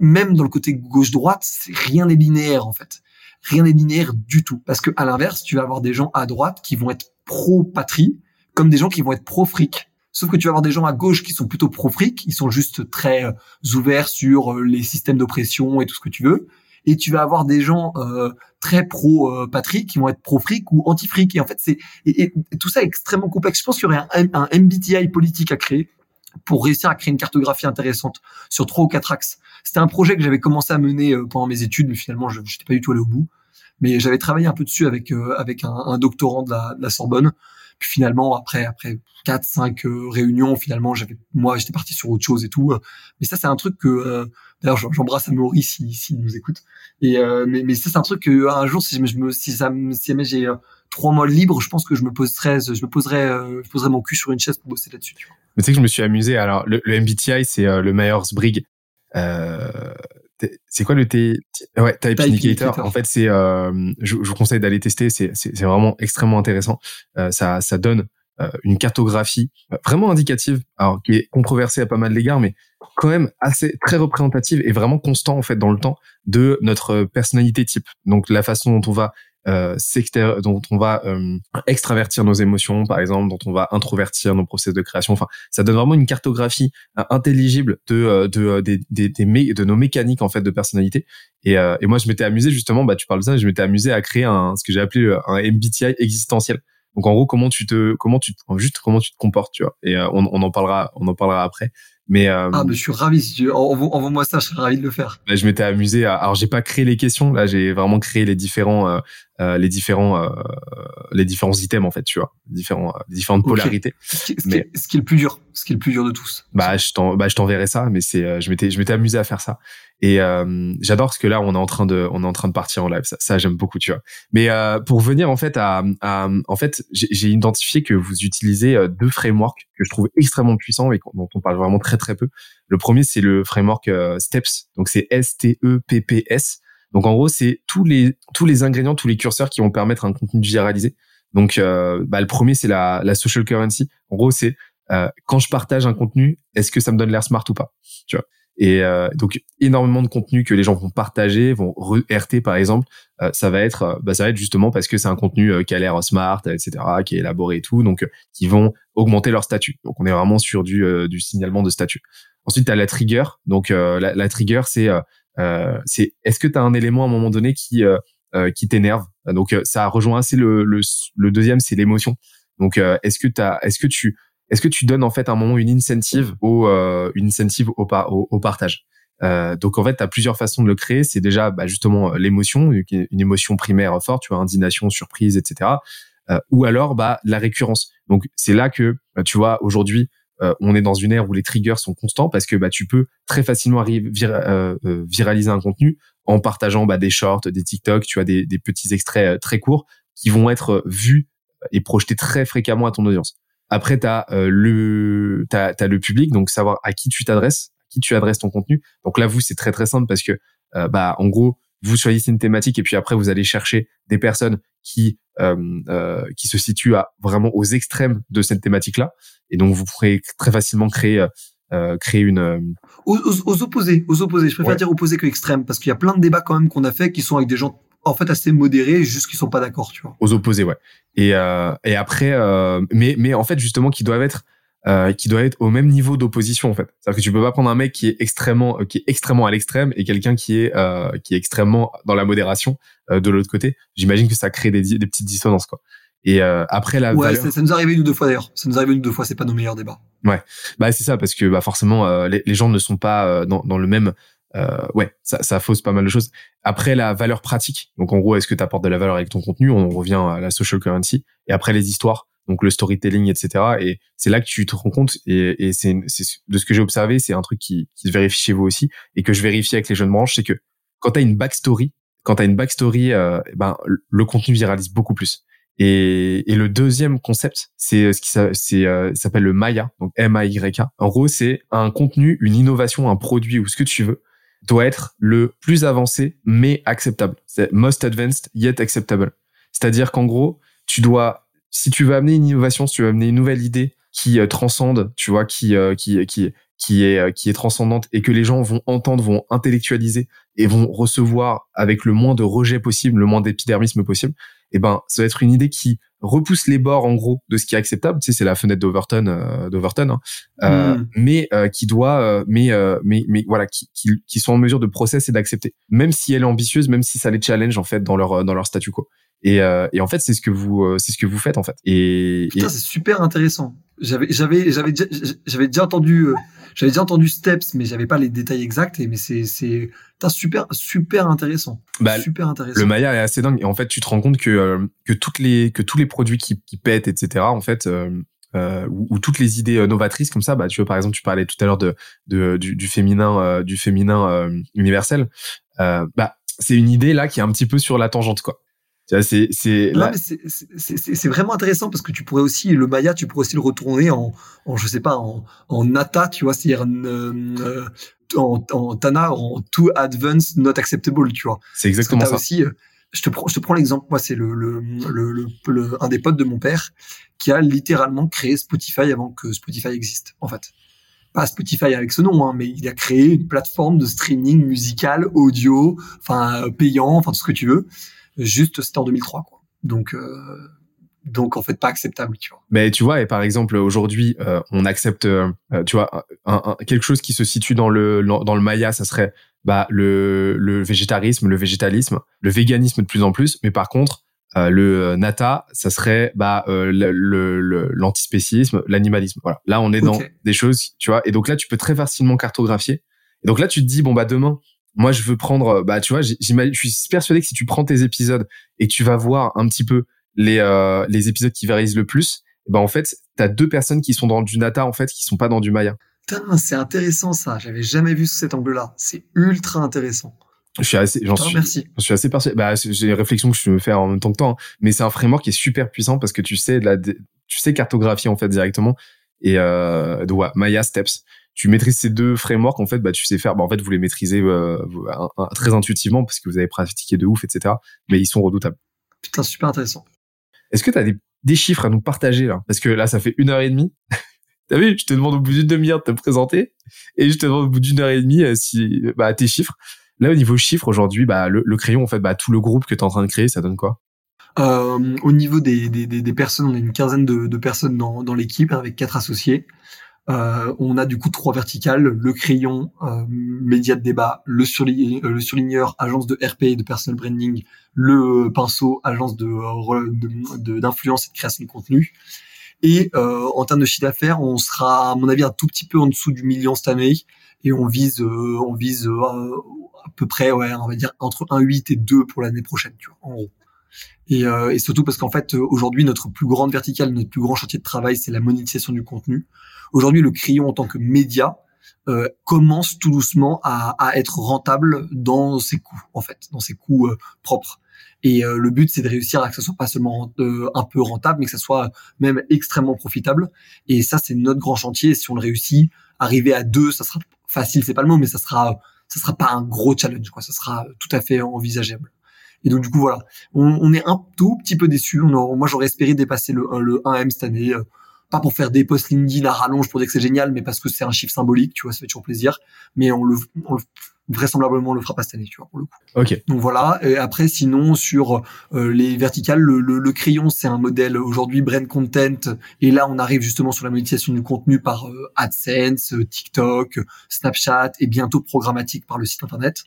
S1: même dans le côté gauche-droite, rien n'est linéaire, en fait. Rien n'est linéaire du tout. Parce que à l'inverse, tu vas avoir des gens à droite qui vont être pro-patrie, comme des gens qui vont être pro-fric. Sauf que tu vas avoir des gens à gauche qui sont plutôt pro-fric, ils sont juste très euh, ouverts sur euh, les systèmes d'oppression et tout ce que tu veux. Et tu vas avoir des gens euh, très pro-patrie qui vont être pro-fric ou anti-fric. Et en fait, c'est et, tout ça est extrêmement complexe. Je pense qu'il y aurait un, MBTI politique à créer pour réussir à créer une cartographie intéressante sur trois ou quatre axes. C'était un projet que j'avais commencé à mener pendant mes études, mais finalement, je n'étais pas du tout allé au bout. Mais j'avais travaillé un peu dessus avec avec un, doctorant de la Sorbonne puis finalement, après après quatre cinq euh, réunions, finalement, j'avais moi j'étais parti sur autre chose et tout. Euh. mais ça, c'est un truc que euh, d'ailleurs j'embrasse Amaury s'il si, nous écoute. Et mais, ça, c'est un truc que un jour, si si jamais j'ai trois mois libres, je pense que je me poserais je me poserais je poserais mon cul sur une chaise pour bosser là-dessus.
S3: Mais tu sais que je me suis amusé. Alors le, MBTI, c'est le Myers Briggs. Euh, c'est quoi le T? Ouais, type, indicator. En fait, c'est euh, je, je, vous conseille d'aller tester. C'est c'est vraiment extrêmement intéressant. Euh, ça ça donne euh, une cartographie euh, vraiment indicative, alors qui est controversée à pas mal d'égards, mais quand même assez très représentative et vraiment constant en fait dans le temps de notre personnalité type. Donc la façon dont on va euh, dont on va euh, extravertir nos émotions, par exemple, dont on va introvertir nos process de création. Enfin, ça donne vraiment une cartographie euh, intelligible de euh, de des, des, des de nos mécaniques en fait de personnalité. Et, et moi, je m'étais amusé justement. Bah, tu parles de ça. Je m'étais amusé à créer un ce que j'ai appelé un MBTI existentiel. Donc en gros, comment tu te comment tu juste comment tu te comportes, tu vois. Et on, on en parlera on en parlera après. Mais euh,
S1: ah, mais je suis ravi. Si tu envoie-moi ça, je serais ravi de le faire.
S3: Bah, je m'étais amusé. À... Alors, j'ai pas créé les questions. Là, j'ai vraiment créé les différents, euh, euh, les différents, euh, les différents items en fait, tu vois, différents, euh, différentes polarités.
S1: Ce qui, mais ce qui est le plus dur, ce qui est le plus dur de tous.
S3: Bah, je t'en, bah, je t'enverrai ça. Mais c'est, je m'étais, je m'étais amusé à faire ça. Et euh, j'adore ce que là on est en train de on est en train de partir en live. Ça, ça j'aime beaucoup, tu vois. Mais euh, pour venir en fait à, à en fait j'ai identifié que vous utilisez euh, deux frameworks que je trouve extrêmement puissants et dont on parle vraiment très très peu. Le premier c'est le framework euh, Steps, donc c'est S T E P P S. Donc en gros c'est tous les tous les ingrédients, tous les curseurs qui vont permettre un contenu de viraliser. Donc euh, bah, le premier c'est la la social currency. En gros c'est quand je partage un contenu, est-ce que ça me donne l'air smart ou pas Tu vois? Et euh, donc énormément de contenu que les gens vont partager, vont RT par exemple, euh, ça va être, euh, bah, ça va être justement parce que c'est un contenu qui a l'air smart, etc., qui est élaboré et tout, donc qui vont augmenter leur statut. Donc on est vraiment sur du, du signalement de statut. Ensuite, tu as la trigger. Donc la, la, trigger, c'est c'est est-ce que tu as un élément à un moment donné qui qui t'énerve? Donc ça rejoint assez le, le, le deuxième, c'est l'émotion. Donc est-ce que t'as, est-ce que tu est-ce que tu donnes en fait à un moment une incentive au euh, une incentive au, au, au partage? Euh, donc en fait, tu as plusieurs façons de le créer. C'est déjà bah, justement l'émotion, une émotion primaire forte, tu vois, indignation, surprise, etc. Euh, ou alors bah la récurrence. Donc c'est là que bah, tu vois aujourd'hui euh, on est dans une ère où les triggers sont constants parce que bah tu peux très facilement arriver euh, viraliser un contenu en partageant bah, des shorts, des TikTok, tu as des, des petits extraits très courts qui vont être vus et projetés très fréquemment à ton audience. Après, tu as, le, t'as, as le public, donc savoir à qui tu t'adresses, à qui tu adresses ton contenu. Donc là, vous, c'est très très simple parce que, bah, en gros, vous choisissez une thématique et puis après, vous allez chercher des personnes qui euh, euh, qui se situent à, vraiment aux extrêmes de cette thématique-là. Et donc, vous pourrez très facilement créer euh, créer une
S1: aux, aux, opposés, aux opposés. Je préfère dire opposés que extrêmes parce qu'il y a plein de débats quand même qu'on a fait qui sont avec des gens en fait assez modérés, juste qui sont pas d'accord, tu vois.
S3: Aux opposés, ouais. Et et après, mais mais en fait justement qui doivent être euh, qui doit être au même niveau d'opposition en fait. C'est-à-dire que tu peux pas prendre un mec qui est extrêmement euh, qui est extrêmement à l'extrême et quelqu'un qui est euh, qui est extrêmement dans la modération euh, de l'autre côté. J'imagine que ça crée des, des petites dissonances quoi. Et après la
S1: ouais, ça, nous arrive une ou deux fois d'ailleurs. Ça nous arrive une ou deux fois. C'est pas nos meilleurs débats.
S3: Ouais, bah c'est ça parce que bah forcément les, les, gens ne sont pas dans, dans le même ouais, ça, ça fausse pas mal de choses. Après, la valeur pratique. Donc, en gros, est-ce que tu apportes de la valeur avec ton contenu? On revient à la social currency. Et après, les histoires donc le storytelling, etc. Et c'est là que tu te rends compte, et, et c'est de ce que j'ai observé, c'est un truc qui, qui se vérifie chez vous aussi, et que je vérifie avec les jeunes branches, c'est que quand tu as une backstory, quand tu une backstory, euh, ben, le contenu viralise beaucoup plus. Et, et le deuxième concept, c'est ce qui euh, s'appelle le Maya, donc M-A-Y-K. En gros, c'est un contenu, une innovation, un produit ou ce que tu veux doit être le plus avancé mais acceptable. C'est most advanced yet acceptable. C'est-à-dire qu'en gros, tu dois si tu veux amener une innovation, si tu veux amener une nouvelle idée qui euh, transcende, tu vois, qui euh, qui qui qui est euh, qui est transcendante et que les gens vont entendre, vont intellectualiser et vont recevoir avec le moins de rejet possible, le moins d'épidermisme possible, eh ben ça va être une idée qui repousse les bords en gros de ce qui est acceptable. Tu sais, c'est la fenêtre d'Overton, euh, d'Overton, hein. euh, hmm. mais qui doit, mais mais mais voilà, qui, qui, qui sont en mesure de processer et d'accepter, même si elle est ambitieuse, même si ça les challenge en fait dans leur dans leur statu quo. Et, euh, et en fait, c'est ce que vous, euh, c'est ce que vous faites en fait. Et,
S1: Putain, c'est super intéressant. J'avais, j'avais, j'avais, j'avais déjà entendu, euh, j'avais déjà entendu Steps, mais j'avais pas les détails exacts. Et mais c'est, c'est, super, super intéressant.
S3: Bah, super intéressant. Le Maya est assez dingue. Et en fait, tu te rends compte que euh, que toutes les, que tous les produits qui, qui pètent, etc. En fait. Euh, ou, ou, toutes les idées novatrices comme ça bah tu vois par exemple tu parlais tout à l'heure de, de du, du féminin du féminin universel bah c'est une idée là qui est un petit peu sur la tangente quoi c'est c'est
S1: c'est vraiment intéressant parce que tu pourrais aussi le Maya, tu pourrais aussi le retourner en, en je sais pas en, en Nata, tu vois, c'est-à-dire euh, en, en Tana, en Too Advanced Not Acceptable, tu vois.
S3: C'est exactement ça.
S1: Aussi, euh, je te prends je te prends l'exemple, moi c'est le le, le, le, un des potes de mon père qui a littéralement créé Spotify avant que Spotify existe en fait. Pas Spotify avec ce nom, hein, mais il a créé une plateforme de streaming musical, audio, enfin payant, enfin tout ce que tu veux Juste, c'était en 2003, quoi. Donc, euh, donc en fait pas acceptable, tu vois.
S3: Mais tu vois, et par exemple aujourd'hui, euh, on accepte, euh, tu vois, un, quelque chose qui se situe dans le dans le Maya, ça serait bah le le végétarisme, le végétalisme, le véganisme de plus en plus. Mais par contre, le nata, ça serait bah le l'antispécisme, l'animalisme. Voilà. Là, on est dans des choses, tu vois. Et donc là, tu peux très facilement cartographier. Et donc là, tu te dis bon bah demain, moi, je veux prendre, bah, tu vois, je suis persuadé que si tu prends tes épisodes et tu vas voir un petit peu les, euh, les épisodes qui varient le plus, bah, en fait, t'as deux personnes qui sont dans du Nata, en fait, qui sont pas dans du Maya.
S1: Putain, c'est intéressant, ça. J'avais jamais vu sous cet angle-là. C'est ultra intéressant.
S3: Je suis assez, j'en suis, je suis assez persuadé. Bah, c'est une réflexion que je me fais en même temps que toi, hein. mais c'est un framework qui est super puissant parce que tu sais, la, tu sais cartographier, en fait, directement. Et, euh, donc, ouais, Maya Steps tu maîtrises ces deux frameworks, en fait, bah, tu sais faire, bah, en fait, vous les maîtrisez euh, très intuitivement parce que vous avez pratiqué de ouf, etc. Mais ils sont redoutables.
S1: Putain, super intéressant.
S3: Est-ce que tu as des, chiffres à nous partager là? Parce que là, ça fait une heure et demie. [laughs] T'as vu? Je te demande au bout d'une demi-heure de te présenter et je te demande au bout d'une heure et demie euh, si bah, tes chiffres. Là, au niveau chiffres, aujourd'hui, bah, le, crayon, en fait, bah, tout le groupe que tu es en train de créer, ça donne quoi?
S1: Euh, Au niveau des, des, des, personnes, on a une quinzaine de, de personnes dans, dans l'équipe avec quatre associés. Euh, on a du coup trois verticales le crayon, euh, média de débat, le, euh, surligneur, agence de RP et de personal branding, le pinceau, agence de d'influence et de création de contenu. Et euh, en termes de chiffre d'affaires, on sera, à mon avis, un tout petit peu en dessous du million cette année. Et on vise, euh, on vise euh, à peu près, ouais, on va dire entre 1,8 et 2 pour l'année prochaine, tu vois, en gros. Et, et surtout parce qu'en fait, aujourd'hui, notre plus grande verticale, notre plus grand chantier de travail, c'est la monétisation du contenu. Aujourd'hui, le crayon en tant que média, euh, commence tout doucement à, à, être rentable dans ses coûts, en fait, dans ses coûts euh, propres. Et euh, le but, c'est de réussir à que ce soit pas seulement un peu rentable, mais que ce soit même extrêmement profitable. Et ça, c'est notre grand chantier. si on le réussit, arriver à deux, ça sera facile, c'est pas le mot, mais ça sera, ça sera pas un gros challenge, quoi. Ça sera tout à fait envisageable. Et donc du coup voilà, on, on est un tout petit peu déçu. moi j'aurais espéré dépasser le, le 1M cette année pas pour faire des posts LinkedIn à rallonge pour dire que c'est génial, mais parce que c'est un chiffre symbolique, tu vois, ça fait toujours plaisir. Mais on le, on le vraisemblablement on le fera pas cette année, tu vois, pour le coup.
S3: Ok.
S1: Donc voilà. Et après, sinon sur euh, les verticales, le, le, crayon, c'est un modèle aujourd'hui brand content. Et là, on arrive justement sur la monétisation du contenu par euh, AdSense, euh, TikTok, Snapchat et bientôt programmatique par le site internet.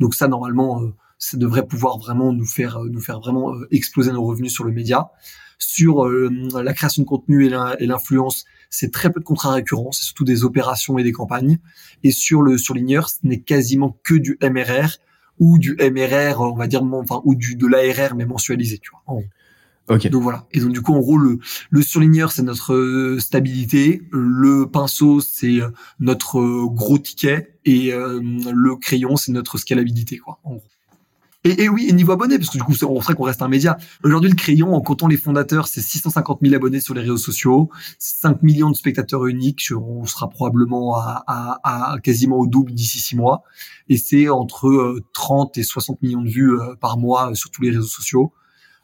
S1: Donc ça, normalement, ça devrait pouvoir vraiment nous faire nous faire vraiment exploser nos revenus sur le média sur euh, la création de contenu et l'influence, c'est très peu de contrats récurrents, c'est surtout des opérations et des campagnes. Et sur le surligneur, ce n'est quasiment que du MRR ou du MRR, on va dire, enfin, ou du de l'ARR mais mensualisé, tu vois.
S3: Ok.
S1: Donc voilà. Et donc du coup, en gros, le, le surligneur, c'est notre euh, stabilité. Le pinceau, c'est euh, notre gros ticket. Et le crayon, c'est notre scalabilité, quoi. En gros. Et, oui, et niveau abonnés, parce que du coup, on serait qu'on reste un média. Aujourd'hui, le crayon, en comptant les fondateurs, c'est 650 000 abonnés sur les réseaux sociaux, 5 millions de spectateurs uniques. On sera probablement à, à, à quasiment au double d'ici six mois. Et c'est entre 30 euh, et 60 millions de vues euh, par mois euh, sur tous les réseaux sociaux.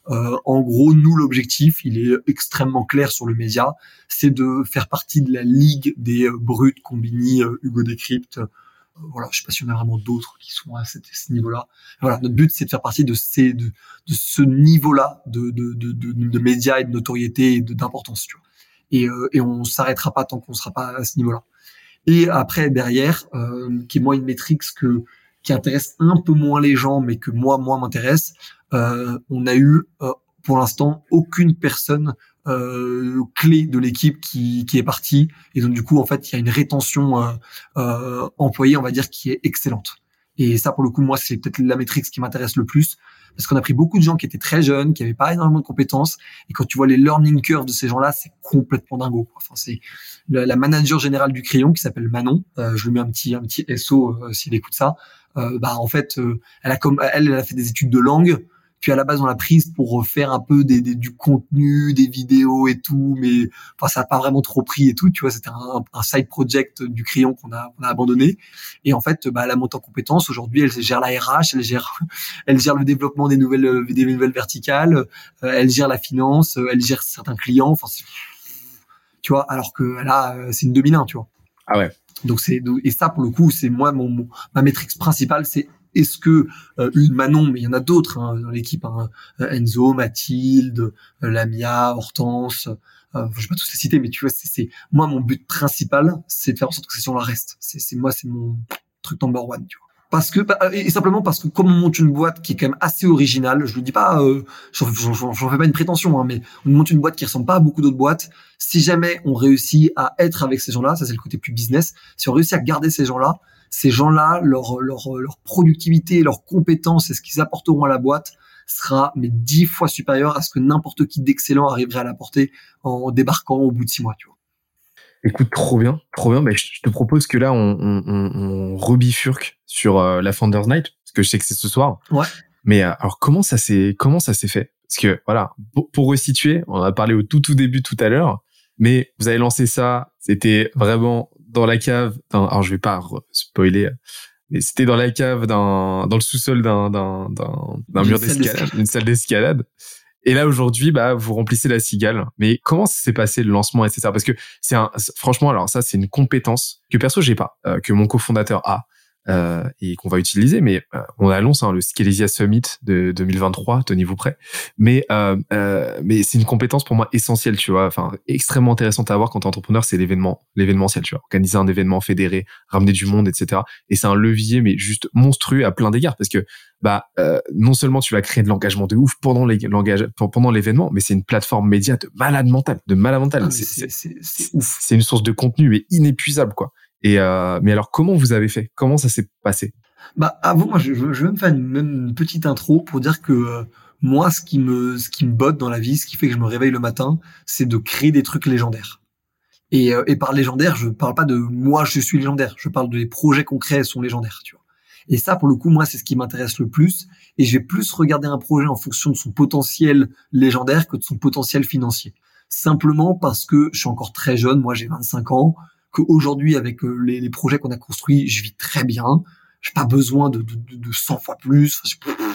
S1: En gros, nous, l'objectif, il est extrêmement clair sur le média, c'est de faire partie de la ligue des brutes, Combini, Hugo Décrypte, voilà, je sais pas si on a vraiment d'autres qui sont à, ce niveau-là. Voilà, notre but c'est de faire partie de ces de, ce niveau-là de, de, de, de, médias et de notoriété et d'importance. Et, euh, et on s'arrêtera pas tant qu'on sera pas à ce niveau-là. Et après derrière, euh, qui est moi une métrique que qui intéresse un peu moins les gens, mais que moi moi m'intéresse, euh, on a eu euh, pour l'instant aucune personne euh, clé de l'équipe qui, qui est partie. Et donc du coup en fait il y a une rétention euh, euh, employée on va dire qui est excellente. Et ça pour le coup moi c'est peut-être la métrique qui m'intéresse le plus. Parce qu'on a pris beaucoup de gens qui étaient très jeunes qui avaient pas énormément de compétences. Et quand tu vois les learning curves de ces gens-là c'est complètement dingo enfin c'est la, manager générale du crayon qui s'appelle Manon euh, je lui mets un petit un petit SO euh, s'il écoute ça. Euh, bah en fait elle a comme elle, elle a fait des études de langue puis à la base, on l'a prise pour faire un peu des, du contenu, des vidéos et tout, mais enfin ça n'a pas vraiment trop pris et tout. Tu vois, c'était un, un, side project du crayon qu'on a, a abandonné. Et en fait, bah, elle a monté en compétence. Aujourd'hui, elle gère la RH, elle gère, [laughs] elle gère le développement des nouvelles, des nouvelles verticales, euh, elle gère la finance, euh, elle gère certains clients. Enfin, tu vois, alors que là, euh, c'est une 2001, tu vois.
S3: Ah ouais.
S1: Donc c'est et ça pour le coup, c'est moi mon, ma métrique principale, c'est est-ce que euh, Manon, mais il y en a d'autres hein, dans l'équipe, hein, Enzo, Mathilde, Lamia, Hortense, euh, je vais pas tous les citer, mais tu vois, c'est moi mon but principal, c'est de faire en sorte que ces gens-là restent. C'est moi, c'est mon truc number one, tu vois. Parce que bah, et simplement parce que comme on monte une boîte qui est quand même assez originale, je le dis pas, euh, j'en fais pas une prétention, hein, mais on monte une boîte qui ressemble pas à beaucoup d'autres boîtes. Si jamais on réussit à être avec ces gens-là, ça c'est le côté plus business. Si on réussit à garder ces gens-là, ces gens-là, leur, leur, leur productivité, leurs compétences et ce qu'ils apporteront à la boîte sera mais dix fois supérieur à ce que n'importe qui d'excellent arriverait à l'apporter en débarquant au bout de six mois, tu vois.
S3: Écoute, trop bien, trop bien. Mais je te propose que là, on, on, on rebifurque sur euh, la Founders Night, parce que je sais que c'est ce soir.
S1: Ouais.
S3: Mais euh, alors, comment ça s'est, comment ça s'est fait? Parce que voilà, pour, pour, resituer, on a parlé au tout tout début tout à l'heure, mais vous avez lancé ça, c'était vraiment dans la cave. Dans, alors je vais pas spoiler, mais c'était dans la cave, dans dans le sous-sol d'un d'un d'un mur d'escalade, une salle d'escalade. Et là aujourd'hui, bah vous remplissez la cigale. Mais comment s'est passé le lancement, etc. Parce que c'est un, franchement, alors ça c'est une compétence que perso j'ai pas, euh, que mon cofondateur a. euh, et qu'on va utiliser. Mais euh, on annonce hein, le Scalesia Summit de 2023, tenez-vous prêt. Mais euh, euh, mais c'est une compétence pour moi essentielle, tu vois, enfin extrêmement intéressante à avoir quand t'es entrepreneur, c'est l'événement, l'événementiel, tu vois, organiser un événement fédéré, ramener du monde, etc. Et c'est un levier mais juste monstrueux à plein d'égards parce que bah non seulement tu vas créer de l'engagement de ouf pendant les pendant l'événement, mais c'est une plateforme média de malade mental, de malade mental.
S1: Ah, c'est ouf.
S3: C'est une source de contenu mais inépuisable quoi. Et euh, mais alors comment vous avez fait? Comment ça s'est passé?
S1: Bah avant moi je, vais me faire une, petite intro pour dire que euh, moi ce qui me ce qui me botte dans la vie, ce qui fait que je me réveille le matin, c'est de créer des trucs légendaires. Et, euh, et par légendaire, je parle pas de moi je suis légendaire, je parle des projets crée sont légendaires, tu vois. Et ça, pour le coup, moi, c'est ce qui m'intéresse le plus. Et je vais plus regarder un projet en fonction de son potentiel légendaire que de son potentiel financier. Simplement parce que je suis encore très jeune, moi j'ai 25 ans, qu'aujourd'hui, avec euh, les, projets qu'on a construits, je vis très bien. J'ai pas besoin de, de, de 100 fois plus.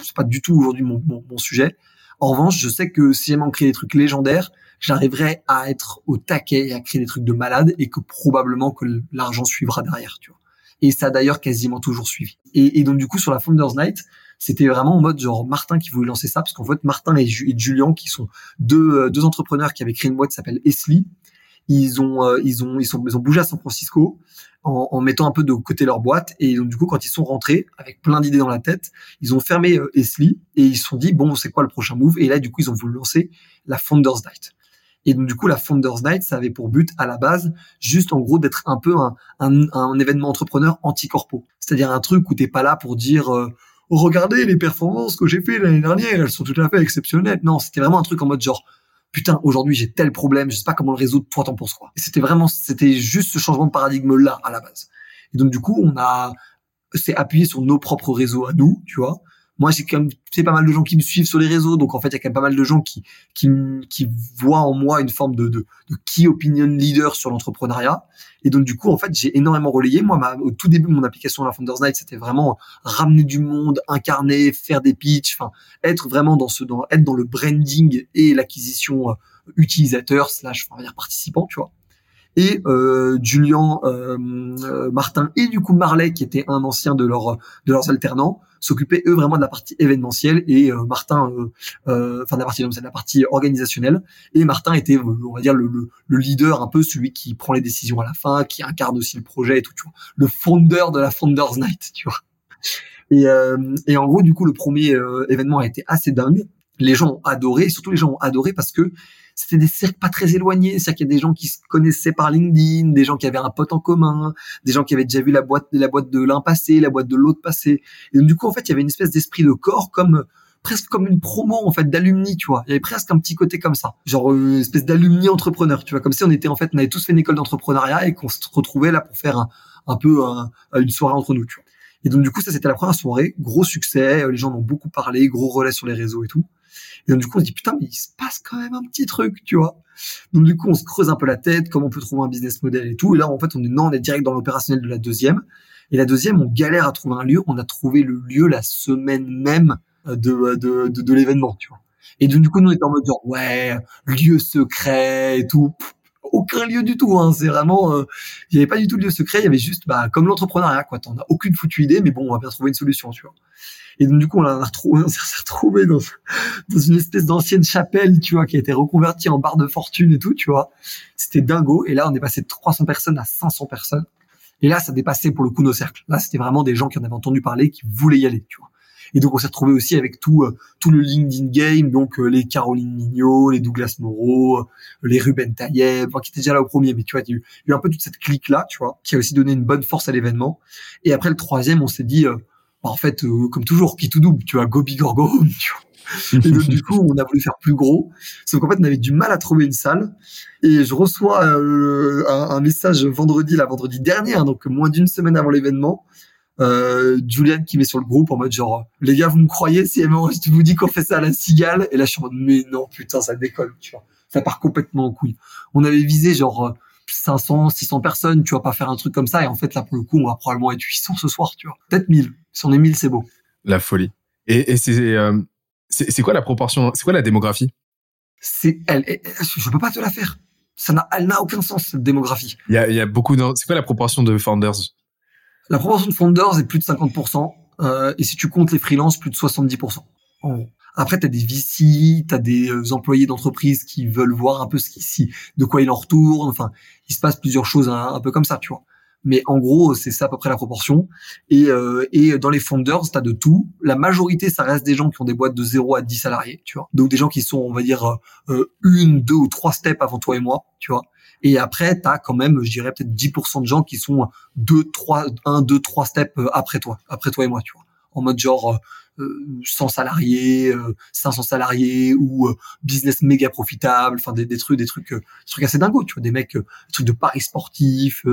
S1: C'est pas du tout aujourd'hui mon, mon, mon, sujet. En revanche, je sais que si j'aime créer des trucs légendaires, j'arriverai à être au taquet et à créer des trucs de malade et que probablement que l'argent suivra derrière, tu vois. Et ça a d'ailleurs quasiment toujours suivi. Et, et, donc du coup sur la Founders Night, c'était vraiment en mode genre Martin qui voulait lancer ça parce qu'en fait Martin et, et, Julien qui sont deux, euh, deux entrepreneurs qui avaient créé une boîte qui s'appelle Esli, ils ont euh, ils ont ils sont ils ont bougé à San Francisco en, en, mettant un peu de côté leur boîte et donc du coup quand ils sont rentrés avec plein d'idées dans la tête, ils ont fermé euh, Esli et ils se sont dit bon c'est quoi le prochain move? Et là du coup ils ont voulu lancer la Founders Night. Et donc du coup, la Founders Night, ça avait pour but à la base juste en gros d'être un peu un, un, un événement entrepreneur anti-corpo. C'est-à-dire un truc où t'es pas là pour dire euh, oh, regardez les performances que j'ai fait l'année dernière, elles sont tout à fait exceptionnelles. Non, c'était vraiment un truc en mode genre putain aujourd'hui j'ai tel problème, je sais pas comment le résoudre, toi t'en penses quoi. C'était vraiment c'était juste ce changement de paradigme là à la base. Et donc du coup, on a s'est appuyé sur nos propres réseaux à nous, tu vois moi j'ai quand même pas mal de gens qui me suivent sur les réseaux donc en fait il y a quand même pas mal de gens qui qui qui voient en moi une forme de de, de key opinion leader sur l'entrepreneuriat. Et donc du coup en fait j'ai énormément relayé. Moi ma, au tout début de mon application la Founders Night c'était vraiment ramener du monde incarner faire des pitchs enfin être vraiment dans ce dans être dans le branding et l'acquisition euh, utilisateur slash dire participant tu vois et euh, Julien, euh, euh, Martin et du coup Marley qui était un ancien de leur de leurs alternants s'occupaient eux vraiment de la partie événementielle et euh, Martin euh, enfin de la partie de la partie organisationnelle. Et Martin était on va dire le, le, le, leader un peu celui qui prend les décisions à la fin qui incarne aussi le projet et tout tu vois. Le founder de la Founders Night tu vois. Et, et en gros du coup le premier événement a été assez dingue. Les gens ont adoré, surtout les gens ont adoré parce que c'était des cercles pas très éloignés, c'est-à-dire qu'il y a des gens qui se connaissaient par LinkedIn, des gens qui avaient un pote en commun, des gens qui avaient déjà vu la boîte, la boîte de l'un passé, la boîte de l'autre passé. Et donc, du coup, en fait, il y avait une espèce d'esprit de corps comme presque comme une promo en fait d'alumni, tu vois. Il y avait presque un petit côté comme ça, genre une espèce d'alumni entrepreneur, tu vois, comme si on était en fait, on avait tous fait une école d'entrepreneuriat et qu'on se retrouvait là pour faire un, peu une soirée entre nous, tu vois. Et donc du coup, ça c'était la première soirée, gros succès, les gens en ont beaucoup parlé, gros relais sur les réseaux et tout. Et donc, du coup, on se dit, putain, mais il se passe quand même un petit truc, tu vois. Donc, du coup, on se creuse un peu la tête, comment on peut trouver un business model et tout. Et là, en fait, on est, non, on est direct dans l'opérationnel de la deuxième. Et la deuxième, on galère à trouver un lieu. On a trouvé le lieu la semaine même de, de, de, de l'événement, tu vois. Et donc, du coup, nous, on était en mode genre, ouais, lieu secret et tout. Aucun lieu du tout, hein. C'est vraiment, euh, il y avait pas du tout de lieu secret. Il y avait juste, bah, comme l'entrepreneuriat, quoi. T'en as aucune foutue idée, mais bon, on va bien trouver une solution, tu vois. Et donc, du coup, on, a retrouvé, [laughs] on s'est retrouvé dans, dans une espèce d'ancienne chapelle, tu vois, qui a été reconvertie en bar de fortune et tout, tu vois. C'était dingo. Et là, on est passé de 300 personnes à 500 personnes. Et là, ça dépassait pour le coup nos cercles. Là, c'était vraiment des gens qui en avaient entendu parler, qui voulaient y aller, tu vois. Et donc, on s'est retrouvé aussi avec tout, euh, tout le LinkedIn game, donc euh, les Caroline Mignot, les Douglas Moreau, euh, les Ruben Taïeb, qui étaient déjà là au premier, mais tu vois, il y a eu, un peu toute cette clique-là, tu vois, qui a aussi donné une bonne force à l'événement. Et après, le troisième, on s'est dit, bah, en fait, euh, comme toujours, qui tout double, tu vois, go big tu vois. Et donc, du coup, on a voulu faire plus gros. Sauf qu'en fait, on avait du mal à trouver une salle. Et je reçois euh, un, un, message vendredi, la vendredi dernier, hein, donc moins d'une semaine avant l'événement. Euh, Julian qui met sur le groupe en mode genre, les gars, vous me croyez si je vous dis qu'on fait ça à la cigale? Et là, je suis en mode, mais non, putain, ça décolle, tu vois. Ça part complètement en couille. On avait visé genre 500, 600 personnes, tu vas pas faire un truc comme ça. Et en fait, là, pour le coup, on va probablement être 800 ce soir, tu vois. Peut-être 1000. Si on est 1000, c'est beau.
S3: La folie. Et, et euh, c'est, c'est quoi la proportion, c'est quoi la démographie?
S1: C'est, elle, je peux pas te la faire. Ça n'a, elle n'a aucun sens, cette démographie.
S3: Il y a, il y a beaucoup c'est quoi la proportion de founders?
S1: La proportion de founders est plus de 50%, euh, et si tu comptes les freelances, plus de 70%. Après, tu as des VC, tu as des euh, employés d'entreprise qui veulent voir un peu ce qui, de quoi il en retourne. Enfin, il se passe plusieurs choses un, un peu comme ça, tu vois mais en gros, c'est ça à peu près la proportion. Et, euh, et dans les founders, tu as de tout. La majorité, ça reste des gens qui ont des boîtes de 0 à 10 salariés, tu vois. Donc des gens qui sont, on va dire, euh, une, deux ou trois steps avant toi et moi, tu vois. Et après, tu as quand même, je dirais peut-être 10% de gens qui sont deux, trois, un, deux, trois steps euh, après toi, après toi et moi, tu vois. En mode genre, 100 salariés, 500 salariés ou business méga profitable, enfin des, des, trucs, des trucs, des trucs assez dingos, tu vois, des mecs, des trucs de paris sportifs,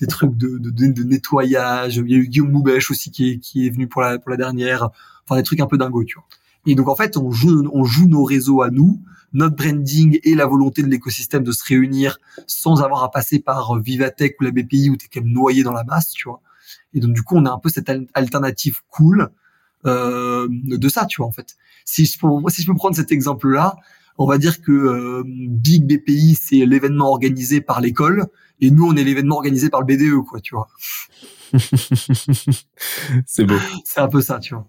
S1: des trucs de, de, de, nettoyage. Il y a eu Guillaume Moubèche aussi qui est, qui est venu pour la, pour la dernière, enfin des trucs un peu dingos, tu vois. Et donc en fait, on joue, on joue nos réseaux à nous, notre branding et la volonté de l'écosystème de se réunir sans avoir à passer par Vivatech ou la BPI où t'es quand même noyé dans la masse, tu vois. Et donc du coup, on a un peu cette alternative cool euh, de ça, tu vois, en fait. Si je, peux, si je peux prendre cet exemple-là, on va dire que euh, Big BPI, c'est l'événement organisé par l'école, et nous, on est l'événement organisé par le BDE, quoi, tu vois. [laughs]
S3: c'est beau.
S1: C'est un peu ça, tu vois.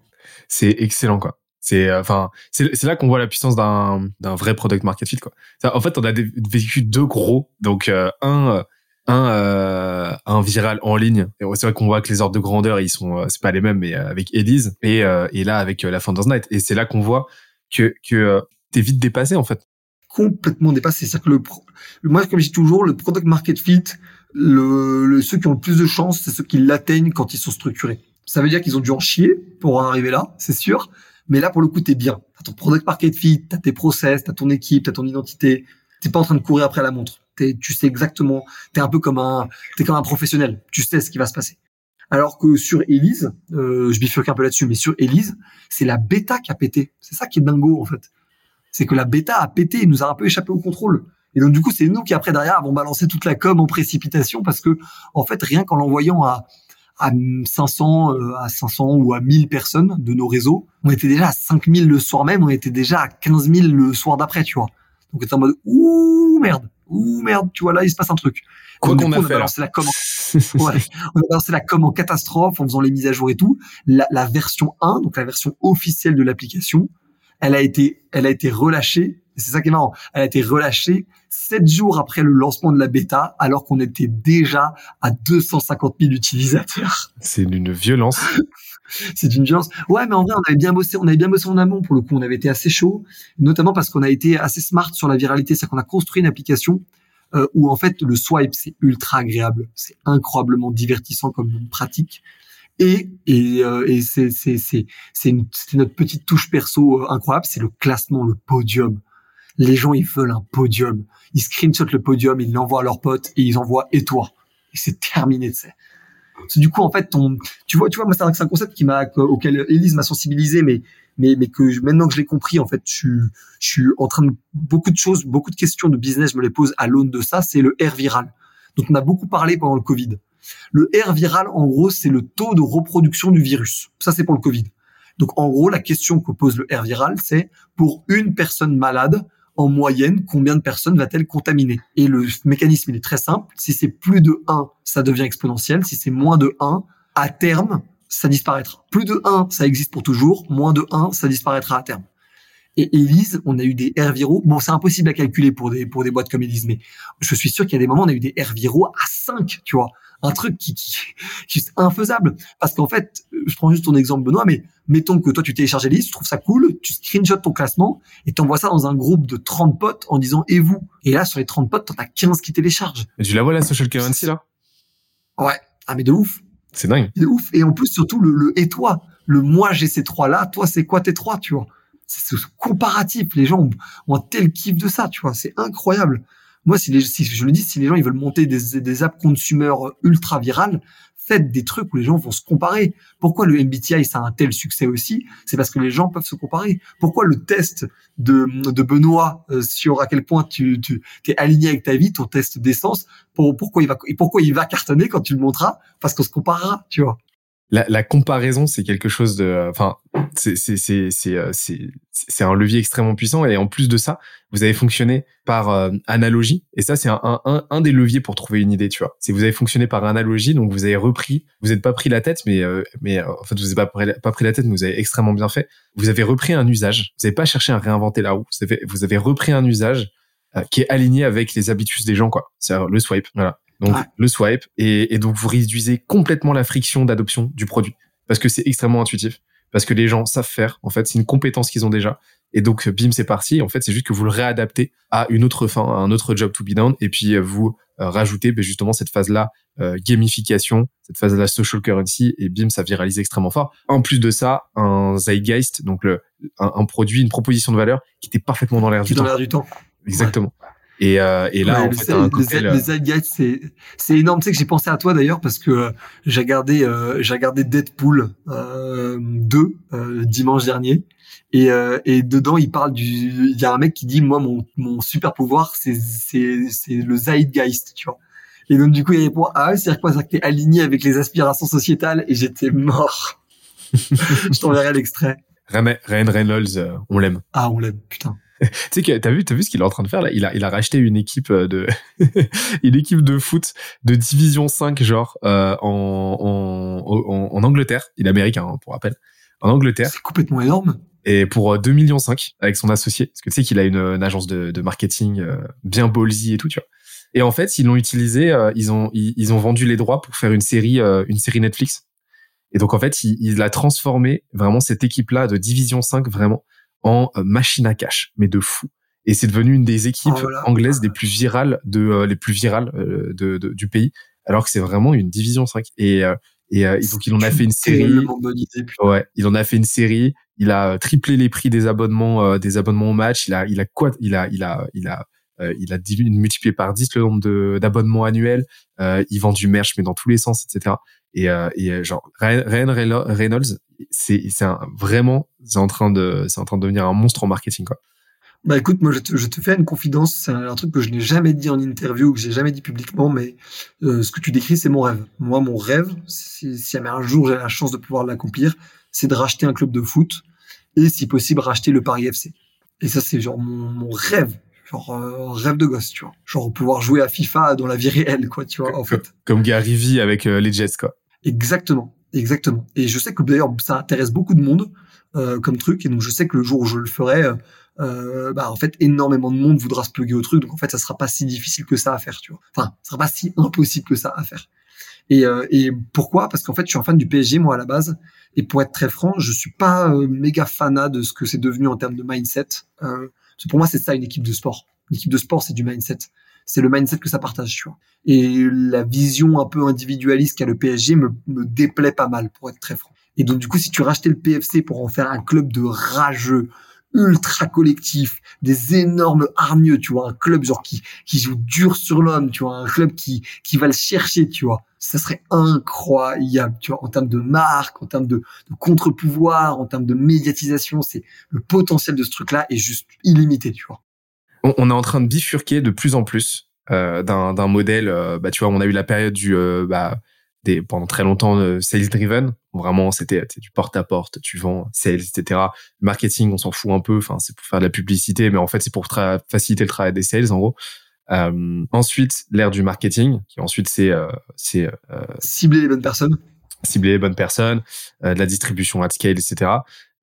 S3: C'est excellent, quoi. C'est euh, enfin c'est là qu'on voit la puissance d'un d'un vrai product market fit quoi. en fait, on a vécu deux gros donc un un euh, un viral en ligne. C'est vrai qu'on voit que les ordres de grandeur ils sont euh, c'est pas les mêmes mais euh, avec Elise et euh, et là avec la Founders Night et c'est là qu'on voit que que t'es vite dépassé en fait.
S1: Complètement dépassé. C'est-à-dire que le moi comme je dis toujours le product market fit le ceux qui ont le plus de chance c'est ceux qui l'atteignent quand ils sont structurés. Ça veut dire qu'ils ont dû en chier pour en arriver là, c'est sûr. Mais là, pour le coup, t'es bien. T'as ton product market fit, t'as tes process, t'as ton équipe, t'as ton identité. T'es pas en train de courir après la montre tu sais exactement, t'es un peu comme un, t'es comme un professionnel, tu sais ce qui va se passer. Alors que sur Elise, euh, je bifurque un peu là-dessus, mais sur Elise, c'est la bêta qui a pété. C'est ça qui est dingo en fait. C'est que la bêta a pété, il nous a un peu échappé au contrôle. Et donc du coup, c'est nous qui après derrière avons balancé toute la com en précipitation parce que en fait, rien qu'en l'envoyant à à 500 euh, à 500 ou à 1000 personnes de nos réseaux, on était déjà à 5000 le soir même, on était déjà à 15 000 le soir d'après, tu vois. Donc on était en mode ouh merde ouh merde, tu vois là il se passe un truc.
S3: Quoi qu'on a,
S1: on a balancé la com. En... [laughs] ouais, on a balancé la com en catastrophe en faisant les mises à jour et tout. La, la version 1, donc la version officielle de l'application, elle a été, elle a été relâchée. C'est ça qui est marrant. Elle a été relâchée sept jours après le lancement de la bêta, alors qu'on était déjà à 250 000 utilisateurs.
S3: C'est une violence. [laughs]
S1: c'est une violence. Ouais, mais en vrai, on avait bien bossé, on avait bien bossé en amont pour le coup. On avait été assez chaud, notamment parce qu'on a été assez smart sur la viralité, c'est qu'on a construit une application euh, où en fait le swipe c'est ultra agréable, c'est incroyablement divertissant comme pratique. Et, et, euh, et c'est notre petite touche perso euh, incroyable, c'est le classement, le podium. Les gens ils veulent un podium, ils screenshotent le podium, ils l'envoient à leurs potes et ils envoient et toi? Et c'est terminé, tu sais du coup, en fait, ton, tu vois, tu vois, moi, c'est un, concept qui m'a, auquel Elise m'a sensibilisé, mais, mais, mais que maintenant que je l'ai compris, en fait, je, je suis en train de, beaucoup de choses, beaucoup de questions de business, je me les pose à l'aune de ça, c'est le R viral. Donc, on a beaucoup parlé pendant le Covid. Le R viral, en gros, c'est le taux de reproduction du virus. Ça, c'est pour le Covid. Donc, en gros, la question que pose le R viral, c'est pour une personne malade, en moyenne, combien de personnes va-t-elle contaminer? Et le mécanisme, il est très simple. Si c'est plus de 1, ça devient exponentiel. Si c'est moins de 1, à terme, ça disparaîtra. Plus de 1, ça existe pour toujours. Moins de 1, ça disparaîtra à terme. Et Elise, on a eu des R viraux. Bon, c'est impossible à calculer pour des, pour des boîtes comme Elise, mais je suis sûr qu'il y a des moments, on a eu des R viraux à 5, tu vois un truc qui, qui, qui est infaisable. Parce qu'en fait, je prends juste ton exemple, Benoît, mais mettons que toi, tu télécharges liste, tu trouves ça cool, tu screenshots ton classement et t'envoies ça dans un groupe de 30 potes en disant, et vous? Et là, sur les 30 potes, t'en as 15 qui téléchargent.
S3: Tu la vois, la social currency, là?
S1: Ouais. Ah, mais de ouf.
S3: C'est dingue.
S1: De ouf. Et en plus, surtout, le, le et toi? Le moi, j'ai ces trois-là. Toi, c'est quoi tes trois, tu vois? C'est ce comparatif. Les gens ont, ont un tel kiff de ça, tu vois. C'est incroyable. Moi, si, les, si je le dis, si les gens ils veulent monter des, des apps consumer ultra virales, faites des trucs où les gens vont se comparer. Pourquoi le MBTI ça a un tel succès aussi? C'est parce que les gens peuvent se comparer. Pourquoi le test de, de Benoît euh, sur à quel point tu, tu es aligné avec ta vie, ton test d'essence, pour, pourquoi il va pourquoi il va cartonner quand tu le montreras? Parce qu'on se comparera, tu vois.
S3: La, la comparaison, c'est quelque chose de, enfin, c'est c'est euh, c'est un levier extrêmement puissant et en plus de ça, vous avez fonctionné par euh, analogie et ça c'est un, un un des leviers pour trouver une idée, tu vois. C'est vous avez fonctionné par analogie, donc vous avez repris, vous n'êtes pas pris la tête, mais euh, mais en fait vous n'avez pas pris, pas pris la tête, mais vous avez extrêmement bien fait. Vous avez repris un usage, vous n'avez pas cherché à réinventer la roue, vous avez vous avez repris un usage qui est aligné avec les habitudes des gens, quoi. C'est le swipe, voilà donc le swipe, et, et, donc vous réduisez complètement la friction d'adoption du produit parce que c'est extrêmement intuitif, parce que les gens savent faire. En fait, c'est une compétence qu'ils ont déjà. Et donc, bim, c'est parti. En fait, c'est juste que vous le réadaptez à une autre fin, à un autre job to be done, et puis euh, vous euh, rajoutez ben, justement cette phase-là euh, gamification, cette phase-là social currency, et bim, ça viralise extrêmement fort. En plus de ça, un zeitgeist, donc le, un, produit, une proposition de valeur qui était parfaitement dans l'air du,
S1: dans l'air du temps.
S3: Exactement. Et, euh, et là, en fait, un
S1: cocktail, les, euh, c'est c'est énorme. Tu sais que j'ai pensé à toi d'ailleurs parce que euh, j'ai regardé euh, j'ai regardé Deadpool euh, 2 euh, dimanche dernier et et dedans il parle du il y a un mec qui dit moi mon mon super pouvoir c'est c'est c'est le zeitgeist, tu vois. Et donc du coup il répond ah c'est quoi ça que t'es aligné avec les aspirations sociétales et j'étais mort. [laughs] Je t'enverrai l'extrait.
S3: Ryan Reynolds, on l'aime.
S1: Ah on l'aime putain [laughs]
S3: tu sais que t'as vu, t'as vu ce qu'il est en train de faire là? Il a, il a racheté une équipe euh, de, [laughs] une équipe de foot de division 5 genre euh, en, en, en, Angleterre. Il est américain hein, pour rappel. En Angleterre.
S1: C'est complètement énorme.
S3: Et pour 2 euh, millions 5 avec son associé, parce que tu sais qu'il a une, agence de, de marketing euh, bien ballsy et tout, tu vois. Et en fait, ils l'ont utilisé, ils ont ils, ils, ont vendu les droits pour faire une série une série Netflix. Et donc en fait, il, il a transformé vraiment cette équipe là de division 5 vraiment en euh, machine à cash, mais de fou. Et c'est devenu une des équipes oh anglaises des plus virales de euh, les plus virales euh, de, du pays, alors que c'est vraiment une division 5. Et, et, donc il en a fait une série. Ouais, il en a fait une série. Il a triplé les prix des abonnements des abonnements au match. Il a il a quoi Il a il a il a il a multiplié par 10 le nombre d'abonnements annuels. il vend du merch mais dans tous les sens, etc. Et, et genre Ryan Reynolds, c'est vraiment c'est en train de en train de devenir un monstre en marketing quoi.
S1: Bah écoute, moi je te, fais une confidence, c'est un, truc que je n'ai jamais dit en interview, que j'ai jamais dit publiquement, mais euh, ce que tu décris, c'est mon rêve. Moi, mon rêve, si, si un jour j'ai la chance de pouvoir l'accomplir, c'est de racheter un club de foot et si possible racheter le Paris FC. Et ça, c'est genre mon rêve, genre euh, rêve de gosse, tu vois. Genre pouvoir jouer à FIFA dans la vie réelle, quoi, tu vois, en fait.
S3: Comme Gary Vee avec euh, les Jets, quoi.
S1: Exactement. Exactement. Et je sais que d'ailleurs ça intéresse beaucoup de monde euh, comme truc, et donc je sais que le jour où je le ferai, euh, euh, bah en fait énormément de monde voudra se plugger au truc, donc en fait ça sera pas si difficile que ça à faire, tu vois. Enfin, ça sera pas si impossible que ça à faire. Et, euh, et pourquoi? Parce qu'en fait je suis un fan du PSG moi à la base, et pour être très franc, je suis pas euh, méga fanat de ce que c'est devenu en termes de mindset. Euh, pour moi c'est ça une équipe de sport. Une équipe de sport c'est du mindset c'est le mindset que ça partage, tu vois. Et la vision un peu individualiste qu'a le PSG me, me déplaît pas mal, pour être très franc. Et donc, du coup, si tu rachetais le PFC pour en faire un club de rageux, ultra collectif, des énormes hargneux, tu vois, un club genre qui, qui joue dur sur l'homme, tu vois, un club qui, qui va le chercher, tu vois. Ça serait incroyable, tu vois, en termes de marque, en termes de, contre-pouvoir, en termes de médiatisation, c'est le potentiel de ce truc-là est juste illimité, tu vois
S3: on, est en train de bifurquer de plus en plus euh, d'un modèle. Euh, bah, tu vois, on a eu la période du euh, bah, des, pendant très longtemps sales driven. Vraiment, c'était du porte à porte, tu vends, sales, etc. Le marketing, on s'en fout un peu. Enfin, c'est pour faire de la publicité, mais en fait, c'est pour faciliter le travail des sales, en gros. ensuite, l'ère du marketing, qui ensuite c'est c'est
S1: cibler les bonnes personnes,
S3: cibler les bonnes personnes, de la distribution at scale, etc.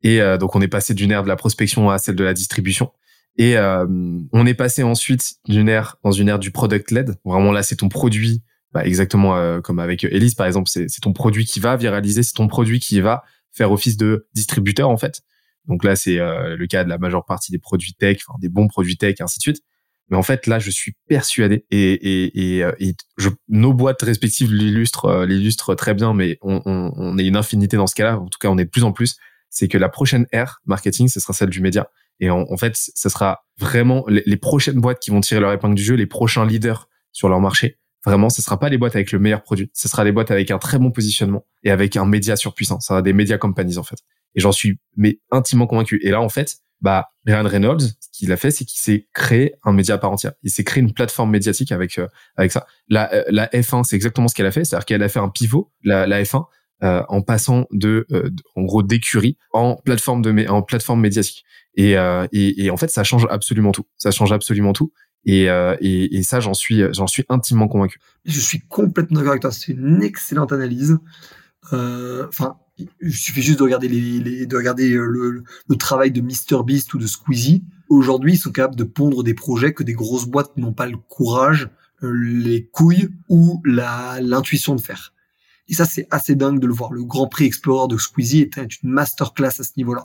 S3: Et donc, on est passé d'une ère de la prospection à celle de la distribution. Et euh, on est passé ensuite d'une ère dans une ère du product led. Vraiment là, c'est ton produit, bah, exactement euh, comme avec Elise par exemple, c'est ton produit qui va viraliser, c'est ton produit qui va faire office de distributeur en fait. Donc là, c'est euh, le cas de la majeure partie des produits tech, enfin des bons produits tech, ainsi de suite. Mais en fait, là, je suis persuadé et, et, et, et je, nos boîtes respectives l'illustrent, l'illustrent très bien, mais on, on, on est une infinité dans ce cas-là. En tout cas, on est de plus en plus. C'est que la prochaine ère marketing, ce sera celle du média. Et en, fait, ce sera vraiment les, prochaines boîtes qui vont tirer leur épingle du jeu, les prochains leaders sur leur marché. Vraiment, ce sera pas les boîtes avec le meilleur produit. Ce sera les boîtes avec un très bon positionnement et avec un média surpuissant. Ça sera des média companies, en fait. Et j'en suis, mais intimement convaincu. Et là, en fait, bah, Ryan Reynolds, ce qu'il a fait, c'est qu'il s'est créé un média à part entière. Il s'est créé une plateforme médiatique avec, euh, avec ça. La, euh, la F1, c'est exactement ce qu'elle a fait. C'est-à-dire qu'elle a fait un pivot, la, la F1, euh, en passant de, euh, en gros d'écurie en plateforme de en plateforme médiatique. Et, euh, et, et, en fait, ça change absolument tout. Ça change absolument tout. Et, et, et ça, j'en suis, j'en suis intimement convaincu.
S1: Je suis complètement d'accord avec toi. C'est une excellente analyse. Enfin, il suffit juste de regarder les, de regarder le, le, travail de Mr Beast ou de Squeezie. Aujourd'hui, ils sont capables de pondre des projets que des grosses boîtes n'ont pas le courage, les couilles ou l'intuition de faire. Et ça, c'est assez dingue de le voir. Le Grand Prix Explorer de Squeezie était une masterclass à ce niveau-là.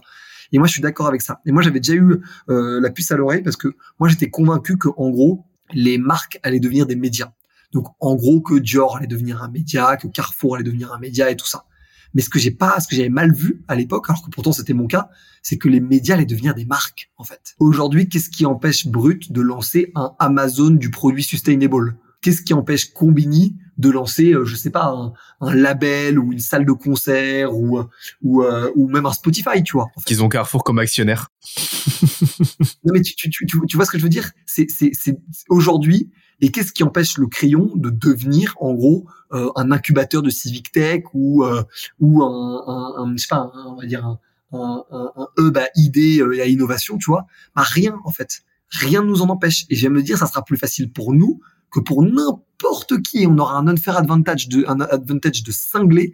S1: Et moi, je suis d'accord avec ça. Et moi, j'avais déjà eu euh, la puce à l'oreille parce que moi, j'étais convaincu que, en gros, les marques allaient devenir des médias. Donc, en gros, que Dior allait devenir un média, que Carrefour allait devenir un média et tout ça. Mais ce que j'ai pas, ce que j'avais mal vu à l'époque, alors que pourtant c'était mon cas, c'est que les médias allaient devenir des marques, en fait. Aujourd'hui, qu'est-ce qui empêche Brut de lancer un Amazon du produit sustainable? Qu'est-ce qui empêche Combini de lancer, euh, je sais pas, un, label ou une salle de concert ou ou, euh, ou même un Spotify, tu vois.
S3: Qu'ils ont Carrefour comme actionnaire. [laughs]
S1: non mais tu, tu, tu, tu, vois ce que je veux dire? C'est c'est c'est aujourd'hui. Et qu'est-ce qui empêche le crayon de devenir, en gros, euh, un incubateur de civic tech ou ou un, un, un, je sais pas, on va dire un, un, un, hub à idées et à innovation, tu vois? Bah rien en fait, rien ne nous en empêche. Et je me dire, ça sera plus facile pour nous que pour n'importe qui, on aura un unfair advantage de, un advantage de cinglé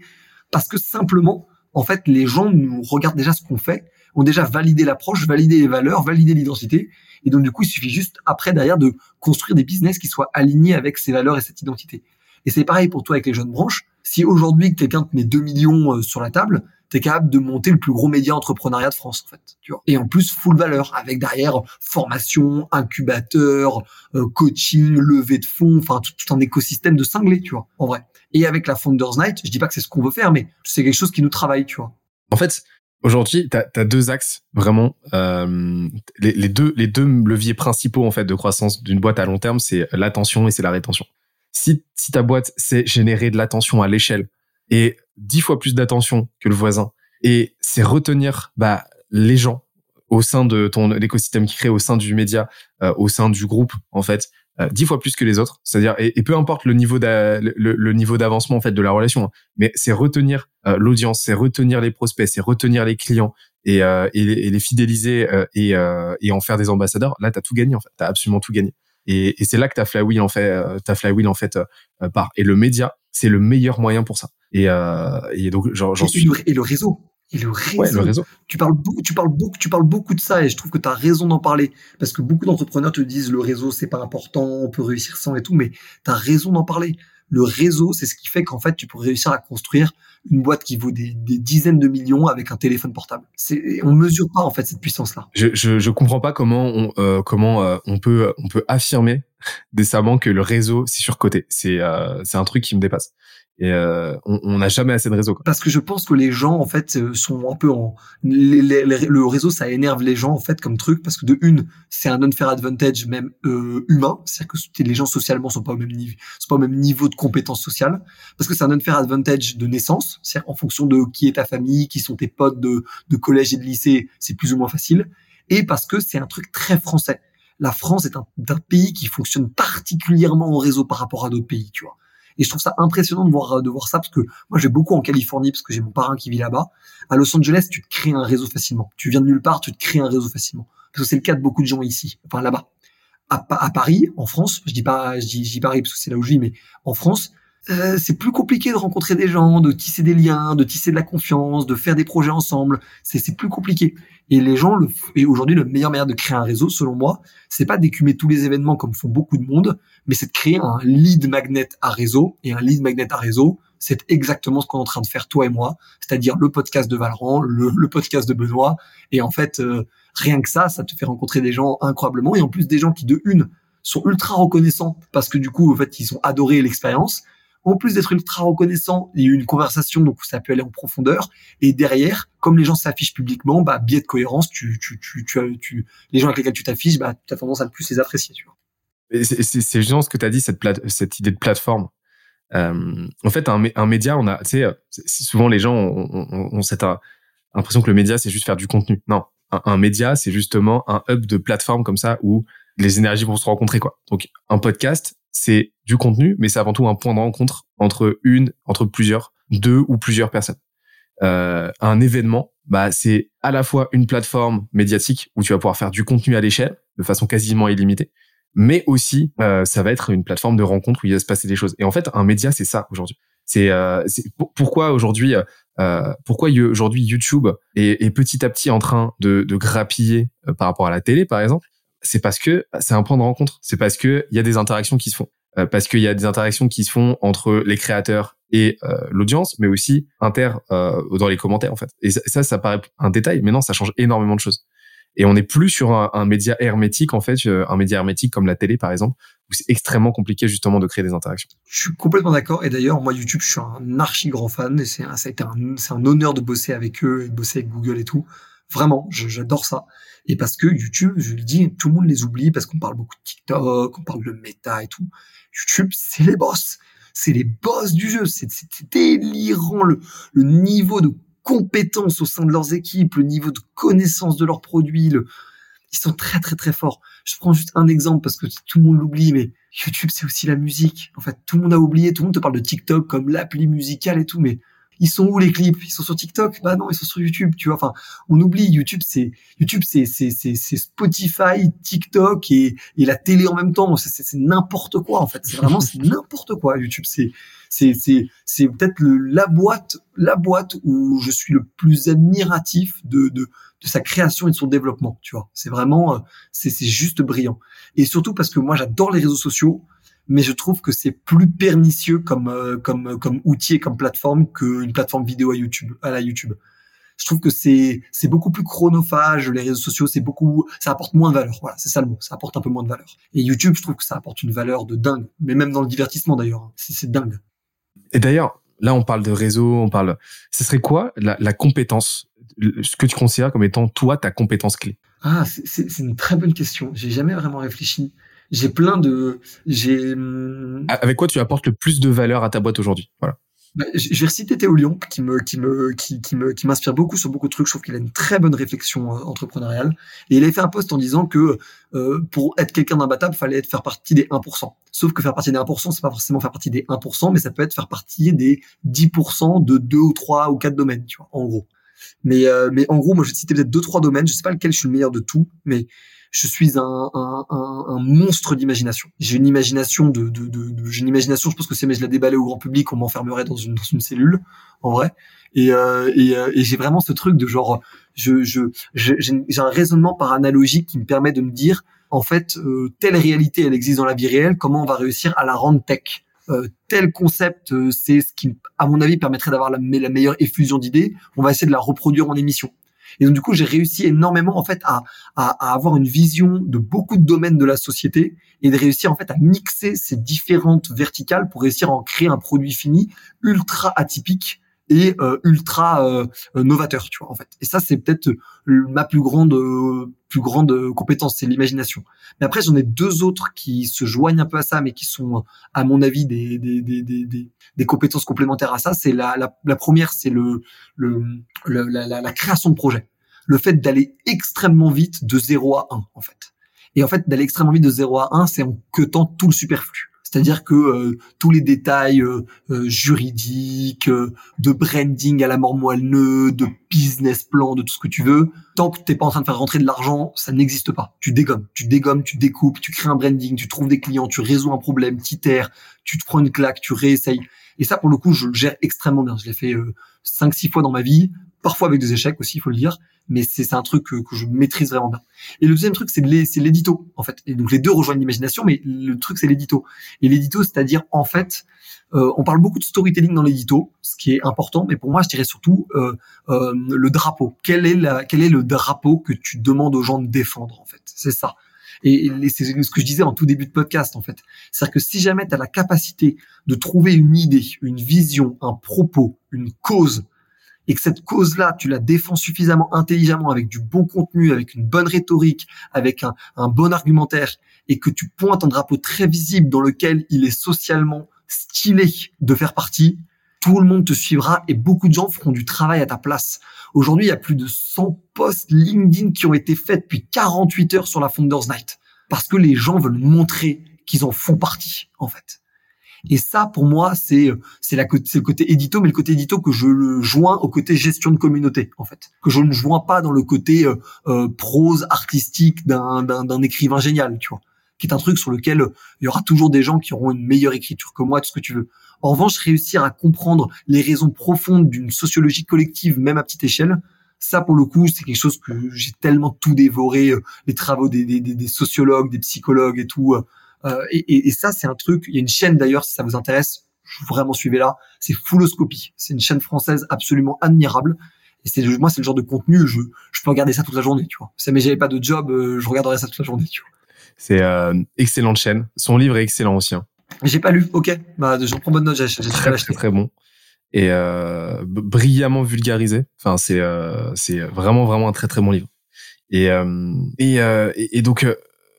S1: parce que simplement, en fait, les gens nous regardent déjà ce qu'on fait, ont déjà validé l'approche, validé les valeurs, validé l'identité. Et donc, du coup, il suffit juste après, derrière, de construire des business qui soient alignés avec ces valeurs et cette identité. Et c'est pareil pour toi avec les jeunes branches. Si aujourd'hui quelqu'un te met 2 millions euh, sur la table, tu es capable de monter le plus gros média entrepreneuriat de France, en fait. Et en plus, full valeur, avec derrière formation, incubateur, euh, coaching, levée de fonds, enfin tout, un écosystème de cinglés, tu vois, en vrai. Et avec la Founders Night, je dis pas que c'est ce qu'on veut faire, mais c'est quelque chose qui nous travaille, tu vois.
S3: En fait, aujourd'hui, tu as, deux axes vraiment. Euh, les, les, deux, les deux leviers principaux en fait de croissance d'une boîte à long terme, c'est l'attention et c'est la rétention. Si, si ta boîte, c'est générer de l'attention à l'échelle et dix fois plus d'attention que le voisin. Et c'est retenir bah, les gens au sein de ton écosystème qui crée, au sein du média, euh, au sein du groupe, en fait, euh, dix fois plus que les autres. C'est-à-dire, et, peu importe le niveau le, niveau d'avancement en fait de la relation, hein, mais c'est retenir euh, l'audience, c'est retenir les prospects, c'est retenir les clients et, et, les, et les, fidéliser et, et en faire des ambassadeurs. Là, t'as tout gagné en fait. T'as absolument tout gagné. Et, et c'est là que ta flywheel en fait, ta flywheel en fait part. Et le média, c'est le meilleur moyen pour ça. Et, euh, et donc, j'en suis.
S1: Et le réseau. Et le réseau. le réseau. Tu parles beaucoup, tu parles beaucoup, tu parles beaucoup de ça et je trouve que tu as raison d'en parler parce que beaucoup d'entrepreneurs te disent le réseau c'est pas important, on peut réussir sans et tout, mais tu as raison d'en parler. Le réseau, c'est ce qui fait qu'en fait tu peux réussir à construire une boîte qui vaut des, dizaines de millions avec un téléphone portable. C'est, on mesure pas en fait cette puissance-là.
S3: Je, je, je comprends pas comment on, euh, comment euh, on peut on peut affirmer décemment que le réseau c'est surcoté. C'est euh, c'est un truc qui me dépasse. Et euh, on n'a jamais assez de réseau.
S1: Parce que je pense que les gens en fait euh, sont un peu en le réseau ça énerve les gens en fait comme truc parce que de une c'est un unfair advantage même euh, humain, c'est-à-dire que les gens socialement sont pas au même niveau, sont pas au même niveau de compétence sociale parce que c'est un unfair advantage de naissance, c'est-à-dire en fonction de qui est ta famille, qui sont tes potes de, de collège et de lycée, c'est plus ou moins facile et parce que c'est un truc très français. La France est un, un pays qui fonctionne particulièrement en réseau par rapport à d'autres pays, tu vois. Et je trouve ça impressionnant de voir, de voir ça parce que moi, j'ai beaucoup en Californie parce que j'ai mon parrain qui vit là-bas. À Los Angeles, tu te crées un réseau facilement. Tu viens de nulle part, tu te crées un réseau facilement. Parce que c'est le cas de beaucoup de gens ici, enfin là-bas. À, à, Paris, en France, je dis pas, je dis, je dis Paris parce que c'est là où je vis, mais en France, euh, c'est plus compliqué de rencontrer des gens, de tisser des liens, de tisser de la confiance, de faire des projets ensemble. C'est plus compliqué. Et les gens, le, et aujourd'hui, le meilleur moyen de créer un réseau, selon moi, c'est pas d'écumer tous les événements comme font beaucoup de monde, mais c'est de créer un lead magnet à réseau. Et un lead magnet à réseau, c'est exactement ce qu'on est en train de faire toi et moi, c'est-à-dire le podcast de Valran, le, podcast de Benoît. Et en fait, euh, rien que ça, ça te fait rencontrer des gens incroyablement. Et en plus, des gens qui, de une, sont ultra reconnaissants parce que du coup, en fait, ils ont adoré l'expérience en plus d'être ultra reconnaissant, il y a eu une conversation, donc ça peut aller en profondeur. Et derrière, comme les gens s'affichent publiquement, bah, biais de cohérence, tu les gens avec lesquels tu t'affiches, bah, tu as tendance à plus les apprécier, tu.
S3: C'est géniant ce que tu as dit, cette, idée de plateforme. Euh, en fait, un, média, on a, tu sais, souvent les gens ont, cette euh, impression que le média, c'est juste faire du contenu. Non, un, média, c'est justement un hub de plateforme comme ça où les énergies vont se rencontrer. Donc, un podcast, c'est du contenu, mais c'est avant tout un point de rencontre entre une, entre plusieurs deux ou plusieurs personnes. Euh, un événement, bah, c'est à la fois une plateforme médiatique où tu vas pouvoir faire du contenu à l'échelle de façon quasiment illimitée, mais aussi euh, ça va être une plateforme de rencontre où il va se passer des choses. Et en fait, un média, c'est ça aujourd'hui. C'est euh, pourquoi aujourd'hui, euh, pourquoi aujourd'hui YouTube est, est, petit à petit en train de, de grappiller euh, par rapport à la télé, par exemple? C'est parce que c'est un point de rencontre. C'est parce que il y a des interactions qui se font. Euh, parce qu'il y a des interactions qui se font entre les créateurs et euh, l'audience, mais aussi inter euh, dans les commentaires en fait. Et ça, ça, paraît un détail, mais non, ça change énormément de choses. Et on n'est plus sur un, un, média hermétique en fait, un média hermétique comme la télé par exemple, où c'est extrêmement compliqué justement de créer des interactions.
S1: Je suis complètement d'accord. Et d'ailleurs, moi YouTube, je suis un archi grand fan et c'est un, c'est un honneur de bosser avec eux de bosser avec Google et tout. Vraiment, j'adore ça. Et parce que YouTube, je le dis, tout le monde les oublie parce qu'on parle beaucoup de TikTok, on parle de méta et tout. YouTube, c'est les boss. C'est les boss du jeu. C'est délirant le, le niveau de compétence au sein de leurs équipes, le niveau de connaissance de leurs produits. Ils sont très très très forts. Je prends juste un exemple parce que tout le monde l'oublie, mais YouTube c'est aussi la musique. En fait, tout le monde a oublié. Tout le monde te parle de TikTok comme l'appli musicale et tout, mais ils sont où les clips? Ils sont sur TikTok? Bah non, ils sont sur YouTube, tu vois. Enfin, on oublie YouTube, c'est YouTube, c'est c'est c'est Spotify, TikTok et et la télé en même temps. C'est n'importe quoi en fait. C'est vraiment c'est n'importe quoi. YouTube, c'est c'est c'est c'est peut-être la boîte la boîte où je suis le plus admiratif de de de sa création et de son développement. Tu vois, c'est vraiment euh, c'est c'est juste brillant. Et surtout parce que moi j'adore les réseaux sociaux mais je trouve que c'est plus pernicieux comme euh, comme comme outil et comme plateforme qu'une plateforme vidéo à YouTube à la YouTube. Je trouve que c'est c'est beaucoup plus chronophage. Les réseaux sociaux, c'est beaucoup, ça apporte moins de valeur. Voilà, c'est ça le mot. Ça apporte un peu moins de valeur. Et YouTube, je trouve que ça apporte une valeur de dingue. Mais même dans le divertissement d'ailleurs, hein. c'est dingue.
S3: Et d'ailleurs, là, on parle de réseau, on parle. Ce serait quoi la, la compétence, ce que tu considères comme étant toi ta compétence clé?
S1: Ah, c'est une très bonne question. J'ai jamais vraiment réfléchi j'ai plein de, j'ai.
S3: Avec quoi tu apportes le plus de valeur à ta boîte aujourd'hui? Voilà.
S1: Bah, je vais reciter Théo Lyon qui me qui me qui, qui me qui m'inspire beaucoup sur beaucoup de trucs. Je trouve qu'il a une très bonne réflexion euh, entrepreneuriale et il a fait un post en disant que euh, pour être quelqu'un d'imbattable, fallait être faire partie des 1%. Sauf que faire partie des 1%, c'est pas forcément faire partie des 1%, mais ça peut être faire partie des 10% de deux ou trois ou quatre domaines, tu vois, en gros. Mais euh, mais en gros, moi je vais citer peut-être deux trois domaines. Je sais pas lequel je suis le meilleur de tout, mais je suis un, un, un, un monstre d'imagination. J'ai une imagination de, de, de, j'ai une imagination. Je pense que si je la déballais au grand public, on m'enfermerait dans une, dans une cellule, en vrai. Et, euh, et, euh, et j'ai vraiment ce truc de genre, je, je, j'ai un raisonnement par analogie qui me permet de me dire, en fait, euh, telle réalité, elle existe dans la vie réelle. Comment on va réussir à la rendre tech? Euh, tel concept, euh, c'est ce qui, à mon avis, permettrait d'avoir la meilleure effusion d'idées. On va essayer de la reproduire en émission. Et donc du coup, j'ai réussi énormément en fait à, à, à, avoir une vision de beaucoup de domaines de la société et de réussir en fait à mixer ces différentes verticales pour réussir à en créer un produit fini ultra atypique et euh, ultra euh, novateur, tu vois en fait. Et ça, c'est peut-être ma plus grande plus grande compétence, c'est l'imagination. Mais après, j'en ai deux autres qui se joignent un peu à ça, mais qui sont, à mon avis, des des des des, des, compétences complémentaires à ça. C'est la, la, première, c'est le, le, le la, la, création de projet, le fait d'aller extrêmement vite de 0 à 1 en fait. Et en fait, d'aller extrêmement vite de 0 à 1, c'est en queutant tout le superflu. C'est-à-dire que euh, tous les détails euh, euh, juridiques, de branding à la mort moelleux, de business plan, de tout ce que tu veux, tant que t'es pas en train de faire rentrer de l'argent, ça n'existe pas. Tu dégommes, tu dégommes, tu découpes, tu crées un branding, tu trouves des clients, tu résous un problème, t'itères, tu te prends une claque, tu réessayes. Et ça, pour le coup, je le gère extrêmement bien. Je l'ai fait cinq, six fois dans ma vie, parfois avec des échecs aussi, il faut le dire mais c'est un truc que, que, je maîtrise vraiment bien. Et le deuxième truc, c'est l'édito, en fait. Et donc les deux rejoignent l'imagination, mais le truc, c'est l'édito. Et l'édito, c'est-à-dire, en fait, euh, on parle beaucoup de storytelling dans l'édito, ce qui est important, mais pour moi, je dirais surtout euh, euh, le drapeau. Quel est, la, quel est le drapeau que tu demandes aux gens de défendre, en fait? C'est ça. Et, c'est ce que je disais en tout début de podcast, en fait. C'est-à-dire que si jamais tu as la capacité de trouver une idée, une vision, un propos, une cause et que cette cause-là, tu la défends suffisamment intelligemment avec du bon contenu, avec une bonne rhétorique, avec un, un bon argumentaire, et que tu pointes un drapeau très visible dans lequel il est socialement stylé de faire partie, tout le monde te suivra et beaucoup de gens feront du travail à ta place. Aujourd'hui, il y a plus de 100 posts LinkedIn qui ont été faits depuis 48 heures sur la Founders Night parce que les gens veulent montrer qu'ils en font partie, en fait. Et ça, pour moi, c'est c'est la c'est le côté édito, mais le côté édito que je le joins au côté gestion de communauté, en fait, que je ne joins pas dans le côté euh, euh, prose artistique d'un d'un écrivain génial, tu vois, qui est un truc sur lequel il y aura toujours des gens qui auront une meilleure écriture que moi, tout ce que tu veux. En revanche, réussir à comprendre les raisons profondes d'une sociologie collective, même à petite échelle, ça pour le coup c'est quelque chose que j'ai tellement tout dévoré euh, les travaux des, des, des, sociologues des psychologues et tout euh, et, et, ça, c'est un truc. Il y a une chaîne d'ailleurs, si ça vous intéresse, vraiment suivez là. C'est Fulloscopie. C'est une chaîne française absolument admirable. Et c'est moi, c'est le genre de contenu, je, je peux regarder ça toute la journée, tu vois. Si mais j'avais pas de job, euh, je regarderais ça toute la journée, tu vois.
S3: C'est euh, excellente chaîne. Son livre est excellent aussi. Hein.
S1: J'ai pas lu. Ok, bah j'en prends bonne note. J'ai
S3: très, très très bon et euh, brillamment vulgarisé. Enfin, c'est euh, c'est vraiment vraiment un très très bon livre. Et et, et, donc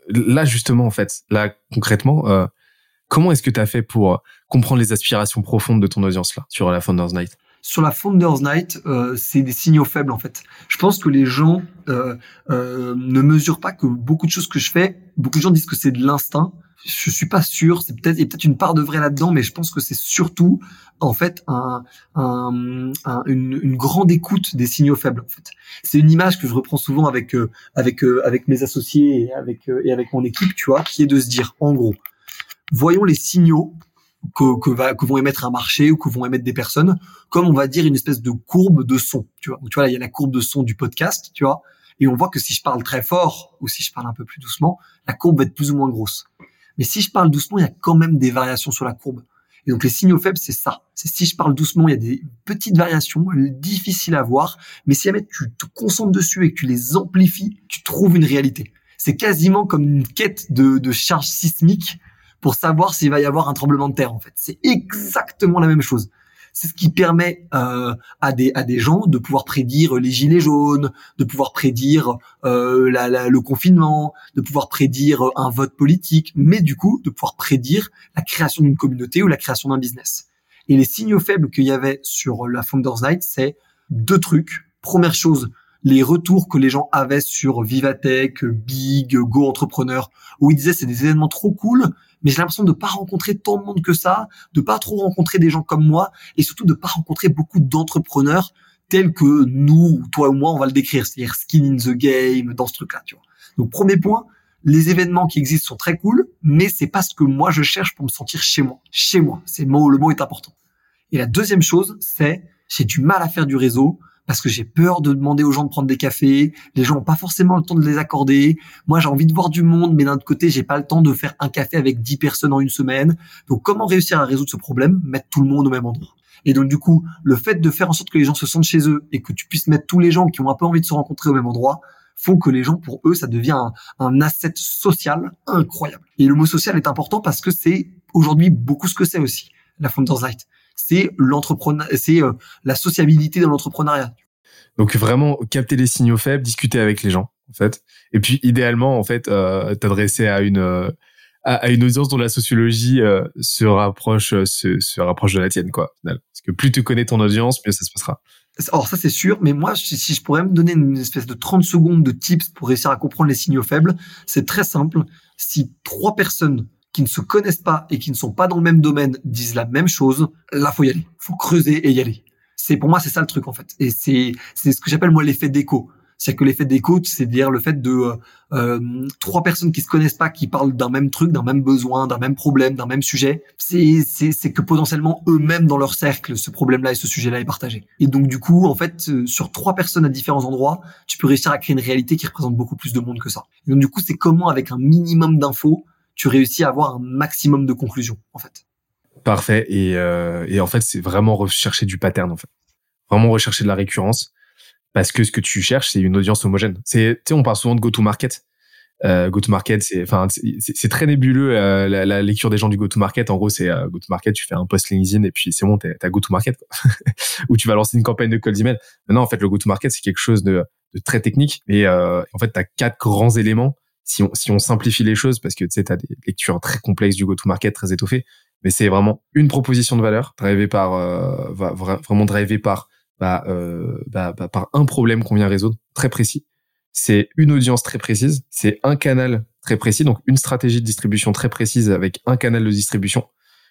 S3: là justement en fait, là concrètement, euh, comment est-ce que tu as fait pour comprendre les aspirations profondes de ton audience là sur la Founders Night?
S1: Sur la Founders Night, euh, c'est des signaux faibles en fait. Je pense que les gens euh, ne mesurent pas que beaucoup de choses que je fais, beaucoup de gens disent que c'est de l'instinct, je suis pas sûr. C'est peut-être il y a peut-être une part de vrai là-dedans, mais je pense que c'est surtout en fait un, un, une, une, grande écoute des signaux faibles. En fait, c'est une image que je reprends souvent avec euh, avec euh, avec mes associés et avec euh, et avec mon équipe, tu vois, qui est de se dire en gros, voyons les signaux que, que, va, que vont émettre un marché ou que vont émettre des personnes, comme on va dire une espèce de courbe de son. Tu vois, tu vois là, il y a la courbe de son du podcast, tu vois, et on voit que si je parle très fort ou si je parle un peu plus doucement, la courbe va être plus ou moins grosse. Mais si je parle doucement, il y a quand même des variations sur la courbe. Et donc les signaux faibles, c'est ça. C'est si je parle doucement, il y a des petites variations difficiles à voir, mais si jamais tu te concentres dessus et que tu les amplifies, tu trouves une réalité. C'est quasiment comme une quête de, de charge sismique pour savoir s'il va y avoir un tremblement de terre en fait. C'est exactement la même chose. C'est ce qui permet euh, à des à des gens de pouvoir prédire les gilets jaunes, de pouvoir prédire euh, la, la, le confinement, de pouvoir prédire un vote politique, mais du coup de pouvoir prédire la création d'une communauté ou la création d'un business. Et les signaux faibles qu'il y avait sur la Founders Night, c'est deux trucs. Première chose, les retours que les gens avaient sur Vivatech, Big, Go Entrepreneur, où ils disaient c'est des événements trop cool, mais j'ai l'impression de pas rencontrer tant de monde que ça, de pas trop rencontrer des gens comme moi, et surtout de pas rencontrer beaucoup d'entrepreneurs tels que nous, toi ou moi, on va le décrire, c'est-à-dire skin in the game, dans ce truc-là, tu vois. Donc premier point, les événements qui existent sont très cool, mais c'est pas ce que moi je cherche pour me sentir chez moi. Chez moi, c'est le mot, le mot est important. Et la deuxième chose, c'est j'ai du mal à faire du réseau parce que j'ai peur de demander aux gens de prendre des cafés. Les gens n'ont pas forcément le temps de les accorder. Moi, j'ai envie de voir du monde, mais d'un autre côté, j'ai pas le temps de faire un café avec 10 personnes en une semaine. Donc, comment réussir à résoudre ce problème? Mettre tout le monde au même endroit. Et donc, du coup, le fait de faire en sorte que les gens se sentent chez eux et que tu puisses mettre tous les gens qui ont un peu envie de se rencontrer au même endroit, font que les gens, pour eux, ça devient un, un asset social incroyable. Et le mot social est important parce que c'est aujourd'hui beaucoup ce que c'est aussi, la Founders Light c'est l'entrepreneur, c'est euh, la sociabilité dans l'entrepreneuriat.
S3: Donc vraiment capter les signaux faibles, discuter avec les gens en fait, et puis idéalement en fait euh, t'adresser à une euh, à, une audience dont la sociologie se rapproche se, se, rapproche de la tienne quoi. Parce que plus tu connais ton audience, mieux ça se passera.
S1: Alors ça c'est sûr, mais moi si je pourrais me donner une espèce de 30 secondes de tips pour réussir à comprendre les signaux faibles, c'est très simple. Si trois personnes qui ne se connaissent pas et qui ne sont pas dans le même domaine disent la même chose, là faut y aller, faut creuser et y aller. C'est pour moi c'est ça le truc en fait. Et c'est c'est ce que j'appelle moi l'effet d'écho. C'est-à-dire que l'effet d'écho, c'est dire le fait de euh, euh, trois personnes qui se connaissent pas, qui parlent d'un même truc, d'un même besoin, d'un même problème, d'un même sujet. C'est c'est c'est que potentiellement eux-mêmes dans leur cercle, ce problème-là et ce sujet-là est partagé. Et donc du coup, en fait, euh, sur trois personnes à différents endroits, tu peux réussir à créer une réalité qui représente beaucoup plus de monde que ça. Et donc du coup, c'est comment avec un minimum d'infos tu réussis à avoir un maximum de conclusions, en fait.
S3: Parfait. Et, euh, et en fait, c'est vraiment rechercher du pattern, en fait. Vraiment rechercher de la récurrence. Parce que ce que tu cherches, c'est une audience homogène. C'est, tu sais, on parle souvent de go-to-market. Euh, go-to-market, c'est, enfin, c'est très nébuleux euh, la, lecture des gens du go-to-market. En gros, c'est go-to-market, tu fais un post LinkedIn et puis c'est bon, t'as go-to-market, [laughs] ou tu vas lancer une campagne de cold email. non, en fait, le go-to-market, c'est quelque chose de, de très technique. Et en fait, t'as quatre grands éléments si on, si on simplifie les choses, parce que tu sais, as des lectures très complexes du go-to-market, très étoffées, mais c'est vraiment une proposition de valeur, drivée par, euh, vraiment drivée par, bah, euh, bah, bah, par un problème qu'on vient résoudre, très précis. C'est une audience très précise, c'est un canal très précis, donc une stratégie de distribution très précise avec un canal de distribution.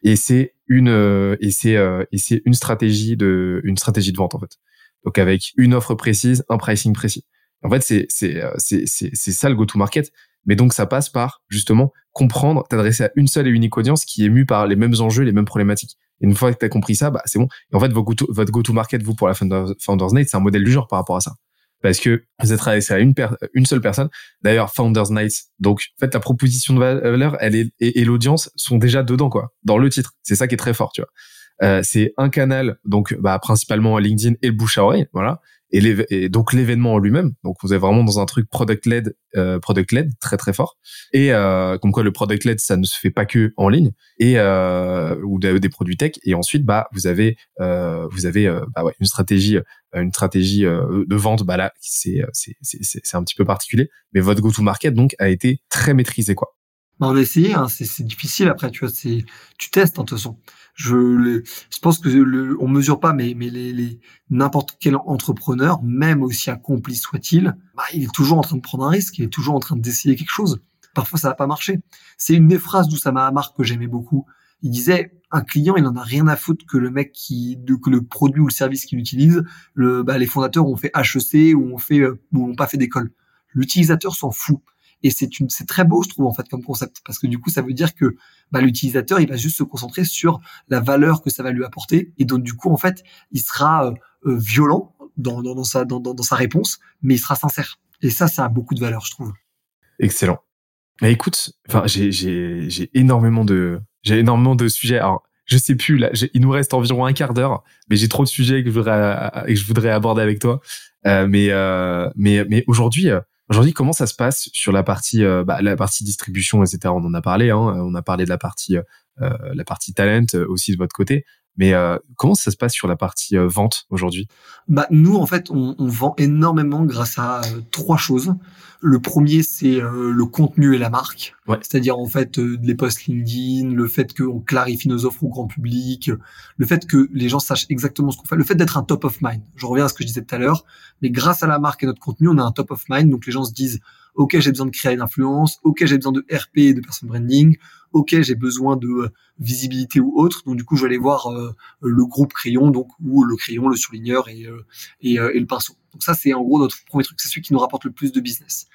S3: Et c'est une et c'est et c'est une stratégie de une stratégie de vente en fait. Donc avec une offre précise, un pricing précis. En fait, c'est c'est c'est c'est ça le go-to-market. Mais donc ça passe par justement comprendre, t'adresser à une seule et unique audience qui est mue par les mêmes enjeux, les mêmes problématiques. Et une fois que tu as compris ça, bah c'est bon. Et en fait, votre go-to-market, vous pour la Founders Night, c'est un modèle du genre par rapport à ça. Parce que vous êtes adressé à une, une seule personne. D'ailleurs, Founders Night, donc en fait la proposition de valeur, elle est et, l'audience sont déjà dedans quoi, dans le titre. C'est ça qui est très fort, tu vois. Euh, c'est un canal, donc bah, principalement LinkedIn et le bouche à oreille, voilà et, donc l'événement en lui-même. Donc vous êtes vraiment dans un truc product led, euh, product led très très fort. Et euh, comme quoi le product led ça ne se fait pas que en ligne et euh, ou des produits tech. Et ensuite bah vous avez euh, vous avez euh, bah ouais, une stratégie une stratégie euh, de vente. Bah là c'est c'est c'est un petit peu particulier. Mais votre go to market donc a été très maîtrisé quoi.
S1: Bah on a essayé, hein, c'est difficile après, tu vois, tu testes en hein, toute façon. Je, je pense que le, on mesure pas, mais, mais les, les n'importe quel entrepreneur, même aussi accompli soit-il, bah, il est toujours en train de prendre un risque, il est toujours en train d'essayer quelque chose. Parfois, ça va pas marcher. C'est une des phrases d'Oussama Hamar que j'aimais beaucoup. Il disait, un client, il en a rien à foutre que le mec qui, que le produit ou le service qu'il utilise, le, bah, les fondateurs ont fait HEC ou ont fait, euh, ou ont pas fait d'école. L'utilisateur s'en fout. Et c'est une, c'est très beau, je trouve, en fait, comme concept, parce que du coup, ça veut dire que bah, l'utilisateur, il va juste se concentrer sur la valeur que ça va lui apporter, et donc du coup, en fait, il sera euh, euh, violent dans, sa, dans, sa réponse, mais il sera sincère. Et ça, ça a beaucoup de valeur, je trouve.
S3: Excellent. Mais écoute, enfin, j'ai, j'ai, j'ai énormément de, j'ai énormément de sujets. Alors, je sais plus là, il nous reste environ un quart d'heure, mais j'ai trop de sujets que je voudrais, que je voudrais aborder avec toi. Euh, mais, mais, mais aujourd'hui, Aujourd'hui, comment ça se passe sur la partie, euh, bah, la partie distribution, etc. On en a parlé. Hein, on a parlé de la partie, euh, la partie talent euh, aussi de votre côté. Mais comment ça se passe sur la partie vente aujourd'hui?
S1: Bah nous, en fait, on, on, vend énormément grâce à trois choses. Le premier, c'est euh, le contenu et la marque. C'est-à-dire, en fait, euh, les posts LinkedIn, le fait qu'on clarifie nos offres au grand public, le fait que les gens sachent exactement ce qu'on fait, le fait d'être un top of mind. Je reviens à ce que je disais tout à l'heure, mais grâce à la marque et notre contenu, on a un top of mind. Donc, les gens se disent, OK, j'ai besoin de créer une influence. OK, j'ai besoin de RP et de personal branding. OK, j'ai besoin de euh, visibilité ou autre. Donc, du coup, je vais aller voir le groupe crayon, donc, ou le crayon, le surligneur et, et, et le pinceau. Donc ça, c'est en gros notre premier truc. C'est celui qui nous rapporte le plus de business.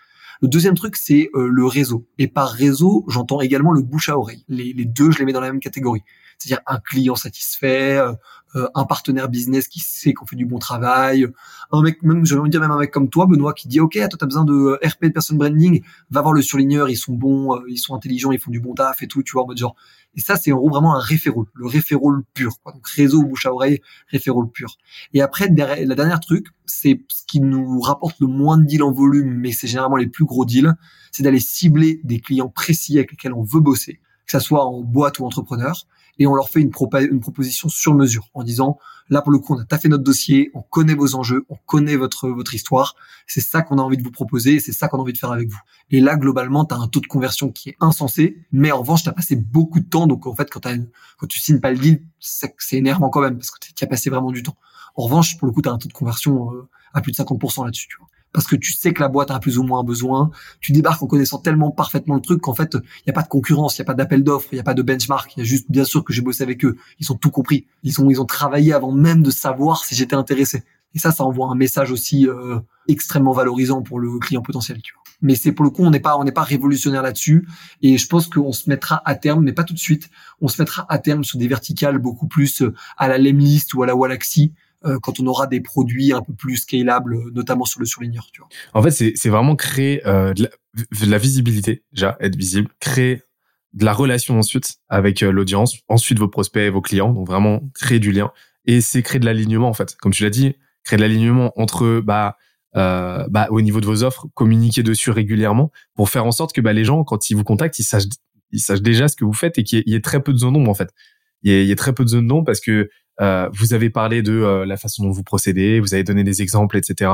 S1: Le deuxième truc, c'est euh, le réseau. Et par réseau, j'entends également le bouche à oreille. Les, deux, je les mets dans la même catégorie. C'est-à-dire un client satisfait, euh, euh, un partenaire business qui sait qu'on fait du bon travail, un mec, même, j'ai envie de dire même un mec comme toi, Benoît, qui dit, OK, toi, t'as besoin de RP, de person branding, va voir le surligneur, ils sont bons, ils sont intelligents, ils font du bon taf et tout, tu vois, en mode genre, et ça, c'est en gros vraiment un référol, le référol pur. Donc réseau bouche à oreille, référol pur. Et après, la dernière truc, c'est ce qui nous rapporte le moins de deals en volume, mais c'est généralement les plus gros deals, c'est d'aller cibler des clients précis avec lesquels on veut bosser, que ça soit en boîte ou entrepreneur, et on leur fait une, une proposition sur mesure en disant là pour le coup on a taffé notre dossier, on connaît vos enjeux, on connaît votre votre histoire, c'est ça qu'on a envie de vous proposer et c'est ça qu'on a envie de faire avec vous. Et là globalement tu as un taux de conversion qui est insensé, mais en revanche tu as passé beaucoup de temps donc en fait quand, as quand tu signes pas le deal, c'est énervant quand même parce que tu as passé vraiment du temps. En revanche pour le coup tu as un taux de conversion euh, à plus de 50% là-dessus, tu vois parce que tu sais que la boîte a plus ou moins besoin. Tu débarques en connaissant tellement parfaitement le truc qu'en fait, il n'y a pas de concurrence, il n'y a pas d'appel d'offres, il n'y a pas de benchmark. Il y a juste, bien sûr, que j'ai bossé avec eux. Ils ont tout compris. Ils ont, ils ont travaillé avant même de savoir si j'étais intéressé. Et ça, ça envoie un message aussi euh, extrêmement valorisant pour le client potentiel. Tu vois. Mais c'est pour le coup, on n'est pas, on n'est pas révolutionnaire là-dessus. Et je pense qu'on se mettra à terme, mais pas tout de suite. On se mettra à terme sur des verticales beaucoup plus euh, à la Lemlist ou à la Walaxy euh, quand on aura des produits un peu plus scalables, notamment sur le surligneur. Tu.
S3: En fait, c'est vraiment créer euh, de, la, visibilité, déjà, être visible, créer de la relation ensuite avec euh, l'audience, ensuite vos prospects, vos clients, donc vraiment créer du lien. Et c'est créer de l'alignement, en fait. Comme tu l'as dit, créer de l'alignement entre, bah, euh, bah, au niveau de vos offres, communiquer dessus régulièrement pour faire en sorte que bah, les gens, quand ils vous contactent, ils sachent, ils sachent déjà ce que vous faites et qu'il y, ait très peu de zone d'ombre, en fait. Il y, a, très peu de zone d'ombre parce que euh, vous avez parlé de euh, la façon dont vous procédez, vous avez donné des exemples, etc.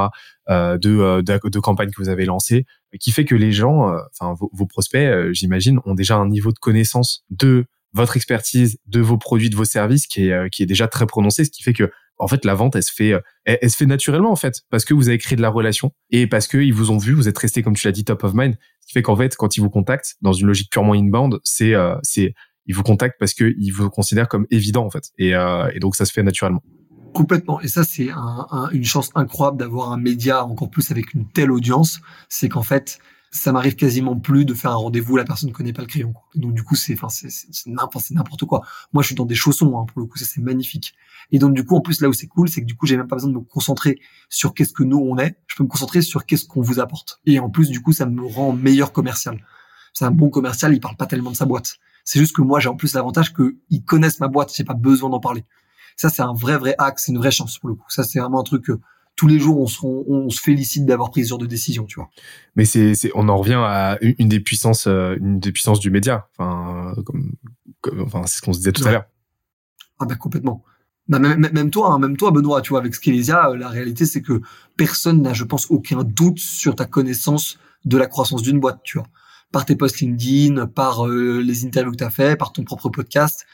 S3: Euh, de, de, de, campagnes que vous avez lancées, qui fait que les gens, enfin vos, prospects, j'imagine, ont déjà un niveau de connaissance de votre expertise, de vos produits, de vos services qui est qui est déjà très prononcé, ce qui fait que en fait la vente elle se fait elle, se fait naturellement en fait parce que vous avez créé de la relation et parce que ils vous ont vu, vous êtes resté comme tu l'as dit top of mind, ce qui fait qu'en fait quand ils vous contactent dans une logique purement inbound, c'est c'est ils vous contactent parce qu'ils vous considèrent comme évident en fait. Et, euh, et donc ça se fait naturellement.
S1: Complètement. Et ça, c'est un, une chance incroyable d'avoir un média encore plus avec une telle audience. C'est qu'en fait, ça m'arrive quasiment plus de faire un rendez-vous, la personne ne connaît pas le crayon. Donc du coup, c'est c'est n'importe quoi. Moi, je suis dans des chaussons hein, pour le coup, ça c'est magnifique. Et donc du coup, en plus là où c'est cool, c'est que du coup, j'ai même pas besoin de me concentrer sur qu'est-ce que nous on est. Je peux me concentrer sur qu'est-ce qu'on vous apporte. Et en plus, du coup, ça me rend meilleur commercial. C'est un bon commercial, il parle pas tellement de sa boîte. C'est juste que moi, j'ai en plus l'avantage qu'ils connaissent ma boîte. J'ai pas besoin d'en parler. Ça, c'est un vrai, vrai axe, c'est une vraie chance pour le coup. Ça, c'est vraiment un truc que tous les jours, on se, on, se félicite d'avoir pris ce genre de décision, tu vois.
S3: Mais c'est, on en revient à une des puissances, euh, une des puissances du média. Enfin, comme, enfin, c'est ce qu'on se disait tout à l'heure.
S1: Ah bah complètement. Bah, même, même toi, hein, même toi, Benoît, tu vois, avec Skelésia, euh, la réalité, c'est que personne n'a, je pense, aucun doute sur ta connaissance de la croissance d'une boîte, tu vois. Par tes posts LinkedIn, par euh, les interviews que tu as fait, par ton propre podcast.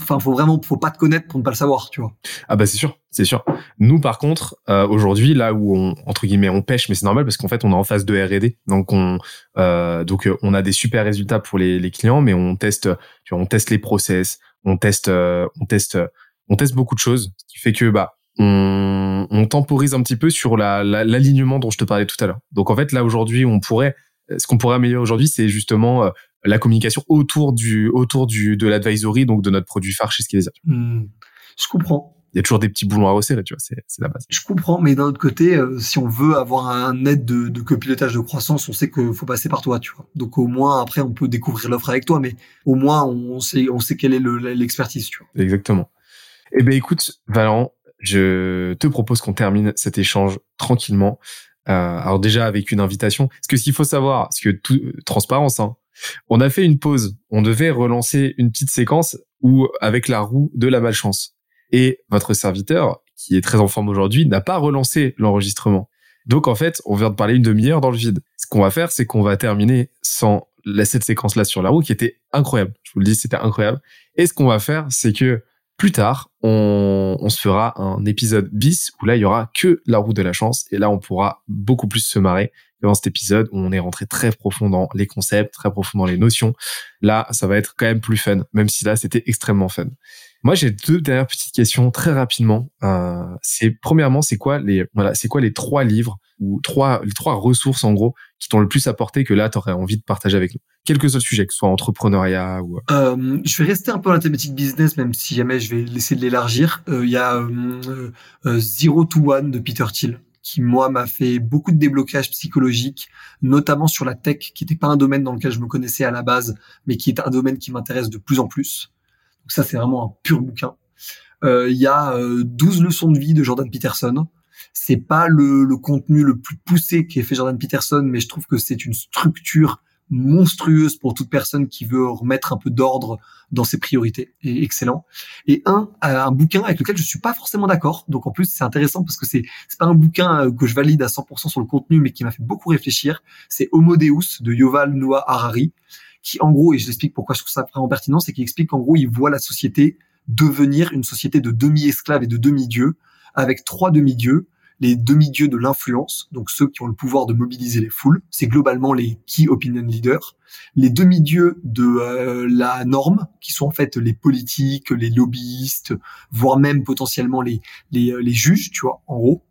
S1: Enfin faut vraiment faut pas te connaître pour ne pas le savoir tu vois.
S3: Ah bah c'est sûr c'est sûr. Nous par contre euh, aujourd'hui là où on entre guillemets on pêche mais c'est normal parce qu'en fait on est en phase de R&D donc on euh, donc euh, on a des super résultats pour les, les clients mais on teste tu vois, on teste les process on teste euh, on teste on teste beaucoup de choses ce qui fait que bah on, on temporise un petit peu sur la l'alignement dont je te parlais tout à l'heure. Donc en fait là aujourd'hui on pourrait ce qu'on pourrait améliorer aujourd'hui c'est justement la communication autour du autour du de l'advisory donc de notre produit phare chez Skelesia.
S1: Hmm. je comprends.
S3: Il y a toujours des petits boulons à resserrer, tu vois, c'est c'est la base.
S1: Je comprends, mais d'un autre côté, euh, si on veut avoir un aide de, de copilotage de croissance, on sait qu'il faut passer par toi, tu vois. Donc au moins après, on peut découvrir l'offre avec toi, mais au moins on sait on sait quelle est l'expertise, tu vois.
S3: Exactement. Eh ben écoute, Valent, je te propose qu'on termine cet échange tranquillement. Euh, alors déjà avec une invitation. Parce que qu'il faut savoir, parce que tout, transparence, hein, on a fait une pause. On devait relancer une petite séquence où avec la roue de la malchance. Et votre serviteur, qui est très en forme aujourd'hui, n'a pas relancé l'enregistrement. Donc en fait, on vient de parler une demi-heure dans le vide. Ce qu'on va faire, c'est qu'on va terminer sans cette séquence-là sur la roue qui était incroyable. Je vous le dis, c'était incroyable. Et ce qu'on va faire, c'est que plus tard, on, on, se fera un épisode bis où là, il y aura que la roue de la chance. Et là, on pourra beaucoup plus se marrer dans cet épisode où on est rentré très profond dans les concepts, très profond dans les notions. Là, ça va être quand même plus fun, même si là, c'était extrêmement fun. Moi, j'ai deux dernières petites questions très rapidement. Euh, c'est premièrement, c'est quoi les voilà, c'est quoi les trois livres ou trois les trois ressources en gros qui t'ont le plus apporté que là, tu aurais envie de partager avec nous, quel que soit le sujet, que ce soit entrepreneuriat ou.
S1: Euh, je vais rester un peu dans la thématique business, même si jamais je vais essayer de l'élargir. Euh, il y a euh, euh, Zero to One de Peter Thiel qui moi m'a fait beaucoup de déblocage psychologique, notamment sur la tech, qui n'était pas un domaine dans lequel je me connaissais à la base, mais qui est un domaine qui m'intéresse de plus en plus. Donc ça, c'est vraiment un pur bouquin. Euh, il y a 12 euh, leçons de vie de Jordan Peterson. C'est pas le, le contenu le plus poussé qui est fait Jordan Peterson, mais je trouve que c'est une structure monstrueuse pour toute personne qui veut remettre un peu d'ordre dans ses priorités. Et excellent. Et un, euh, un bouquin avec lequel je suis pas forcément d'accord. Donc en plus c'est intéressant parce que c'est c'est pas un bouquin que je valide à 100% sur le contenu, mais qui m'a fait beaucoup réfléchir. C'est Homo Deus de Yoval Noah Harari, qui en gros, et je t'explique pourquoi je trouve ça vraiment pertinent, c'est qu'il explique qu'en gros il voit la société devenir une société de demi-esclaves et de demi-dieux, avec trois demi-dieux les demi-dieux de l'influence, donc ceux qui ont le pouvoir de mobiliser les foules, c'est globalement les key opinion leaders, les demi-dieux de euh, la norme, qui sont en fait les politiques, les lobbyistes, voire même potentiellement les, les, euh, les juges, tu vois, en gros,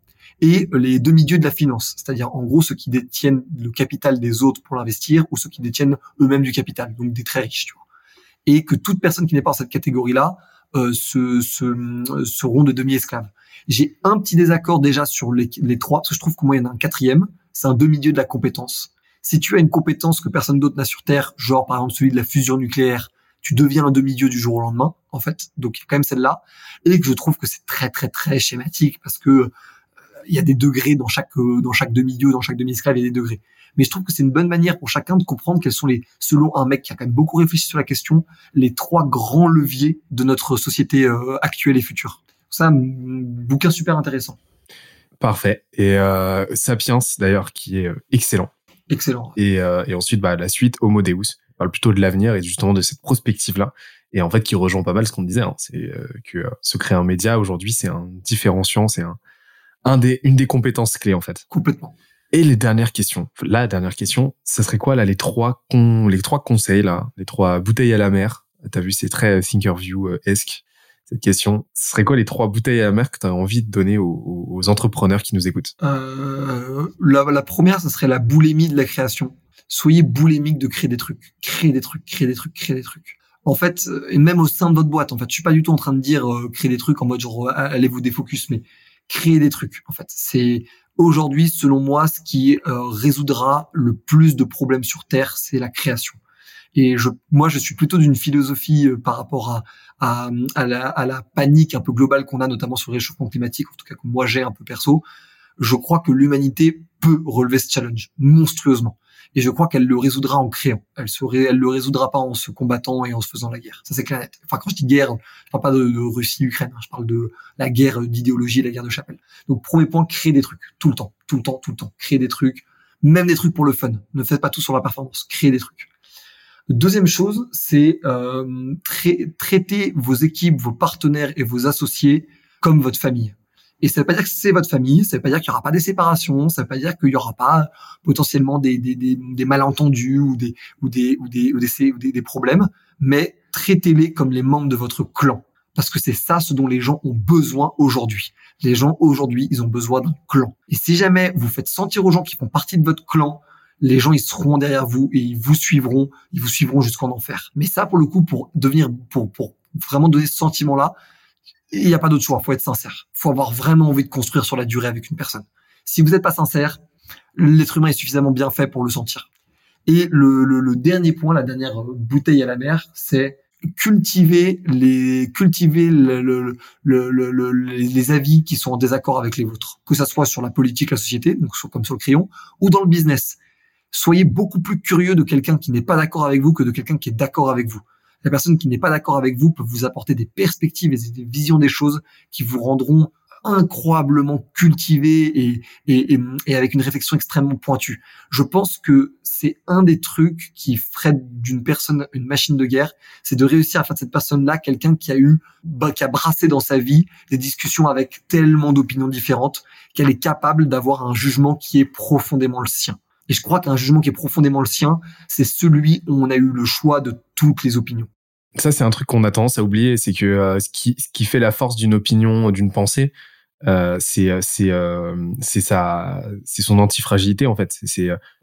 S1: et les demi-dieux de la finance, c'est-à-dire en gros ceux qui détiennent le capital des autres pour l'investir ou ceux qui détiennent eux-mêmes du capital, donc des très riches, tu vois. Et que toute personne qui n'est pas dans cette catégorie-là euh, se, se, seront de demi-esclaves. J'ai un petit désaccord déjà sur les, trois, parce que je trouve que moi, il y en a un quatrième, c'est un demi-dieu de la compétence. Si tu as une compétence que personne d'autre n'a sur Terre, genre par exemple celui de la fusion nucléaire, tu deviens un demi-dieu du jour au lendemain, en fait. Donc il y a quand même celle-là. Et que je trouve que c'est très très très schématique, parce que il y a des degrés dans chaque euh, dans chaque demi-dieu, dans chaque demi-esclave, il y a des degrés. Mais je trouve que c'est une bonne manière pour chacun de comprendre quels sont les, selon un mec qui a quand même beaucoup réfléchi sur la question, les trois grands leviers de notre société euh, actuelle et future. Ça, bouquin super intéressant.
S3: Parfait. Et euh, Sapiens, d'ailleurs, qui est excellent.
S1: Excellent.
S3: Et, euh, et ensuite, bah, la suite, Homo Deus, parle plutôt de l'avenir et justement de cette prospective-là. Et en fait, qui rejoint pas mal ce qu'on disait, hein. c'est que se créer un média aujourd'hui, c'est un différenciant, c'est un, un des, une des compétences clés en fait.
S1: Complètement.
S3: Et les dernières questions. La dernière question, ça serait quoi là les trois con, les trois conseils là, les trois bouteilles à la mer? T'as vu, c'est très Thinkerview-esque cette question. Ce serait quoi les trois bouteilles à mer que tu as envie de donner aux, entrepreneurs qui nous écoutent?
S1: Euh, la, la, première, ce serait la boulémie de la création. Soyez boulémique de créer des trucs, créer des trucs, créer des trucs, créer des trucs. En fait, et même au sein de votre boîte, en fait, je suis pas du tout en train de dire euh, créer des trucs en mode genre allez vous défocus, mais créer des trucs. En fait, c'est aujourd'hui, selon moi, ce qui euh, résoudra le plus de problèmes sur Terre, c'est la création. Et je, moi, je suis plutôt d'une philosophie euh, par rapport à, à, à, la, à, la, panique un peu globale qu'on a, notamment sur le réchauffement climatique, en tout cas que moi j'ai un peu perso. Je crois que l'humanité peut relever ce challenge monstrueusement. Et je crois qu'elle le résoudra en créant. Elle serait, elle le résoudra pas en se combattant et en se faisant la guerre. Ça c'est clair. Enfin, quand je dis guerre, je parle pas de, Russie-Ukraine. Hein. je parle de la guerre d'idéologie, la guerre de chapelle. Donc premier point, créer des trucs tout le temps, tout le temps, tout le temps. Créer des trucs, même des trucs pour le fun. Ne faites pas tout sur la performance. Créez des trucs. Deuxième chose, c'est euh, traiter vos équipes, vos partenaires et vos associés comme votre famille. Et ça veut pas dire que c'est votre famille, ça veut pas dire qu'il y aura pas des séparations, ça veut pas dire qu'il y aura pas potentiellement des, des, des, des malentendus ou des ou des ou des ou des, des, problèmes, mais traitez-les comme les membres de votre clan parce que c'est ça ce dont les gens ont besoin aujourd'hui. Les gens aujourd'hui, ils ont besoin d'un clan. Et si jamais vous faites sentir aux gens qui font partie de votre clan les gens ils seront derrière vous et ils vous suivront, ils vous suivront jusqu'en enfer. Mais ça, pour le coup, pour devenir, pour, pour vraiment donner ce sentiment-là, il n'y a pas d'autre choix. Faut être sincère. Faut avoir vraiment envie de construire sur la durée avec une personne. Si vous n'êtes pas sincère, l'être humain est suffisamment bien fait pour le sentir. Et le, le, dernier point, la dernière bouteille à la mer, c'est cultiver les cultiver le, le, les avis qui sont en désaccord avec les vôtres, que ça soit sur la politique, la société, donc comme sur le crayon, ou dans le business soyez beaucoup plus curieux de quelqu'un qui n'est pas d'accord avec vous que de quelqu'un qui est d'accord avec vous. La personne qui n'est pas d'accord avec vous peut vous apporter des perspectives et des visions des choses qui vous rendront incroyablement cultivés et, et, et, avec une réflexion extrêmement pointue. Je pense que c'est un des trucs qui ferait d'une personne une machine de guerre, c'est de réussir à faire de cette personne-là quelqu'un qui a eu, bah, qui a brassé dans sa vie des discussions avec tellement d'opinions différentes qu'elle est capable d'avoir un jugement qui est profondément le sien. Et je crois qu'un jugement qui est profondément le sien, c'est celui où on a eu le choix de toutes les opinions.
S3: Ça, c'est un truc qu'on a tendance à oublier, c'est que euh, ce, qui, fait la force d'une opinion, d'une pensée, euh, c'est euh, euh, son antifragilité en fait,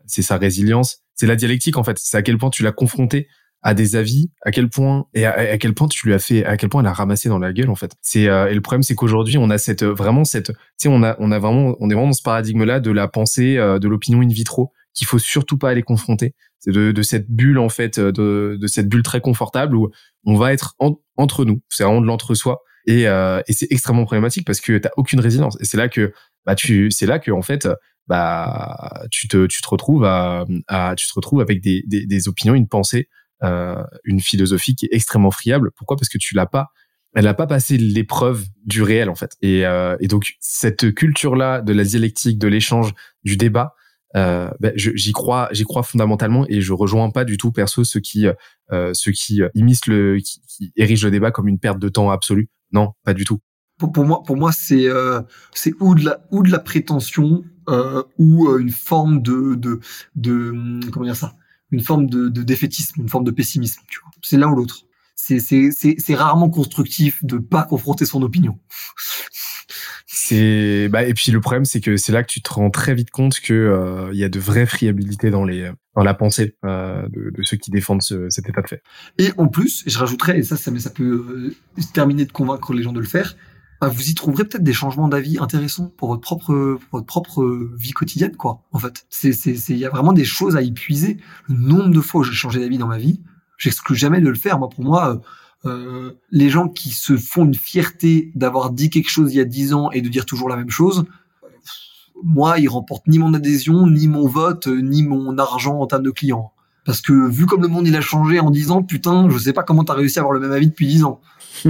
S3: c'est sa résilience, c'est la dialectique en fait, c'est à quel point tu l'as confronté à des avis, à quel point et à, quel point tu lui as fait, à quel point elle a ramassé dans la gueule en fait. Et le problème c'est qu'aujourd'hui on a vraiment cette, on est vraiment dans ce paradigme là de la pensée, de l'opinion in vitro qu'il faut surtout pas aller confronter. C'est de, de, cette bulle en fait, de, de, cette bulle très confortable où on va être entre nous. C'est vraiment de l'entre-soi et, euh, et c'est extrêmement problématique parce que t'as aucune résilience. Et c'est là que bah tu, c'est là que en fait bah tu te tu te retrouves à, à tu te retrouves avec des, des, opinions, une pensée, euh, une philosophie qui est extrêmement friable. Pourquoi? Parce que tu l'as pas elle n'a pas passé l'épreuve du réel en fait. Et, euh, et donc cette culture là de la dialectique, de l'échange, du débat, euh, ben, j'y crois, j'y crois fondamentalement et je rejoins pas du tout perso ceux qui euh, ceux qui immiscent le, qui, qui, érigent le débat comme une perte de temps absolue. Non, pas du tout.
S1: Pour, pour moi, pour moi, c'est euh, c'est ou de la ou de la prétention euh, ou euh, une forme de de de hum, comment dire ça, une forme de, de défaitisme, une forme de pessimisme. Tu vois, c'est l'un ou l'autre. C'est c'est c'est rarement constructif de pas confronter son opinion.
S3: C'est bah et puis le problème c'est que c'est là que tu te rends très vite compte que euh, il y a de vraies friabilités dans les dans la pensée euh, de, de, ceux qui défendent ce, cet état de fait.
S1: Et en plus, je rajouterais et ça ça, ça peut euh, terminer de convaincre les gens de le faire. Bah, vous y trouverez peut-être des changements d'avis intéressants pour votre propre votre propre vie quotidienne quoi. En fait, c'est c'est il y a vraiment des choses à épuiser. Le nombre de fois où j'ai changé d'avis dans ma vie, j'exclus jamais de le faire. Moi pour moi euh, les gens qui se font une fierté d'avoir dit quelque chose il y a dix ans et de dire toujours la même chose, moi, ils remportent ni mon adhésion, ni mon vote, ni mon argent en termes de clients. Parce que vu comme le monde il a changé en dix ans, putain, je sais pas comment t'as réussi à avoir le même avis depuis dix ans. [laughs]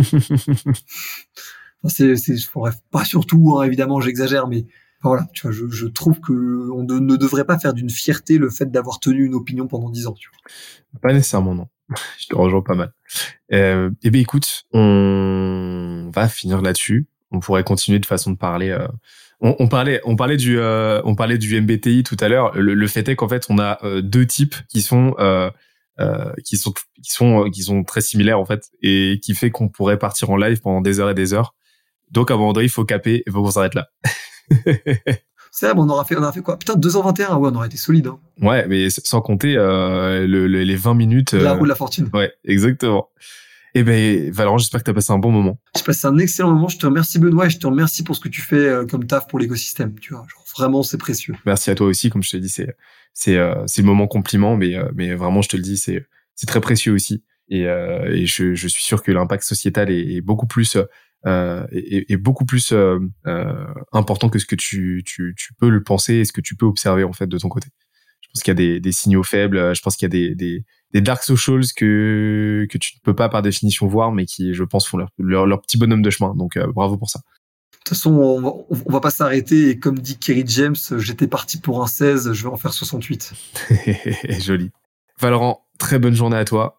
S1: c'est, c'est, bref, pas surtout, hein, évidemment, j'exagère, mais voilà, tu vois, je, je trouve que on ne devrait pas faire d'une fierté le fait d'avoir tenu une opinion pendant dix ans. Tu vois.
S3: Pas nécessairement, non. [laughs] je te rejoins pas mal. Euh, eh bien, écoute, on va finir là-dessus. On pourrait continuer de façon de parler. Euh, on, on, parlait, on parlait du, euh, on parlait du MBTI tout à l'heure. Le, le, fait est qu'en fait, on a euh, deux types qui sont euh, qui sont qui sont qui sont très similaires en fait et qui fait qu'on pourrait partir en live pendant des heures et des heures. Donc à un moment donné, il faut caper et faut qu'on s'arrête là. [laughs] [laughs]
S1: C'est vrai, on aura fait, on aura fait quoi? Putain, 2h21, ouais, on aurait été solide. Hein.
S3: Ouais, mais sans compter euh, le, le, les 20 minutes.
S1: La
S3: euh,
S1: roue de la fortune.
S3: Ouais, exactement. Eh ben, Valorant, j'espère que tu as passé un bon moment.
S1: J'ai passé un excellent moment. Je te remercie, Benoît, et je te remercie pour ce que tu fais euh, comme taf pour l'écosystème. Tu vois, genre, vraiment, c'est précieux.
S3: Merci à toi aussi, comme je te dis, c'est c'est euh, c'est le moment compliment, mais euh, mais vraiment, je te le dis, c'est c'est très précieux aussi. Et, euh, et je, je suis sûr que l'impact sociétal est, est beaucoup plus euh, est, est beaucoup plus euh, euh, important que ce que tu, tu tu peux le penser et ce que tu peux observer en fait de ton côté. Je pense qu'il y a des, des signaux faibles. Je pense qu'il y a des, des des dark socials que que tu ne peux pas par définition voir, mais qui, je pense, font leur leur, leur petit bonhomme de chemin. Donc, euh, bravo pour ça.
S1: De toute façon, on va, on va pas s'arrêter. Et comme dit Kerry James, j'étais parti pour un 16, je vais en faire 68. [laughs]
S3: Joli. Valorant, très bonne journée à toi.